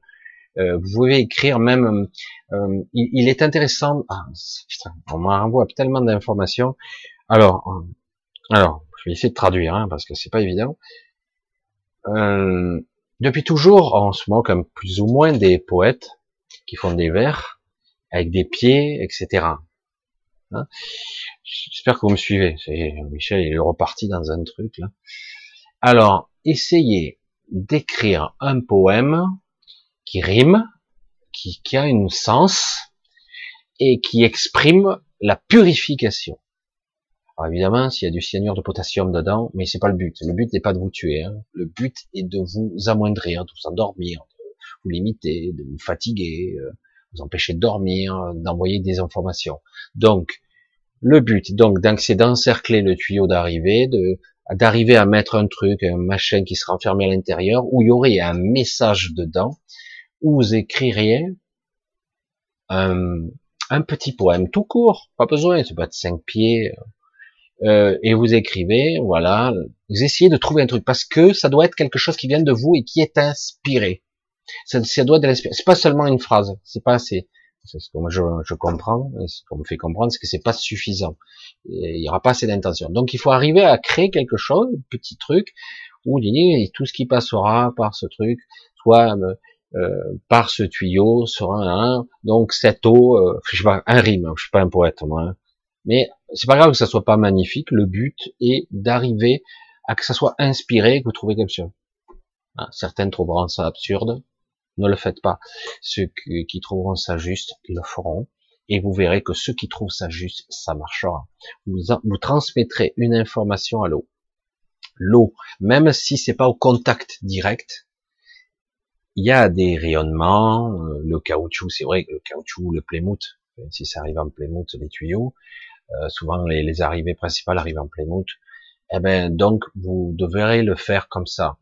euh, vous pouvez écrire même. Euh, il, est intéressant. Ah, putain, on m'envoie tellement d'informations. Alors, euh, alors, je vais essayer de traduire hein, parce que c'est pas évident. depuis toujours, on se moque un plus ou moins des poètes qui font des vers avec des pieds, etc. Hein? J'espère que vous me suivez. Michel, il est reparti dans un truc. Alors, essayez d'écrire un poème qui rime, qui, qui a un sens et qui exprime la purification. Alors évidemment, s'il y a du cyanure de potassium dedans, mais c'est pas le but. Le but n'est pas de vous tuer. Hein. Le but est de vous amoindrir, de vous endormir, de vous limiter, de vous fatiguer, euh, vous empêcher de dormir, d'envoyer des informations. Donc, le but, donc, c'est d'encercler le tuyau d'arrivée, de d'arriver à mettre un truc, un machin qui sera enfermé à l'intérieur, où il y aurait un message dedans, où vous écririez un, un, petit poème tout court, pas besoin, c'est pas de cinq pieds, euh, et vous écrivez, voilà, vous essayez de trouver un truc, parce que ça doit être quelque chose qui vient de vous et qui est inspiré. Ça, ça doit être C'est pas seulement une phrase, c'est pas assez. C'est ce que moi je, je comprends, ce qu'on me fait comprendre, c'est que c'est pas suffisant. il y aura pas assez d'intention. Donc il faut arriver à créer quelque chose, un petit truc, où tout ce qui passera par ce truc, soit euh, par ce tuyau sera un, donc cette eau, euh, je sais pas, un rime, je suis pas un poète moi, hein. mais c'est pas grave que ça soit pas magnifique, le but est d'arriver à que ça soit inspiré, que vous trouvez quelque chose. Hein, certaines trouveront ça absurde, ne le faites pas. Ceux qui trouveront ça juste, le feront, et vous verrez que ceux qui trouvent ça juste, ça marchera. Vous, vous transmettrez une information à l'eau. L'eau, même si c'est pas au contact direct, il y a des rayonnements, euh, le caoutchouc, c'est vrai que le caoutchouc, le plémout, si ça arrive en plémout, les tuyaux, euh, souvent les, les, arrivées principales arrivent en plémout, eh ben donc vous devrez le faire comme ça.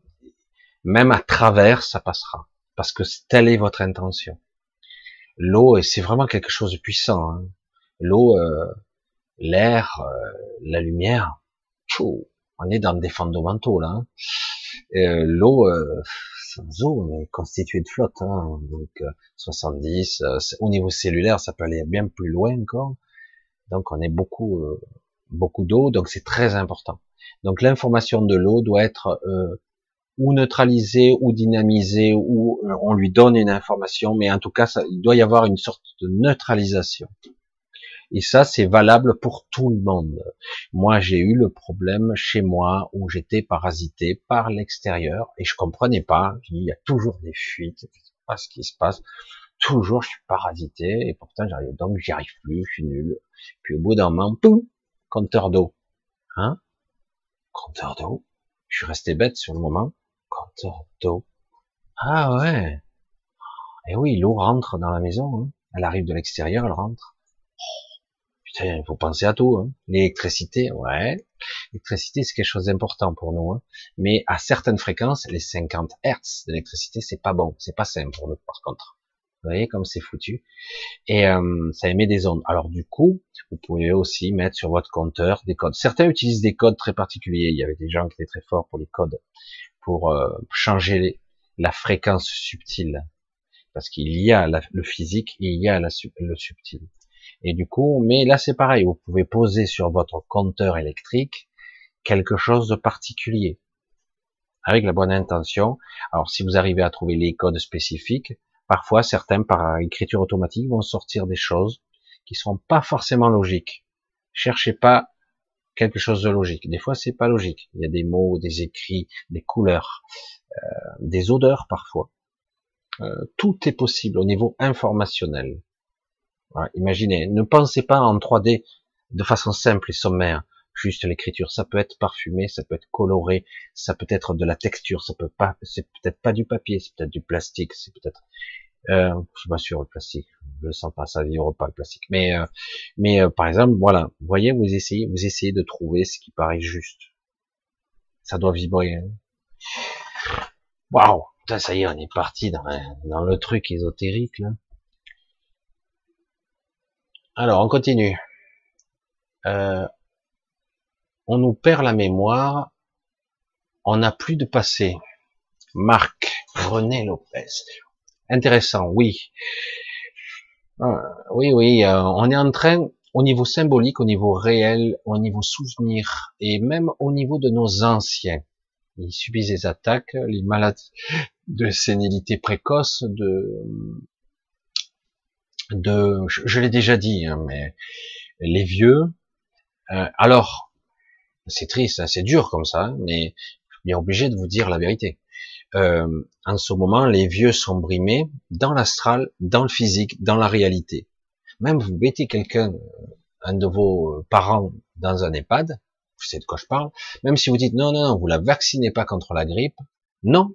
Même à travers, ça passera, parce que telle est votre intention. L'eau, c'est vraiment quelque chose de puissant. Hein. L'eau, euh, l'air, la lumière, On est dans des fondamentaux là. Hein. Euh, l'eau, euh, on est constitué de flotte. Hein. Donc 70. Euh, au niveau cellulaire, ça peut aller bien plus loin encore. Donc on est beaucoup, beaucoup d'eau. Donc c'est très important. Donc l'information de l'eau doit être ou neutralisée ou dynamisée ou on lui donne une information, mais en tout cas, ça, il doit y avoir une sorte de neutralisation. Et ça, c'est valable pour tout le monde. Moi, j'ai eu le problème chez moi où j'étais parasité par l'extérieur et je comprenais pas. Il y a toujours des fuites, je sais pas ce qui se passe. Toujours, je suis parasité et pourtant j'arrive donc j'y arrive plus, je suis nul. Puis au bout d'un moment, poum, compteur d'eau. Hein? Compteur d'eau? Je suis resté bête sur le moment. Compteur d'eau. Ah ouais. Et eh oui, l'eau rentre dans la maison. Hein. Elle arrive de l'extérieur, elle rentre il faut penser à tout. Hein. L'électricité, ouais. L'électricité, c'est quelque chose d'important pour nous. Hein. Mais à certaines fréquences, les 50 Hertz d'électricité, c'est pas bon. C'est pas simple pour nous, par contre. Vous voyez comme c'est foutu. Et euh, ça émet des ondes. Alors du coup, vous pouvez aussi mettre sur votre compteur des codes. Certains utilisent des codes très particuliers. Il y avait des gens qui étaient très forts pour les codes, pour euh, changer la fréquence subtile. Parce qu'il y a le physique et il y a le subtil. Et du coup, mais là c'est pareil, vous pouvez poser sur votre compteur électrique quelque chose de particulier avec la bonne intention. Alors si vous arrivez à trouver les codes spécifiques, parfois certains par écriture automatique vont sortir des choses qui sont pas forcément logiques. Cherchez pas quelque chose de logique. Des fois c'est pas logique. Il y a des mots, des écrits, des couleurs, euh, des odeurs parfois. Euh, tout est possible au niveau informationnel imaginez, ne pensez pas en 3D de façon simple et sommaire, juste l'écriture. Ça peut être parfumé, ça peut être coloré, ça peut être de la texture, ça peut pas, c'est peut-être pas du papier, c'est peut-être du plastique, c'est peut-être, euh, je suis pas sûr le plastique, je le sens pas, ça vivre pas le plastique. Mais, euh, mais euh, par exemple, voilà, vous voyez, vous essayez, vous essayez de trouver ce qui paraît juste. Ça doit vibrer. Hein. Waouh, ça y est, on est parti dans, dans le truc ésotérique là. Alors, on continue. Euh, on nous perd la mémoire. On n'a plus de passé. Marc René Lopez. Intéressant, oui. Euh, oui, oui, euh, on est en train, au niveau symbolique, au niveau réel, au niveau souvenir, et même au niveau de nos anciens. Ils subissent des attaques, les maladies de sénilité précoce, de de, je, l'ai déjà dit, hein, mais les vieux. Euh, alors, c'est triste, hein, c'est dur comme ça, mais je suis obligé de vous dire la vérité. Euh, en ce moment, les vieux sont brimés dans l'astral, dans le physique, dans la réalité. Même vous mettez quelqu'un, un de vos parents, dans un EHPAD, vous savez de quoi je parle, même si vous dites non, non, vous la vaccinez pas contre la grippe, non.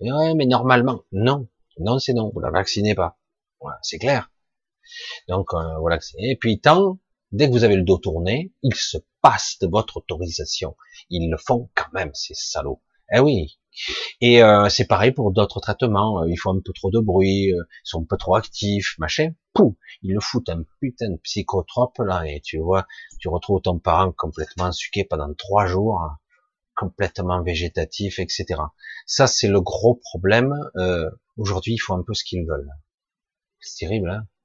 Ouais, mais normalement, non. Non, c'est non, vous la vaccinez pas. Voilà, c'est clair. Donc euh, voilà. Et puis tant, dès que vous avez le dos tourné, ils se passent de votre autorisation. Ils le font quand même, ces salauds. Eh oui. Et euh, c'est pareil pour d'autres traitements. Euh, ils font un peu trop de bruit, ils sont un peu trop actifs, machin. Pouh, ils le foutent un putain de psychotrope là, et tu vois, tu retrouves ton parent complètement suqué pendant trois jours, complètement végétatif, etc. Ça, c'est le gros problème. Aujourd'hui, ils font un peu ce qu'ils veulent. C'est terrible, hein euh,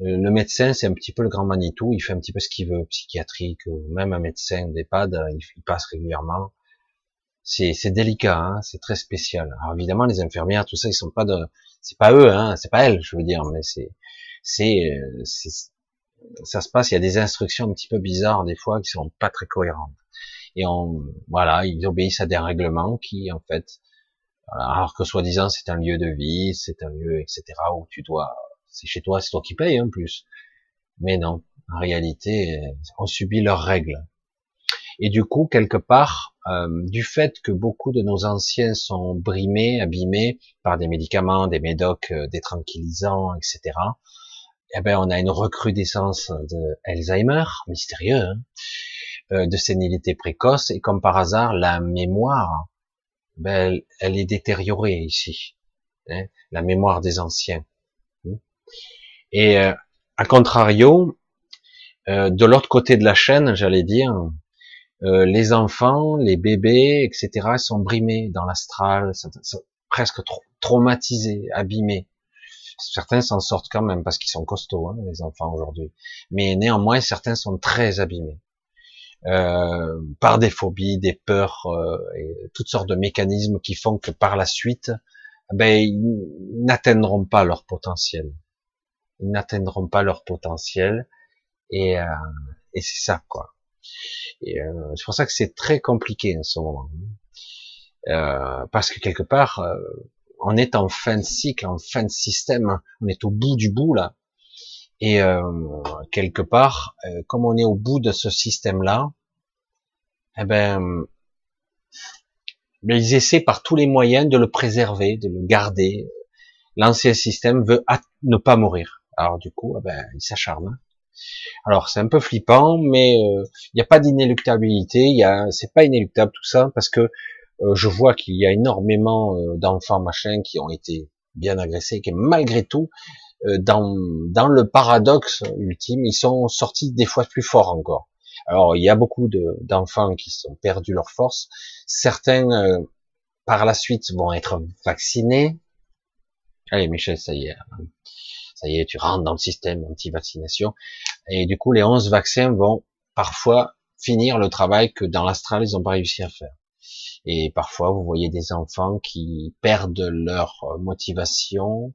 le médecin, c'est un petit peu le grand Manitou, il fait un petit peu ce qu'il veut, psychiatrique, même un médecin d'EHPAD, euh, il, passe régulièrement. C'est, délicat, hein, c'est très spécial. Alors évidemment, les infirmières, tout ça, ils sont pas de, c'est pas eux, hein, c'est pas elles, je veux dire, mais c'est, c'est, euh, ça se passe. Il y a des instructions un petit peu bizarres des fois qui sont pas très cohérentes. Et on, voilà, ils obéissent à des règlements qui, en fait, alors que soi-disant c'est un lieu de vie, c'est un lieu, etc., où tu dois c'est chez toi, c'est toi qui payes en plus. Mais non, en réalité, on subit leurs règles. Et du coup, quelque part, euh, du fait que beaucoup de nos anciens sont brimés, abîmés par des médicaments, des médocs, euh, des tranquillisants, etc. Eh ben, on a une recrudescence de Alzheimer, mystérieux, hein, euh, de sénilité précoce, et comme par hasard, la mémoire, ben, elle, est détériorée ici, hein, la mémoire des anciens. Et euh, à contrario, euh, de l'autre côté de la chaîne, j'allais dire, euh, les enfants, les bébés, etc. sont brimés dans l'astral, presque traumatisés, abîmés. Certains s'en sortent quand même parce qu'ils sont costauds, hein, les enfants aujourd'hui. Mais néanmoins, certains sont très abîmés. Euh, par des phobies, des peurs, euh, et toutes sortes de mécanismes qui font que par la suite, ben, ils n'atteindront pas leur potentiel. Ils n'atteindront pas leur potentiel. Et, euh, et c'est ça, quoi. Et euh, c'est pour ça que c'est très compliqué en ce moment. Euh, parce que quelque part, on est en fin de cycle, en fin de système, on est au bout du bout là. Et quelque part, comme on est au bout de ce système-là, eh ben, ils essaient par tous les moyens de le préserver, de le garder. L'ancien système veut ne pas mourir. Alors du coup, eh ben, il s'acharne. Alors c'est un peu flippant, mais euh, il n'y a pas d'inéluctabilité. Il y a, c'est pas inéluctable tout ça parce que euh, je vois qu'il y a énormément euh, d'enfants machin qui ont été bien agressés, qui malgré tout dans dans le paradoxe ultime, ils sont sortis des fois plus forts encore. Alors il y a beaucoup d'enfants qui sont perdus leur force. Certains par la suite vont être vaccinés. Allez Michel, ça y est ça y est, tu rentres dans le système anti-vaccination. Et du coup, les 11 vaccins vont parfois finir le travail que dans l'astral, ils n'ont pas réussi à faire. Et parfois, vous voyez des enfants qui perdent leur motivation,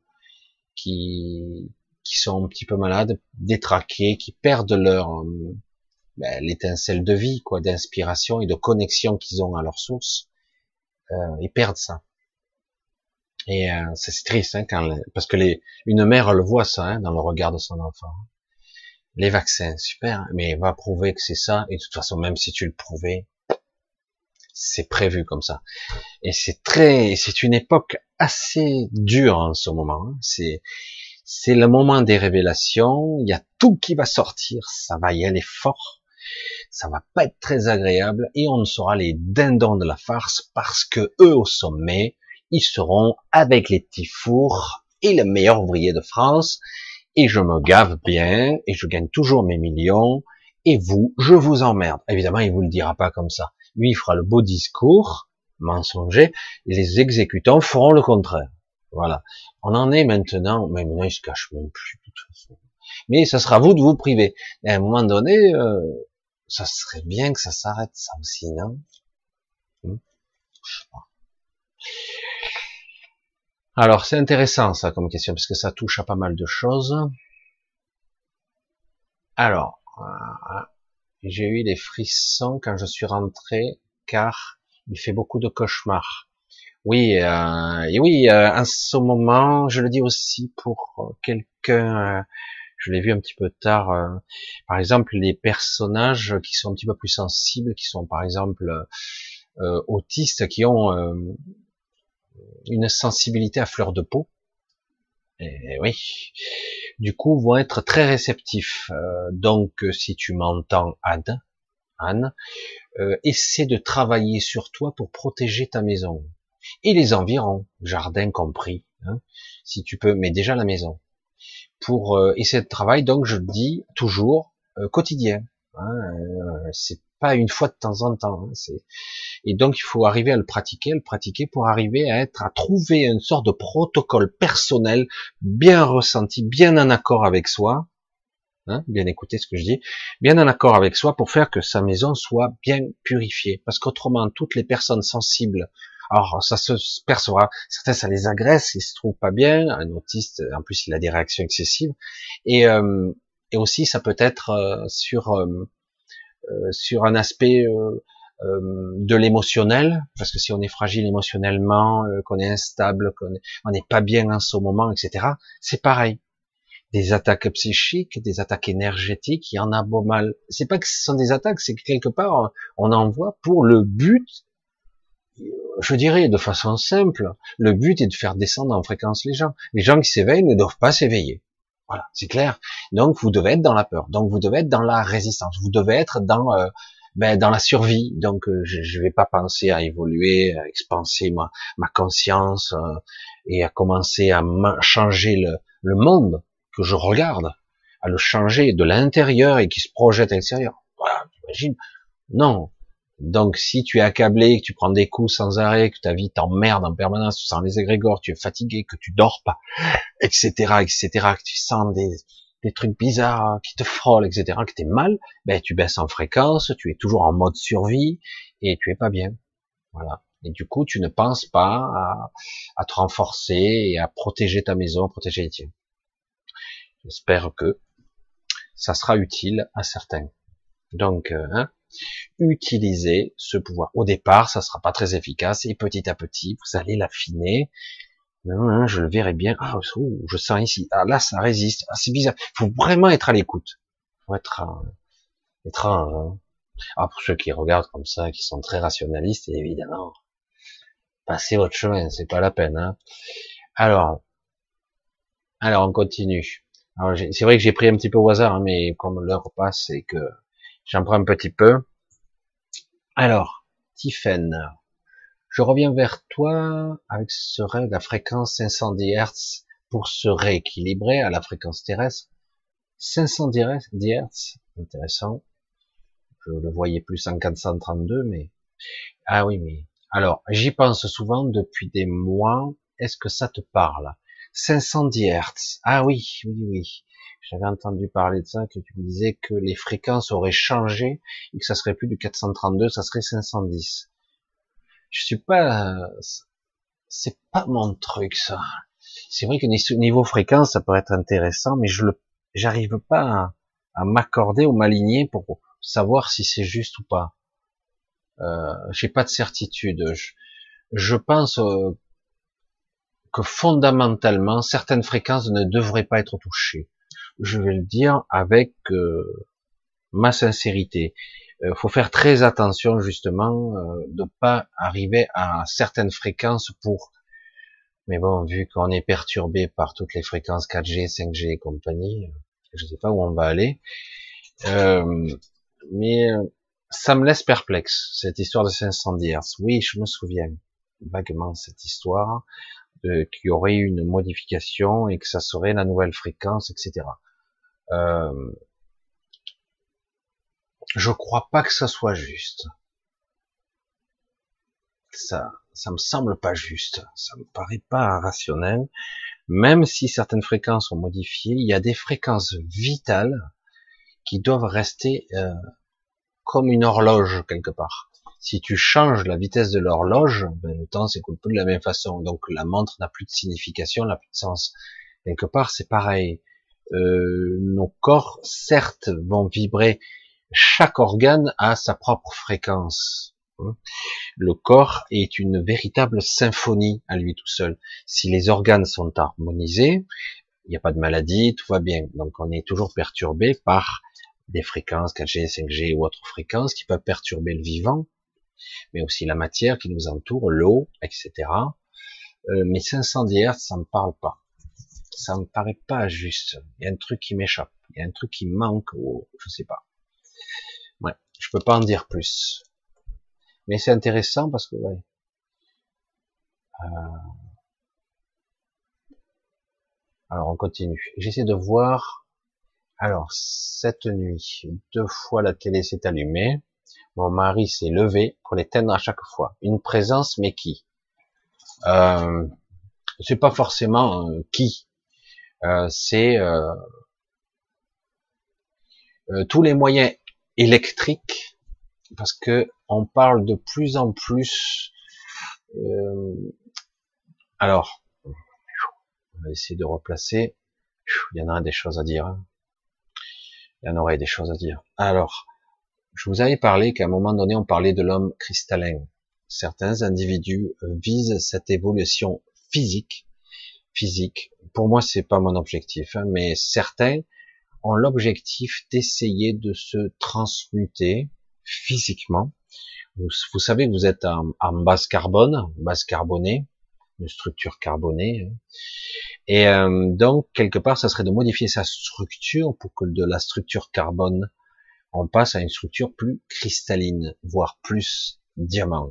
qui, qui sont un petit peu malades, détraqués, qui perdent leur ben, l'étincelle de vie, quoi, d'inspiration et de connexion qu'ils ont à leur source. Euh, ils perdent ça. Et euh, c'est triste, hein, quand, parce que les, une mère elle voit ça hein, dans le regard de son enfant. Les vaccins, super, mais elle va prouver que c'est ça. Et de toute façon, même si tu le prouvais, c'est prévu comme ça. Et c'est très, c'est une époque assez dure en ce moment. Hein. C'est, c'est le moment des révélations. Il y a tout qui va sortir. Ça va y aller fort. Ça va pas être très agréable et on sera les dindons de la farce parce que eux au sommet, ils seront avec les petits fours et le meilleur ouvrier de France, et je me gave bien, et je gagne toujours mes millions, et vous, je vous emmerde. Évidemment, il vous le dira pas comme ça. Lui, il fera le beau discours, mensonger, les exécutants feront le contraire. Voilà. On en est maintenant, mais maintenant, il se cache même plus, de toute façon. Mais ça sera vous de vous priver. Et à un moment donné, euh, ça serait bien que ça s'arrête, ça aussi, non? Hmm? Je sais pas. Alors, c'est intéressant ça comme question, parce que ça touche à pas mal de choses. Alors, euh, j'ai eu des frissons quand je suis rentré, car il fait beaucoup de cauchemars. Oui, euh, et oui, euh, en ce moment, je le dis aussi pour quelqu'un, euh, je l'ai vu un petit peu tard, par exemple, les personnages qui sont un petit peu plus sensibles, qui sont par exemple autistes, qui ont une sensibilité à fleur de peau. Et oui, du coup, vont être très réceptifs. Euh, donc, si tu m'entends, Anne, Anne, euh, essaie de travailler sur toi pour protéger ta maison et les environs, jardin compris, hein, si tu peux, mais déjà la maison. Pour euh, essayer de travailler, donc je dis toujours quotidien. Hein, c'est pas une fois de temps en temps. Hein, et donc il faut arriver à le pratiquer, le pratiquer pour arriver à être, à trouver une sorte de protocole personnel bien ressenti, bien en accord avec soi. Hein, bien écouter ce que je dis, bien en accord avec soi pour faire que sa maison soit bien purifiée. Parce qu'autrement, toutes les personnes sensibles, alors ça se percevra, certains ça les agresse, ils se trouvent pas bien, un autiste, en plus il a des réactions excessives, et, euh, et aussi ça peut être euh, sur euh, sur un aspect euh, euh, de l'émotionnel, parce que si on est fragile émotionnellement, qu'on est instable, qu'on n'est pas bien en ce moment, etc., c'est pareil. Des attaques psychiques, des attaques énergétiques, il y en a beau mal. C'est pas que ce sont des attaques, c'est que quelque part on envoie pour le but, je dirais de façon simple, le but est de faire descendre en fréquence les gens. Les gens qui s'éveillent ne doivent pas s'éveiller. Voilà, c'est clair. Donc vous devez être dans la peur. Donc vous devez être dans la résistance. Vous devez être dans euh, ben, dans la survie. Donc euh, je ne vais pas penser à évoluer, à expanser ma, conscience euh, et à commencer à changer le, le monde que je regarde, à le changer de l'intérieur et qui se projette à l'extérieur. Voilà, j'imagine. Non, Donc, si tu es accablé, que tu prends des coups sans arrêt, que ta vie t'emmerde en permanence, tu sens les égrégores, tu es fatigué, que tu dors pas, etc., etc., que tu sens des, trucs bizarres qui te frôlent, etc., que t'es mal, ben, tu baisses en fréquence, tu es toujours en mode survie, et tu es pas bien. Voilà. Et du coup, tu ne penses pas à, à te renforcer et à protéger ta maison, protéger les tiens. J'espère que ça sera utile à certains. Donc, euh, hein, utilisez ce pouvoir. Au départ, ça sera pas très efficace et petit à petit, vous allez l'affiner. je le verrai bien. Ah, je sens ici. Ah, là, ça résiste. Ah, c'est bizarre. Faut vraiment être à l'écoute. Faut être, euh, être hein. ah, pour ceux qui regardent comme ça, qui sont très rationalistes, évidemment, passez votre chemin, c'est pas la peine. Hein. Alors, alors on continue. C'est vrai que j'ai pris un petit peu au hasard, hein, mais comme l'heure passe et que j'en prends un petit peu. Alors, Tiffen, je reviens vers toi avec ce rêve, la fréquence 510 Hz pour se rééquilibrer à la fréquence terrestre. 510 Hz, intéressant. Je le voyais plus en 432, mais ah oui, mais alors j'y pense souvent depuis des mois. Est-ce que ça te parle? 510 Hz. Ah oui, oui, oui. J'avais entendu parler de ça, que tu me disais que les fréquences auraient changé et que ça serait plus du 432, ça serait 510. Je suis pas, c'est pas mon truc, ça. C'est vrai que niveau fréquence, ça peut être intéressant, mais je le, j'arrive pas à, m'accorder ou m'aligner pour savoir si c'est juste ou pas. Euh, j'ai pas de certitude. Je, je pense euh, que fondamentalement, certaines fréquences ne devraient pas être touchées. Je vais le dire avec euh, ma sincérité. Il euh, faut faire très attention justement euh, de pas arriver à certaines fréquences pour. Mais bon, vu qu'on est perturbé par toutes les fréquences 4G, 5G et compagnie, je ne sais pas où on va aller. mais ça me laisse perplexe cette histoire de 510 Hz. Oui, je me souviens vaguement cette histoire qu'il y aurait une modification et que ça serait la nouvelle fréquence, etc. Euh, je crois pas que ça soit juste. Ça, ça me semble pas juste. Ça me paraît pas rationnel. Même si certaines fréquences sont modifiées, il y a des fréquences vitales qui doivent rester euh, comme une horloge quelque part si tu changes la vitesse de l'horloge, ben, le temps s'écoule plus de la même façon. Donc la montre n'a plus de signification, n'a plus de sens. Quelque part, c'est pareil. Euh, nos corps, certes, vont vibrer. Chaque organe a sa propre fréquence. Hein. Le corps est une véritable symphonie à lui tout seul. Si les organes sont harmonisés, il n'y a pas de maladie, tout va bien. Donc on est toujours perturbé par des fréquences 4G, 5G ou autres fréquences qui peuvent perturber le vivant mais aussi la matière qui nous entoure, l'eau, etc. Euh, mais 510 Hz, ça me parle pas. Ça me paraît pas juste. Il y a un truc qui m'échappe. Il y a un truc qui manque, ou je sais pas. Ouais, je peux pas en dire plus. Mais c'est intéressant parce que, ouais. Euh, alors on continue. J'essaie de voir. Alors cette nuit, deux fois la télé s'est allumée. Mon mari s'est levé pour l'éteindre à chaque fois. Une présence, mais qui? Euh, C'est pas forcément euh, qui. Euh, c'est euh, tous les moyens électriques, parce que on parle de plus en plus. alors, on va essayer de replacer. Il y en a des choses à dire. Hein. Il y en aurait des choses à dire. Alors, je vous avais parlé qu'à un moment donné, on parlait de l'homme cristallin. Certains individus visent cette évolution physique. Physique. Pour moi, c'est pas mon objectif, hein, mais certains ont l'objectif d'essayer de se transmuter physiquement. Vous, savez que vous êtes en, base carbone, base carbonée, une structure carbonée. Hein. Et euh, donc, quelque part, ça serait de modifier sa structure pour que de la structure carbone on passe à une structure plus cristalline, voire plus diamant.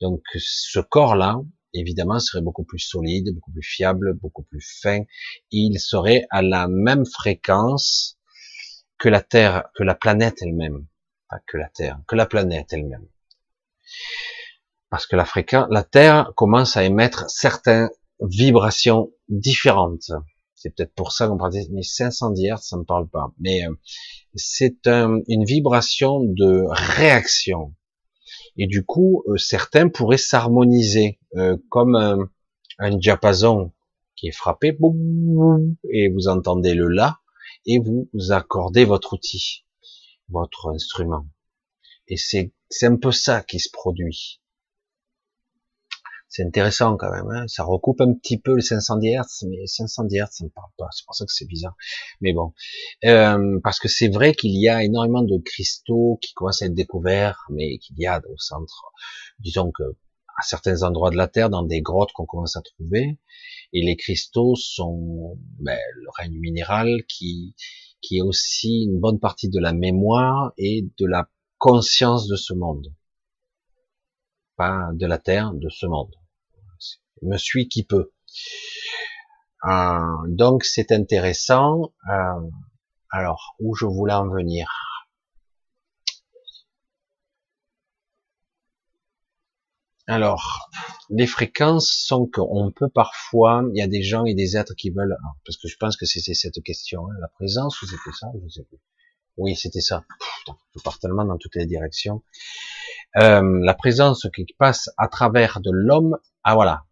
Donc ce corps-là, évidemment, serait beaucoup plus solide, beaucoup plus fiable, beaucoup plus fin. Il serait à la même fréquence que la Terre, que la planète elle-même. pas que la Terre, que la planète elle-même. Parce que la fréquence, la Terre commence à émettre certaines vibrations différentes. C'est peut-être pour ça qu'on parle des 500 Hz, ça me parle pas. Mais euh, c'est une vibration de réaction. Et du coup, euh, certains pourraient s'harmoniser euh, comme un, un, diapason qui est frappé, et vous entendez le la, et vous accordez votre outil, votre instrument. Et c'est un peu ça qui se produit. C'est intéressant quand même, hein. Ça recoupe un petit peu les 500 Hz, mais 500 Hz, ça ne parle pas, c'est pour ça que c'est bizarre. Mais bon, euh, parce que c'est vrai qu'il y a énormément de cristaux qui commencent à être découverts, mais qu'il y a au centre, disons que à certains endroits de la Terre, dans des grottes qu'on commence à trouver, et les cristaux sont ben, le règne minéral qui qui est aussi une bonne partie de la mémoire et de la conscience de ce monde de la terre, de ce monde. Me suis qui peut. Euh, donc c'est intéressant. Euh, alors où je voulais en venir? Alors, les fréquences sont qu'on peut parfois, il y a des gens et des êtres qui veulent, parce que je pense que c'était cette question, hein, la présence ou c'était ça, je sais plus. Oui, c'était ça. je pars tellement dans toutes les directions. Euh, la présence qui passe à travers de l'homme. Ah voilà,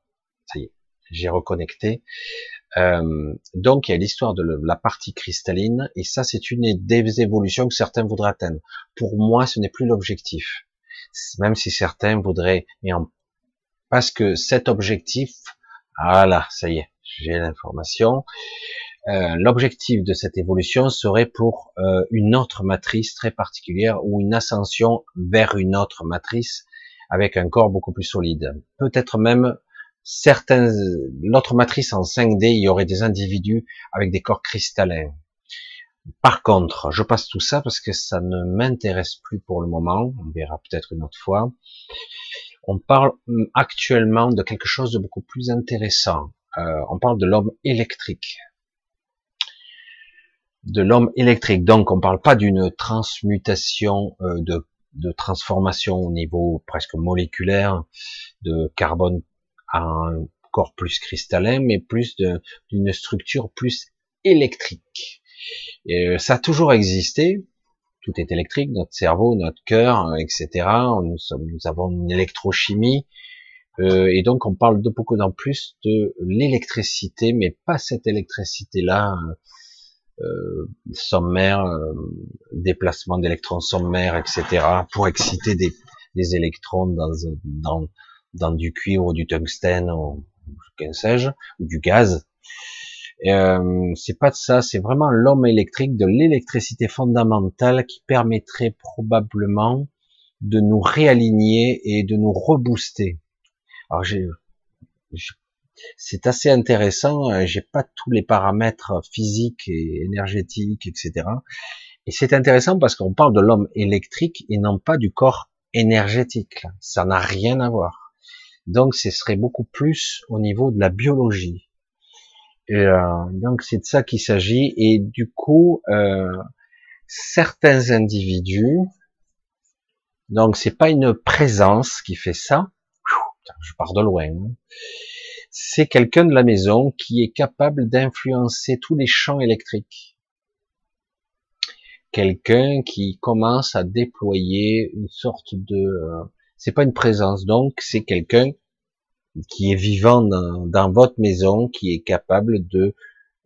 ça y est, j'ai reconnecté. Euh, donc il y a l'histoire de la partie cristalline, et ça c'est une des évolutions que certains voudraient atteindre. Pour moi, ce n'est plus l'objectif, même si certains voudraient, mais parce que cet objectif, voilà, ça y est, j'ai l'information. Euh, l'objectif de cette évolution serait pour euh, une autre matrice très particulière ou une ascension vers une autre matrice avec un corps beaucoup plus solide. Peut-être même certains, l'autre matrice en 5D, il y aurait des individus avec des corps cristallins. Par contre, je passe tout ça parce que ça ne m'intéresse plus pour le moment. On verra peut-être une autre fois. On parle hum, actuellement de quelque chose de beaucoup plus intéressant. Euh, on parle de l'homme électrique de l'homme électrique. Donc, on ne parle pas d'une transmutation euh, de, transformation au niveau presque moléculaire de carbone à un corps plus cristallin, mais plus d'une structure plus électrique. Euh, ça a toujours existé. Tout est électrique, notre cerveau, notre cœur, etc. Nous, avons une électrochimie. Euh, et donc on parle de beaucoup en plus de l'électricité, mais pas cette électricité-là euh, sommaire, euh, déplacement d'électrons sommaires, etc., pour exciter des, des électrons dans, dans, dans du cuivre ou du tungstène ou qu'en sais-je, ou du gaz. Euh, c'est pas de ça, c'est vraiment l'homme électrique, de l'électricité fondamentale qui permettrait probablement de nous réaligner et de nous rebooster. Alors j'ai c'est assez intéressant. Euh, j'ai pas tous les paramètres physiques et énergétiques, etc. Et c'est intéressant parce qu'on parle de l'homme électrique et non pas du corps énergétique. Ça n'a rien à voir. Donc, ce serait beaucoup plus au niveau de la biologie. Euh, donc, c'est de ça qu'il s'agit. Et du coup, euh, certains individus, donc c'est pas une présence qui fait ça. Je pars de loin. Hein c'est quelqu'un de la maison qui est capable d'influencer tous les champs électriques. Quelqu'un qui commence à déployer une sorte de, euh, c'est pas une présence donc, c'est quelqu'un qui est vivant dans, votre maison, qui est capable de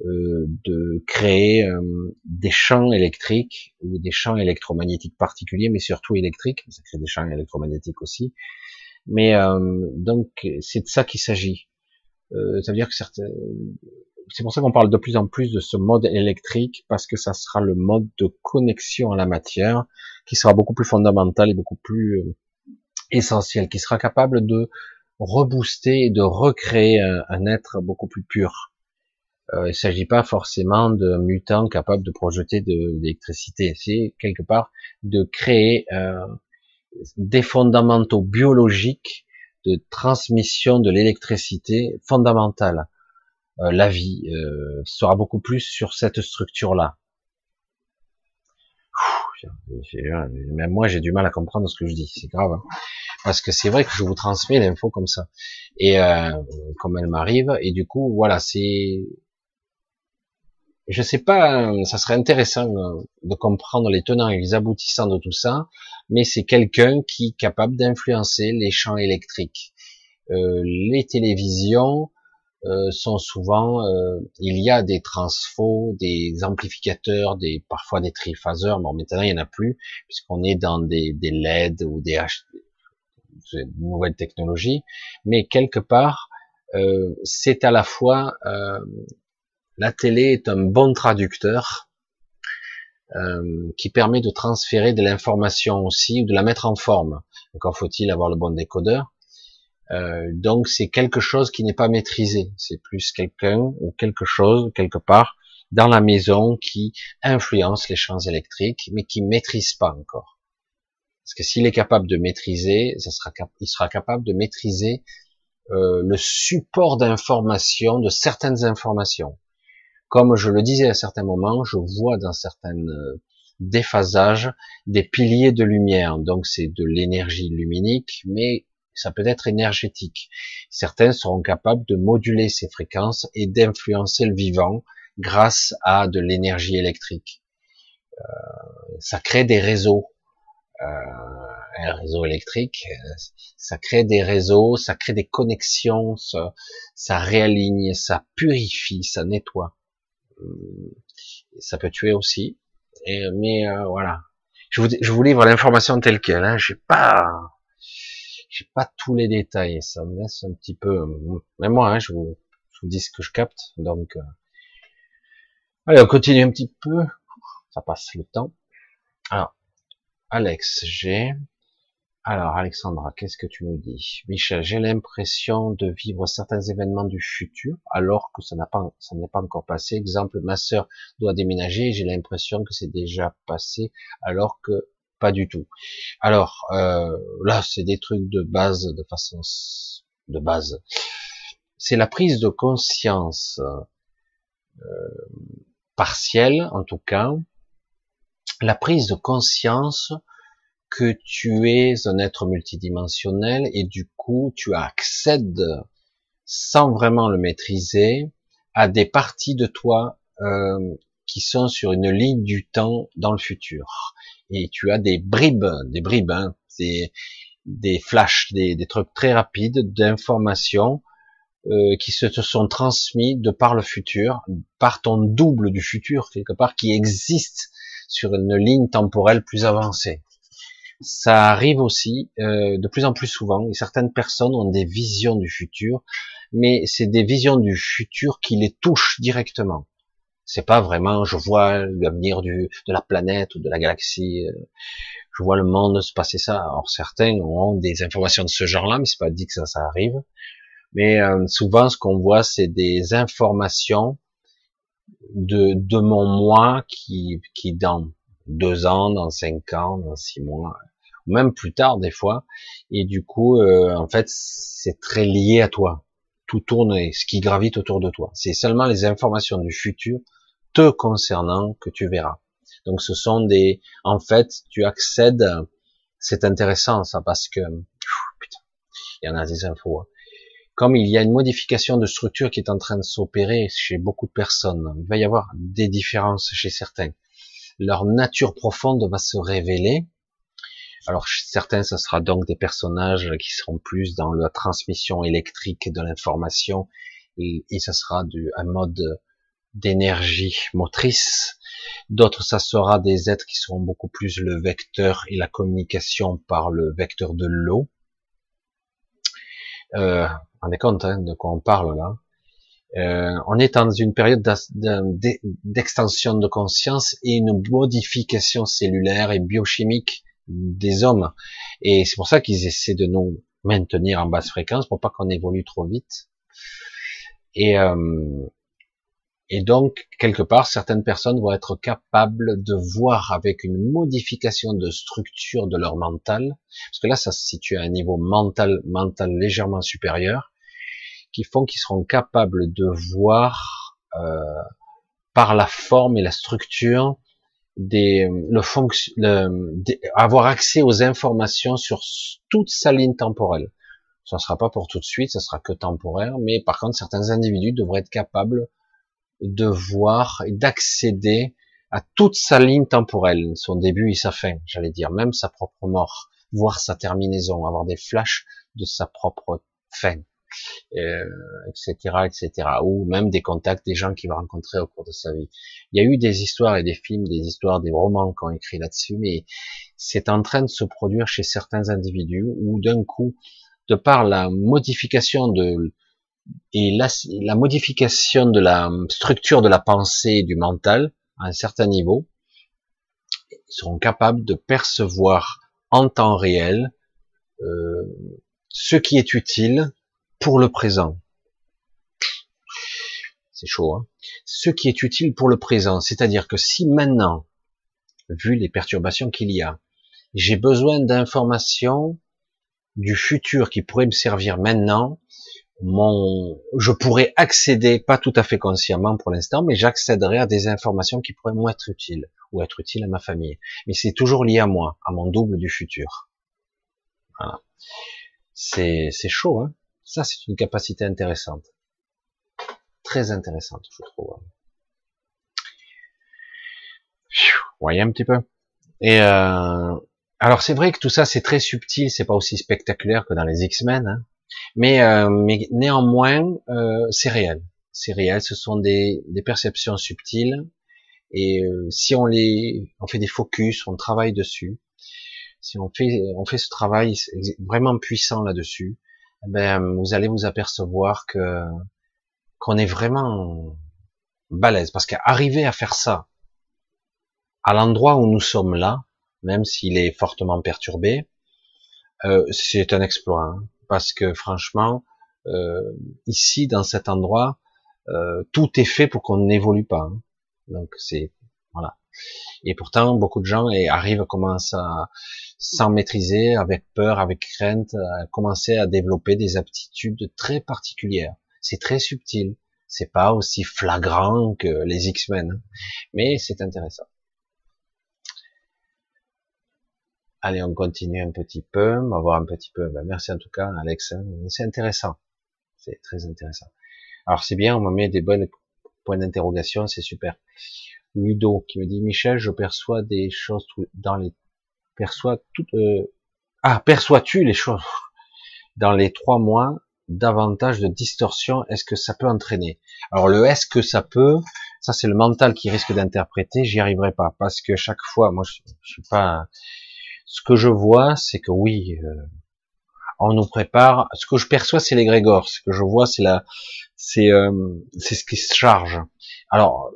euh, de créer euh, des champs électriques ou des champs électromagnétiques particuliers, mais surtout électriques. Ça crée des champs électromagnétiques aussi. Mais donc c'est de ça qu'il s'agit. Euh, ça veut dire que certains, c'est pour ça qu'on parle de plus en plus de ce mode électrique parce que ça sera le mode de connexion à la matière qui sera beaucoup plus fondamental et beaucoup plus euh, essentiel, qui sera capable de rebooster et de recréer un, être beaucoup plus pur. Euh, il ne s'agit pas forcément de mutants capables de projeter de, l'électricité, c'est quelque part de créer euh, des fondamentaux biologiques de transmission de l'électricité fondamentale. Euh, la vie euh, sera beaucoup plus sur cette structure-là. Même moi, j'ai du mal à comprendre ce que je dis. C'est grave. Hein. Parce que c'est vrai que je vous transmets l'info comme ça. Et euh, comme elle m'arrive. Et du coup, voilà, c'est... Je sais pas, ça serait intéressant euh, de comprendre les tenants et les aboutissants de tout ça, mais c'est quelqu'un qui est capable d'influencer les champs électriques. Euh, les télévisions, euh, sont souvent, euh, il y a des transfos, des amplificateurs, des parfois des triphaseurs. Bon, maintenant il y en a plus puisqu'on est dans des, des LED ou des H, nouvelles technologies. Mais quelque part, euh, c'est à la fois la télé est un bon traducteur qui permet de transférer de l'information aussi ou de la mettre en forme. Encore faut-il avoir le bon décodeur. Euh, donc c'est quelque chose qui n'est pas maîtrisé. C'est plus quelqu'un ou quelque chose quelque part dans la maison qui influence les champs électriques, mais qui maîtrise pas encore. Parce que s'il est capable de maîtriser, il sera capable de maîtriser euh, le support d'information, de certaines informations. Comme je le disais à certains moments, je vois dans certains euh, déphasages des piliers de lumière. Donc c'est de l'énergie luminique, mais ça peut être énergétique. Certains seront capables de moduler ces fréquences et d'influencer le vivant grâce à de l'énergie électrique. Euh, ça crée des réseaux. Euh, un réseau électrique, ça crée des réseaux, ça crée des connexions, ça, ça réaligne, ça purifie, ça nettoie. Euh, ça peut tuer aussi. Mais euh, voilà. Je vous, je vous livre l'information telle qu'elle. Hein. J'ai pas j'ai pas tous les détails, ça me laisse un petit peu, même moi, hein, je, vous, je dis ce que je capte, donc, euh... allez, on continue un petit peu, ça passe le temps. Alors, Alex, j'ai, alors Alexandra, qu'est-ce que tu nous dis? Michel, j'ai l'impression de vivre certains événements du futur alors que ça n'a pas, ça n'est pas encore passé. Exemple, ma sœur doit déménager, j'ai l'impression que c'est déjà passé alors que pas du tout. Alors euh, là, c'est des trucs de base, de façon de base. C'est la prise de conscience euh, partielle, en tout cas, la prise de conscience que tu es un être multidimensionnel et du coup tu accèdes sans vraiment le maîtriser à des parties de toi euh, qui sont sur une ligne du temps dans le futur. Et tu as des bribes, des bribes, hein, c'est des flashs, des, des, trucs très rapides d'informations euh, qui se sont transmis de par le futur, par ton double du futur quelque part qui existe sur une ligne temporelle plus avancée. Ça arrive aussi euh, de plus en plus souvent et certaines personnes ont des visions du futur, mais c'est des visions du futur qui les touchent directement. C'est pas vraiment, je vois l'avenir de la planète ou de la galaxie. Euh, je vois le monde se passer ça. Alors certains ont des informations de ce genre-là, mais c'est pas dit que ça, ça arrive. Mais euh, souvent, ce qu'on voit, c'est des informations de, de mon moi qui, qui dans deux ans, dans cinq ans, dans six mois, même plus tard des fois. Et du coup, euh, en fait, c'est très lié à toi. Tout tourne, ce qui gravite autour de toi. C'est seulement les informations du futur te concernant que tu verras. Donc ce sont des, en fait, tu accèdes, c'est intéressant ça parce que, putain, il y en a des infos. Hein. Comme il y a une modification de structure qui est en train de s'opérer chez beaucoup de personnes, il va y avoir des différences chez certains. Leur nature profonde va se révéler. Alors certains, ce sera donc des personnages qui seront plus dans la transmission électrique de l'information et, et ce sera du, un mode d'énergie motrice. D'autres, ça sera des êtres qui seront beaucoup plus le vecteur et la communication par le vecteur de l'eau. Euh, on est compte hein, de quoi on parle là. Euh, on est dans une période d'extension de conscience et une modification cellulaire et biochimique des hommes. Et c'est pour ça qu'ils essaient de nous maintenir en basse fréquence pour pas qu'on évolue trop vite. Et, euh, et donc, quelque part, certaines personnes vont être capables de voir avec une modification de structure de leur mental, parce que là, ça se situe à un niveau mental, mental légèrement supérieur, qui font qu'ils seront capables de voir euh, par la forme et la structure des, le, fonction, avoir accès aux informations sur toute sa ligne temporelle. Ça ne sera pas pour tout de suite, ça sera que temporaire, mais par contre, certains individus devraient être capables de voir et d'accéder à toute sa ligne temporelle, son début et sa fin, j'allais dire, même sa propre mort, voir sa terminaison, avoir des flashs de sa propre fin, euh, etc., etc., ou même des contacts des gens qu'il va rencontrer au cours de sa vie. Il y a eu des histoires et des films, des histoires, des romans qui ont écrit là-dessus, mais c'est en train de se produire chez certains individus où d'un coup, de par la modification de et la, la, modification de la structure de la pensée et du mental à un certain niveau, ils seront capables de percevoir en temps réel euh, ce qui est utile pour le présent. C'est chaud, hein Ce qui est utile pour le présent, c'est-à-dire que si maintenant, vu les perturbations qu'il y a, j'ai besoin d'informations du futur qui pourrait me servir maintenant, je pourrais accéder, pas tout à fait consciemment pour l'instant, mais j'accéderai à des informations qui pourraient m'être utiles ou être utiles à ma famille. Mais c'est toujours lié à moi, à mon double du futur. Voilà. C'est chaud, hein. Ça, c'est une capacité intéressante. Très intéressante, je trouve. Vous voyez un petit peu. Et euh, alors c'est vrai que tout ça c'est très subtil, c'est pas aussi spectaculaire que dans les X-Men, hein. Mais, euh, mais néanmoins, euh, c'est réel. C'est réel. Ce sont des, des perceptions subtiles. Et euh, si on les, on fait des focus, on travaille dessus. Si on fait, on fait ce travail vraiment puissant là-dessus, ben vous allez vous apercevoir que qu'on est vraiment balèze. Parce qu'arriver à faire ça à l'endroit où nous sommes là, même s'il est fortement perturbé, euh, c'est un exploit. Hein parce que franchement, euh, ici, dans cet endroit, euh, tout est fait pour qu'on n'évolue pas. Hein. Donc c'est voilà. Et pourtant, beaucoup de gens arrivent, commencent à s'en maîtriser, avec peur, avec crainte, à commencer à développer des aptitudes très particulières. C'est très subtil. C'est pas aussi flagrant que les X-Men, hein. mais c'est intéressant. Allez, on continue un petit peu, on va voir un petit peu. Ben, merci en tout cas, Alex. Hein. C'est intéressant. C'est très intéressant. Alors c'est bien, on me met des bonnes points d'interrogation, c'est super. Ludo qui me dit Michel, je perçois des choses dans les perçois toutes. Euh... Ah, perçois-tu les choses dans les trois mois davantage de distorsion? Est-ce que ça peut entraîner? Alors le est-ce que ça peut Ça c'est le mental qui risque d'interpréter. J'y arriverai pas parce que chaque fois, moi je, je suis pas ce que je vois, c'est que oui, euh, on nous prépare. Ce que je perçois, c'est l'égrégore. Ce que je vois, c'est la, c'est, euh, c'est ce qui se charge. Alors,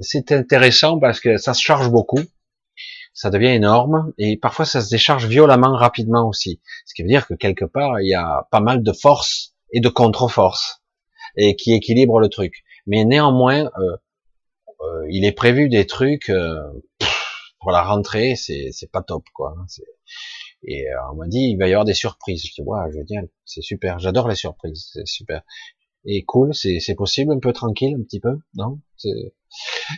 c'est intéressant parce que ça se charge beaucoup, ça devient énorme et parfois ça se décharge violemment, rapidement aussi. Ce qui veut dire que quelque part il y a pas mal de force et de contre-force et qui équilibre le truc. Mais néanmoins, euh, euh il est prévu des trucs pour la rentrée, c'est c'est pas top quoi. Et euh, on m'a dit il va y avoir des surprises. Je dis ouais génial, c'est super. J'adore les surprises, c'est super. Et cool, c'est possible, un peu tranquille, un petit peu, non?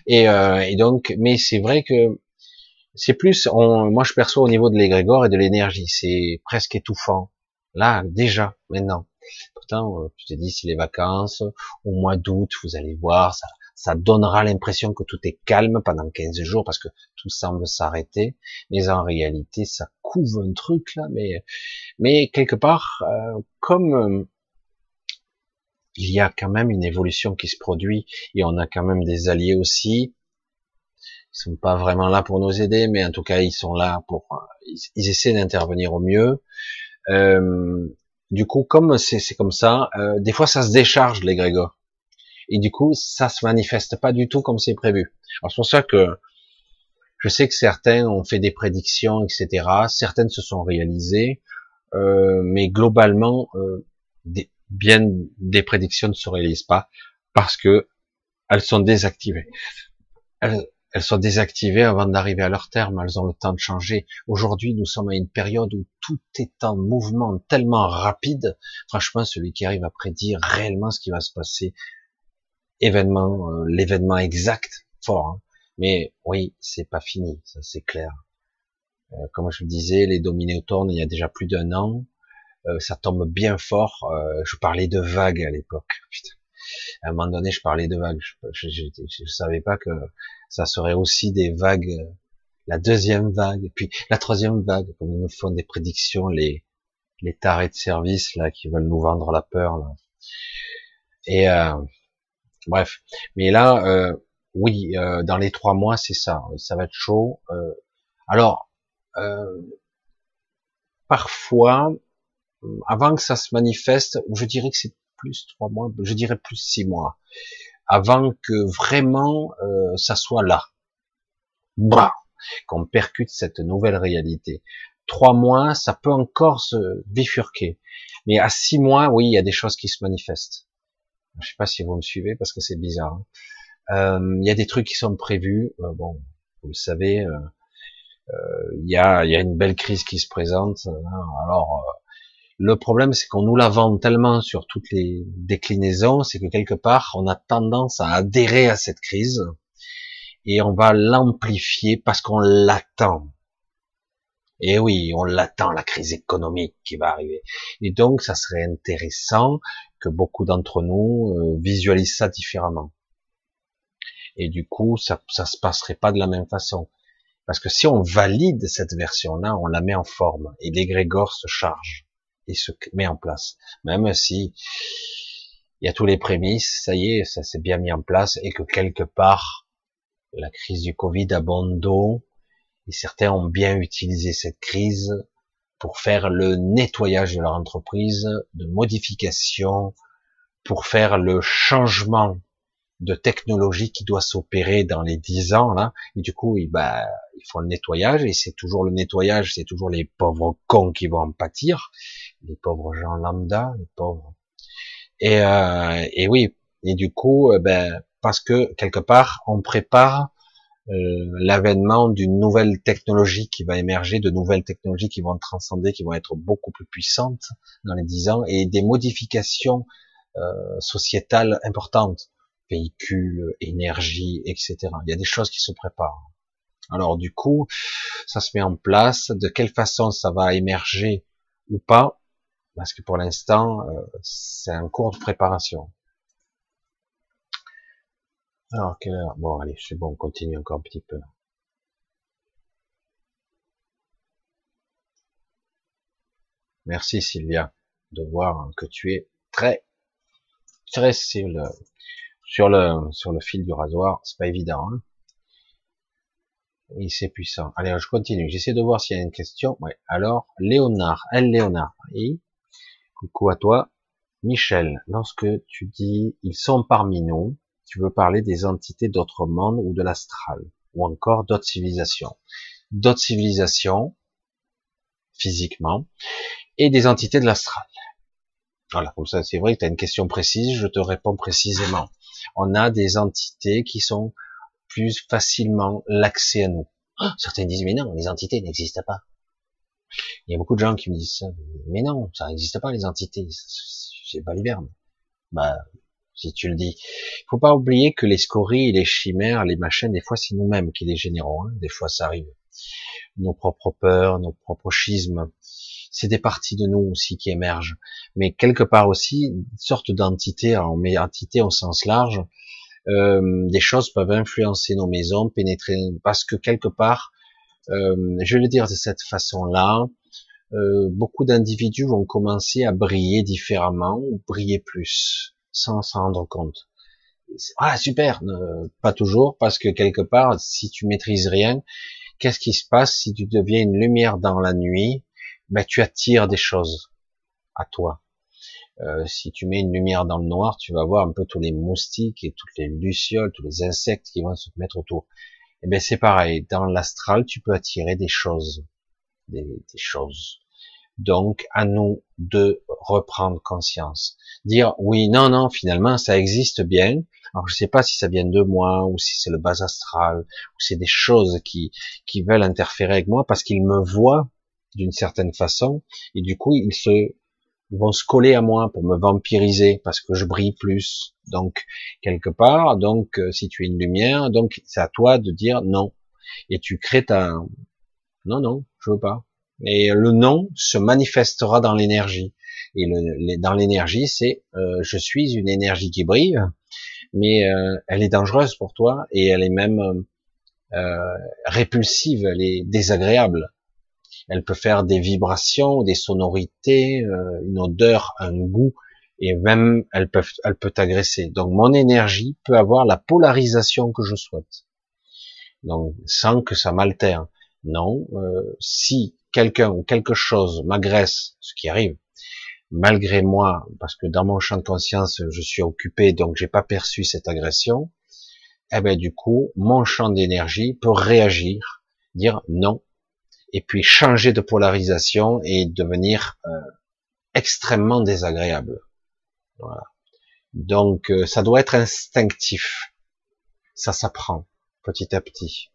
Et, euh, et donc, mais c'est vrai que c'est plus, on, moi je perçois au niveau de l'égrégore et de l'énergie, c'est presque étouffant. Là, déjà, maintenant. Pourtant, euh, tu te dis, c'est les vacances, au mois d'août, vous allez voir, ça, ça donnera l'impression que tout est calme pendant 15 jours parce que tout semble s'arrêter, mais en réalité ça couvre un truc là, mais mais quelque part euh, comme euh, il y a quand même une évolution qui se produit et on a quand même des alliés aussi. Ils sont pas vraiment là pour nous aider, mais en tout cas ils sont là pour ils, essaient d'intervenir au mieux. Euh, du coup, comme c'est comme ça, des fois ça se décharge l'égrégore et du coup ça se manifeste pas du tout comme c'est prévu. Alors c'est pour ça que je sais que certains ont fait des prédictions, etc. Certaines se sont réalisées, euh, mais globalement, euh, des, bien des prédictions ne se réalisent pas parce que elles sont désactivées. Elles, elles sont désactivées avant d'arriver à leur terme. Elles ont le temps de changer. Aujourd'hui, nous sommes à une période où tout est en mouvement tellement rapide. Franchement, celui qui arrive à prédire réellement ce qui va se passer événement, euh, l'événement exact, fort. Hein. Mais oui, c'est pas fini, ça c'est clair. Euh, comme je le disais, les tournent il y a déjà plus d'un an, euh, ça tombe bien fort. Euh, je parlais de vagues à l'époque. À un moment donné, je parlais de vagues. Je, je, savais pas que ça serait aussi des vagues, la deuxième vague, puis la troisième vague, comme ils nous font des prédictions, les les tarés de service là qui veulent nous vendre la peur. Et euh, bref, mais là, euh, oui, euh, dans les trois mois, c'est ça, ça va être chaud. Euh, alors, euh, parfois, avant que ça se manifeste, je dirais que c'est plus trois mois, je dirais plus six mois, avant que vraiment euh, ça soit là, bah, qu'on percute cette nouvelle réalité. Trois mois, ça peut encore se bifurquer, mais à six mois, oui, il y a des choses qui se manifestent. Je sais pas si vous me suivez parce que c'est bizarre. Hein. Euh, il y a des trucs qui sont prévus. Euh, bon, vous le savez, euh, il y, a, y, a, une belle crise qui se présente. Hein. Alors, le problème, c'est qu'on nous la vend tellement sur toutes les déclinaisons, c'est que quelque part, on a tendance à adhérer à cette crise et on va l'amplifier parce qu'on l'attend. Et oui, on l'attend, la crise économique qui va arriver. Et donc, ça serait intéressant que beaucoup d'entre nous euh, visualisent ça différemment. Et du coup, ça, ça se passerait pas de la même façon. Parce que si on valide cette version-là, on la met en forme et l'égrégore se charge et se met en place. Même si il y a tous les prémices, ça y est, ça s'est bien mis en place et que quelque part, la crise du Covid a bon et certains ont bien utilisé cette crise pour faire le nettoyage de leur entreprise, de modification, pour faire le changement de technologie qui doit s'opérer dans les dix ans là et du coup ils, bah, ils font le nettoyage et c'est toujours le nettoyage c'est toujours les pauvres cons qui vont en pâtir les pauvres gens lambda les pauvres et, euh, oui et du coup euh, ben parce que quelque part on prépare euh, l'avènement d'une nouvelle technologie qui va émerger, de nouvelles technologies qui vont transcender, qui vont être beaucoup plus puissantes dans les dix ans, et des modifications sociétales importantes, véhicules, énergie, etc. Il y a des choses qui se préparent. Alors du coup, ça se met en place. De quelle façon ça va émerger ou pas Parce que pour l'instant, euh, c'est un cours de préparation. Alors, quelle heure? Bon, allez, c'est bon, on continue encore un petit peu. Merci Sylvia de voir que tu es très très sur le sur le sur le fil du rasoir, c'est pas évident. Hein oui, c'est puissant. Allez, je continue. J'essaie de voir s'il y a une question. Ouais. Alors, Léonard, elle Léonard. Oui. Coucou à toi. Michel, lorsque tu dis ils sont parmi nous, tu veux parler des entités d'autres mondes ou de l'astral, ou encore d'autres civilisations. D'autres civilisations, physiquement, et des entités de l'astral. Voilà, comme ça, c'est vrai que tu as une question précise, je te réponds précisément. On a des entités qui sont plus facilement l'accès à nous. Ah, certains disent, mais non, les entités n'existent pas. Il y a beaucoup de gens qui me disent ça, mais non, ça n'existe pas les entités, c'est pas l'hiverne. Bah, si tu le dis. Il faut pas oublier que les scories, les chimères, les machines, des fois c'est nous-mêmes qui les générons. Hein. Des fois ça arrive. Nos propres peurs, nos propres schismes, c'est des parties de nous aussi qui émergent. Mais quelque part aussi, une sorte d'entité, on met entité au sens large, euh, des choses peuvent influencer nos maisons, pénétrer, parce que quelque part, euh, je vais le dire de cette façon-là, euh, beaucoup d'individus vont commencer à briller différemment ou briller plus sans s'en rendre compte. Ah super, pas toujours, parce que quelque part, si tu maîtrises rien, qu'est-ce qui se passe si tu deviens une lumière dans la nuit? Ben tu attires des choses à toi. Euh, si tu mets une lumière dans le noir, tu vas voir un peu tous les moustiques et toutes les lucioles, tous les insectes qui vont se mettre autour. Et eh ben c'est pareil, dans l'astral, tu peux attirer des choses, des, des choses. Donc, à nous de reprendre conscience. Dire, oui, non, non, finalement, ça existe bien. Alors, je sais pas si ça vient de moi, ou si c'est le bas astral, ou c'est des choses qui, qui veulent interférer avec moi parce qu'ils me voient d'une certaine façon, et du coup, ils se Ils vont se coller à moi pour me vampiriser parce que je brille plus. Donc, quelque part, donc, euh, si tu es une lumière, donc, c'est à toi de dire non. Et tu crées ta, non, non, je veux pas. Et le non se manifestera dans l'énergie. Et le, dans l'énergie, c'est, euh, je suis une énergie qui brille, mais euh, elle est dangereuse pour toi et elle est même répulsive, elle est désagréable. Elle peut faire des vibrations, des sonorités, euh, une odeur, un goût, et même elle peut, t'agresser. Donc mon énergie peut avoir la polarisation que je souhaite. Donc sans que ça m'altère. Non, euh, si quelqu'un ou quelque chose m'agresse, ce qui arrive, malgré moi, parce que dans mon champ de conscience, je suis occupé, donc j'ai pas perçu cette agression, eh ben du coup, mon champ d'énergie peut réagir, dire non, et puis changer de polarisation et devenir euh, extrêmement désagréable. Voilà. Donc euh, ça doit être instinctif. Ça s'apprend petit à petit.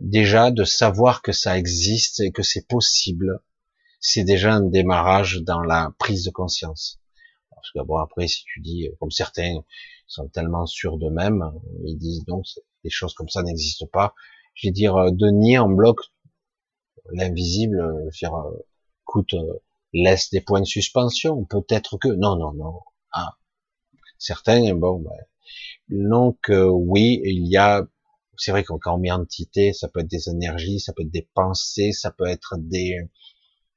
Déjà de savoir que ça existe et que c'est possible, c'est déjà un démarrage dans la prise de conscience. Parce que bon après si tu dis comme certains sont tellement sûrs d'eux-mêmes, ils disent donc des choses comme ça n'existent pas. Je vais dire euh, de nier en bloc l'invisible, euh, dire, euh, écoute, euh, laisse des points de suspension, peut-être que, non, non, non, ah, certains, bon, ben, donc oui, il y a, c'est vrai que quand on met entité, ça peut être des énergies, ça peut être des pensées, ça peut être des,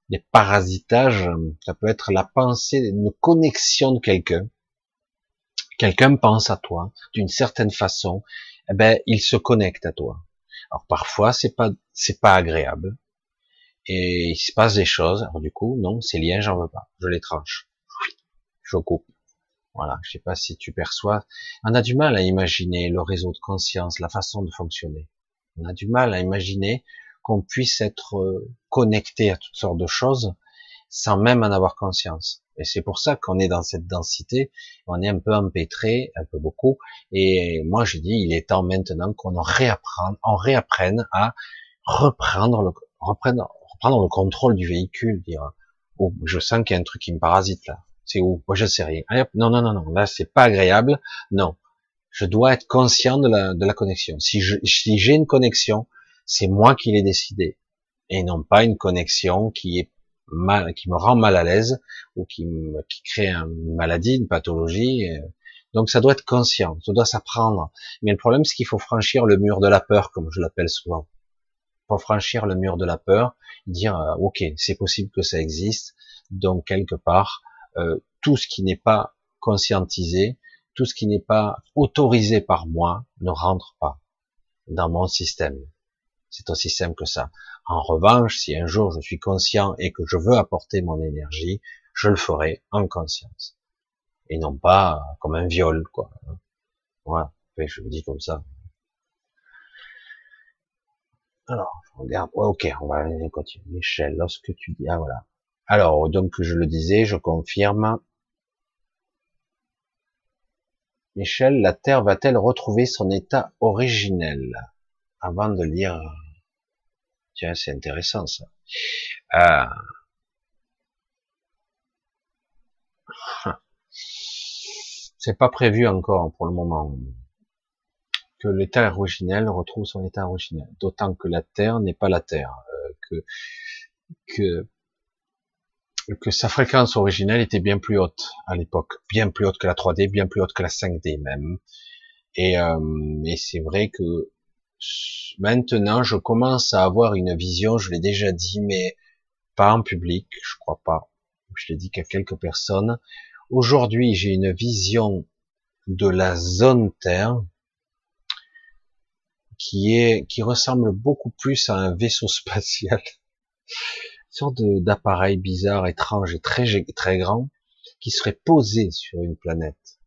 des parasitages, ça peut être la pensée, une connexion de quelqu'un. Quelqu'un pense à toi d'une certaine façon, eh ben il se connecte à toi. Alors parfois c'est pas c'est pas agréable, et il se passe des choses. Alors du coup, non, ces liens, j'en veux pas. Je les tranche. Je coupe. Voilà. Je sais pas si tu perçois. On a du mal à imaginer le réseau de conscience, la façon de fonctionner. On a du mal à imaginer qu'on puisse être euh, connecté à toutes sortes de choses sans même en avoir conscience. Et c'est pour ça qu'on est dans cette densité, on est un peu empêtré, un peu beaucoup. Et moi, je dis, il est temps maintenant qu'on réapprenne, on réapprenne à reprendre le, reprendre, prendre le contrôle du véhicule, dire oh, je sens qu'il y a un truc qui me parasite là. C'est où? Moi je sais rien. non non non non, là c'est pas agréable. Non, je dois être conscient de la, de la connexion. Si je, si j'ai une connexion, c'est moi qui l'ai décidé et non pas une connexion qui est mal, qui me rend mal à l'aise ou qui, me, qui crée une maladie, une pathologie. Donc ça doit être conscient, ça doit s'apprendre. Mais le problème, c'est qu'il faut franchir le mur de la peur, comme je l'appelle souvent franchir le mur de la peur, dire euh, ok c'est possible que ça existe, donc quelque part euh, tout ce qui n'est pas conscientisé, tout ce qui n'est pas autorisé par moi ne rentre pas dans mon système. C'est aussi simple que ça. En revanche, si un jour je suis conscient et que je veux apporter mon énergie, je le ferai en conscience. Et non pas comme un viol, quoi. Voilà. je le dis comme ça. Alors, je regarde. ok, on va continuer. Michel, lorsque tu dis, ah voilà. Alors, donc, je le disais, je confirme. Michel, la Terre va-t-elle retrouver son état originel? Avant de lire, tiens, c'est intéressant ça. Euh... C'est pas prévu encore pour le moment que l'état originel retrouve son état originel. D'autant que la Terre n'est pas la Terre, euh, que, que que sa fréquence originelle était bien plus haute à l'époque, bien plus haute que la 3D, bien plus haute que la 5D même. Et, euh, et c'est vrai que maintenant je commence à avoir une vision, je l'ai déjà dit, mais pas en public, je crois pas. Je l'ai dit qu'à quelques personnes. Aujourd'hui, j'ai une vision de la zone Terre, qui est qui ressemble beaucoup plus à un vaisseau spatial, une sorte d'appareil bizarre, étrange et très très grand, qui serait posé sur une planète,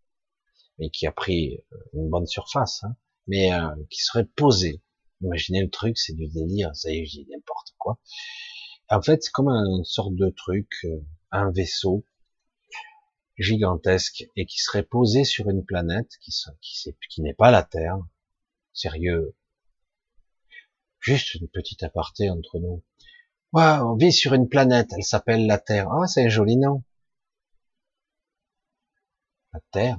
mais qui a pris euh, une bonne surface, hein, mais euh, qui serait posé. Imaginez le truc, c'est du délire, ça y est, j'ai n'importe quoi. En fait, c'est comme un sorte de truc, euh, un vaisseau gigantesque et qui serait posé sur une planète qui, qui n'est pas la Terre. Sérieux, Juste une petite aparté entre nous. Waouh, on vit sur une planète, elle s'appelle la Terre. Ah, c'est un joli nom. la Terre.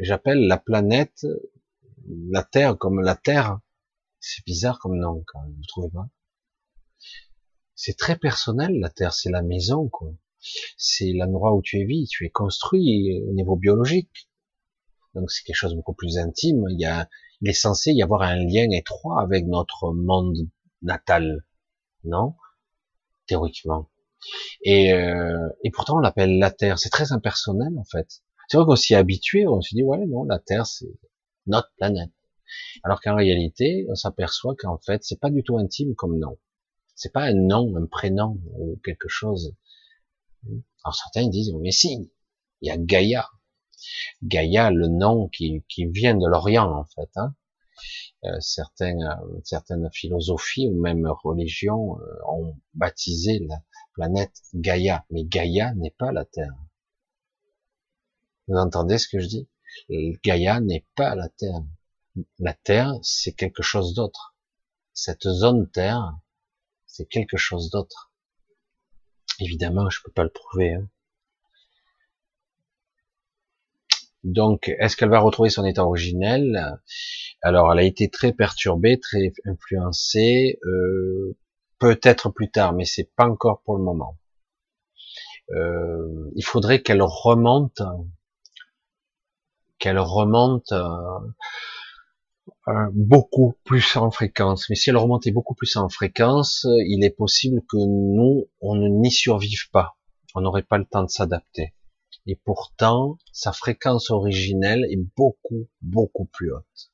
J'appelle la planète la Terre comme la Terre. C'est bizarre comme nom, quand même, vous trouvez pas? C'est très personnel, la Terre, c'est la maison, quoi. C'est l'endroit où tu es vie, tu es construit au niveau biologique. Donc c'est quelque chose de beaucoup plus intime. Il y a, il est censé y avoir un lien étroit avec notre monde natal, non? Théoriquement. Et, euh, et pourtant on l'appelle la Terre. C'est très impersonnel en fait. C'est vrai qu'on s'y est habitué. On se dit ouais non la Terre c'est notre planète. Alors qu'en réalité on s'aperçoit qu'en fait c'est pas du tout intime comme nom. C'est pas un nom, un prénom ou quelque chose. Alors certains disent mais si, il y a Gaïa. Gaïa, le nom qui, vient de l'Orient en fait. Hein. Euh, certaines, philosophies ou même religions euh, ont baptisé la planète Gaïa, mais Gaïa n'est pas la Terre. Vous entendez ce que je dis? Gaïa n'est pas la Terre. La Terre, c'est quelque chose d'autre. Cette zone Terre, c'est quelque chose d'autre. Évidemment, je peux pas le prouver. Hein. Donc, est-ce qu'elle va retrouver son état originel? Alors, elle a été très perturbée, très influencée, euh, peut-être plus tard, mais c'est pas encore pour le moment. Euh, il faudrait qu'elle remonte, qu'elle remonte euh, beaucoup plus en fréquence. Mais si elle remontait beaucoup plus en fréquence, il est possible que nous, on n'y survive pas. On n'aurait pas le temps de s'adapter et pourtant sa fréquence originelle est beaucoup beaucoup plus haute.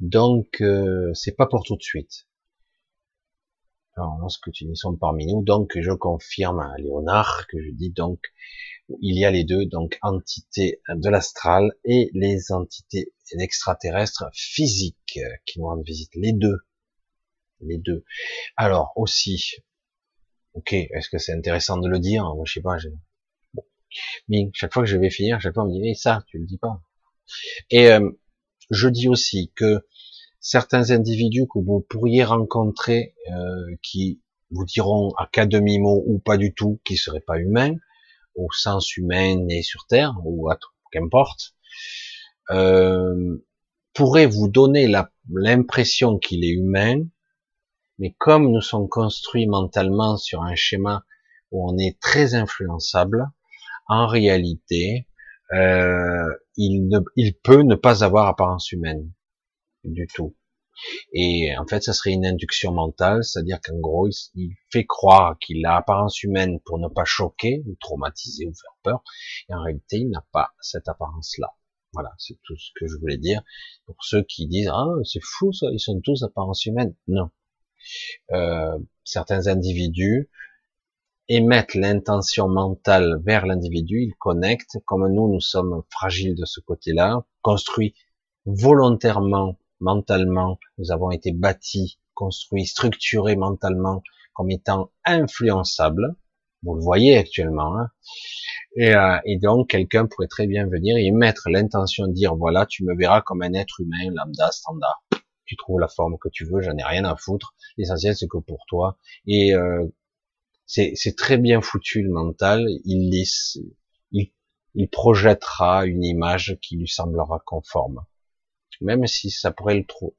Donc euh, c'est pas pour tout de suite. Alors lorsque tu n'y sommes parmi nous, donc je confirme à Léonard que je dis donc il y a les deux, donc entités de l'astral et les entités extraterrestres physiques qui nous rendent visite, les deux, les deux. Alors aussi, Ok, est-ce que c'est intéressant de le dire? Moi, je sais pas. Mais chaque fois que je vais finir, chaque fois on me dit, ça, tu le dis pas. Et euh, je dis aussi que certains individus que vous pourriez rencontrer, euh, qui vous diront à cas demi-mot ou pas du tout, qui seraient pas humains, au sens humain né sur Terre, ou qu'importe, euh, pourraient vous donner l'impression qu'il est humain, mais comme nous sommes construits mentalement sur un schéma où on est très influençable, en réalité, euh, il, ne, il peut ne pas avoir apparence humaine du tout. Et en fait, ça serait une induction mentale, c'est-à-dire qu'en gros, il, fait croire qu'il a apparence humaine pour ne pas choquer, ou traumatiser, ou faire peur, et en réalité, il n'a pas cette apparence-là. Voilà, c'est tout ce que je voulais dire. Pour ceux qui disent, ah, c'est fou ça, ils sont tous apparence humaine. Non, euh, certains individus émettent l'intention mentale vers l'individu, ils connectent, comme nous, nous sommes fragiles de ce côté-là, construits volontairement, mentalement, nous avons été bâtis, construits, structurés mentalement comme étant influençables, vous le voyez actuellement, hein. et, euh, donc quelqu'un pourrait très bien venir et mettre l'intention de dire, voilà, tu me verras comme un être humain lambda standard tu trouves la forme que tu veux, j'en ai rien à foutre. L'essentiel c'est que pour toi. Et euh, c'est très bien foutu le mental. Il, il, il projettera une image qui lui semblera conforme, même si ça pourrait le trop.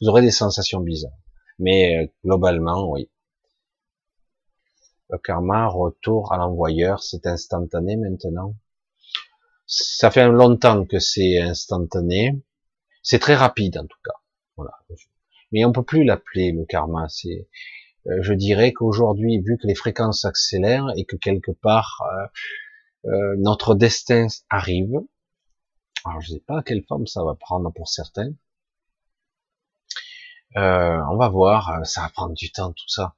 Vous aurez des sensations bizarres, mais euh, globalement, oui. Le karma, retour à l'envoyeur, c'est instantané maintenant. Ça fait longtemps que c'est instantané. C'est très rapide en tout cas. Mais on peut plus l'appeler le karma. C'est, euh, je dirais qu'aujourd'hui, vu que les fréquences s'accélèrent et que quelque part euh, euh, notre destin arrive, alors je sais pas quelle forme ça va prendre pour certains. on va voir, ça va prendre du temps tout ça,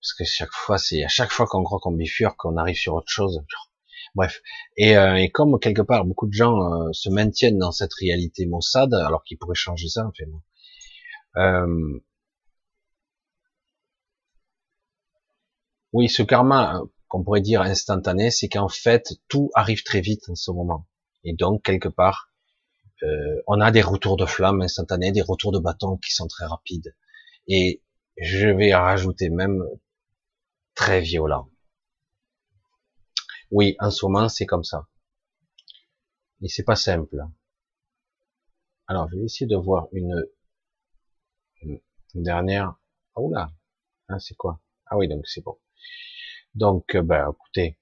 parce que chaque fois, c'est à chaque fois qu'on croit qu'on bifurque, qu'on arrive sur autre chose. Bref, et, et, comme quelque part beaucoup de gens se maintiennent dans cette réalité maussade, alors qu'ils pourraient changer ça, en fait, euh, oui, ce karma, euh, qu'on pourrait dire instantané, c'est qu'en fait, tout arrive très vite en ce moment. Et donc, quelque part, euh, on a des retours de flammes instantanés, des retours de bâton qui sont très rapides. Et je vais rajouter même très violents. Oui, en ce moment, c'est comme ça. Et c'est pas simple. Alors, je vais essayer de voir une, une dernière. Oh là, ah, c'est quoi? Ah oui, donc c'est bon. Donc, ben, écoutez,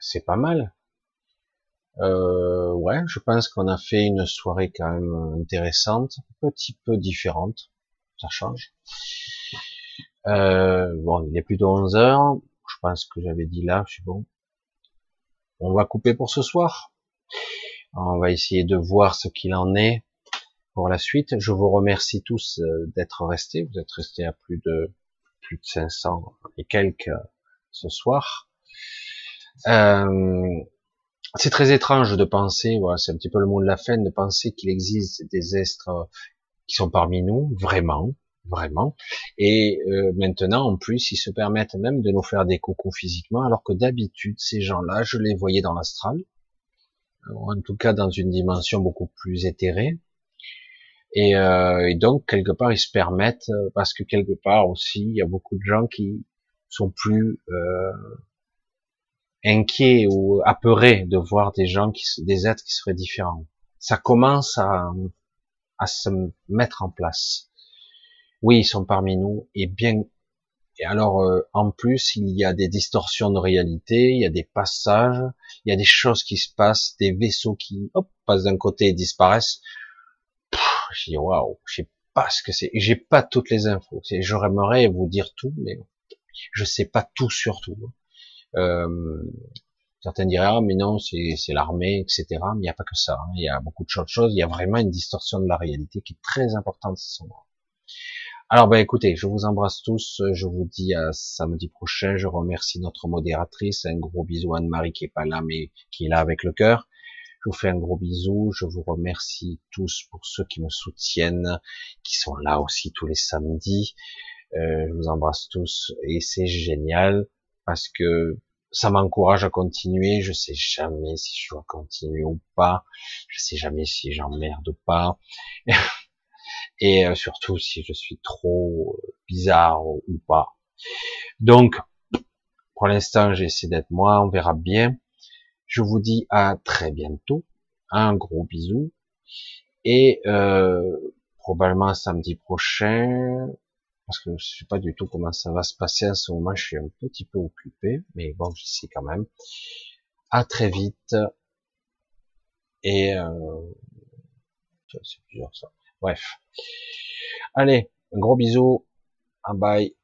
c'est pas mal. Euh, ouais, je pense qu'on a fait une soirée quand même intéressante, un petit peu différente. Ça change. Euh, bon, il est plus de 11 heures. Je pense que j'avais dit là, je suis bon. On va couper pour ce soir. On va essayer de voir ce qu'il en est pour la suite. Je vous remercie tous euh, d'être restés. Vous êtes restés à plus de plus de 500 et quelques ce soir. Euh, c'est très étrange de penser, voilà, c'est un petit peu le mot de la fin, de penser qu'il existe des êtres qui sont parmi nous, vraiment, vraiment. Et euh, maintenant, en plus, ils se permettent même de nous faire des coucous physiquement, alors que d'habitude, ces gens-là, je les voyais dans l'astral, en tout cas dans une dimension beaucoup plus éthérée. Et, euh, et, donc, quelque part, ils se permettent, parce que quelque part aussi, il y a beaucoup de gens qui sont plus euh, inquiets ou apeurés de voir des gens qui, des êtres qui seraient différents. Ça commence à, à se mettre en place. Oui, ils sont parmi nous et bien. Et alors, euh, en plus, il y a des distorsions de réalité, il y a des passages, il y a des choses qui se passent, des vaisseaux qui hop, passent d'un côté et disparaissent. Je dis waouh, je sais pas ce que c'est. J'ai pas toutes les infos. J'aimerais vous dire tout, mais je sais pas tout sur tout. Euh, certains diraient ah mais non c'est l'armée etc. Mais il n'y a pas que ça. Hein. Il y a beaucoup de choses. Il y a vraiment une distorsion de la réalité qui est très importante. Alors ben écoutez, je vous embrasse tous. Je vous dis à samedi prochain. Je remercie notre modératrice. Un gros bisou à Anne-Marie qui est pas là mais qui est là avec le cœur. Je vous fais un gros bisou. Je vous remercie tous pour ceux qui me soutiennent, qui sont là aussi tous les samedis. Euh, je vous embrasse tous et c'est génial parce que ça m'encourage à continuer. Je sais jamais si je dois continuer ou pas. Je sais jamais si j'emmerde ou pas. et euh, surtout si je suis trop euh, bizarre ou pas. Donc, pour l'instant, j'essaie d'être moi. On verra bien. Je vous dis à très bientôt. Un gros bisou. Et euh, probablement samedi prochain, parce que je sais pas du tout comment ça va se passer en ce moment, je suis un petit peu occupé, mais bon, je sais quand même. À très vite. Et euh... c'est plusieurs ça. Bref. Allez, un gros bisou. Un bye.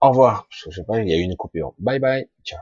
Au revoir. Parce que je sais pas, il y a eu une coupure. Bye bye. Ciao.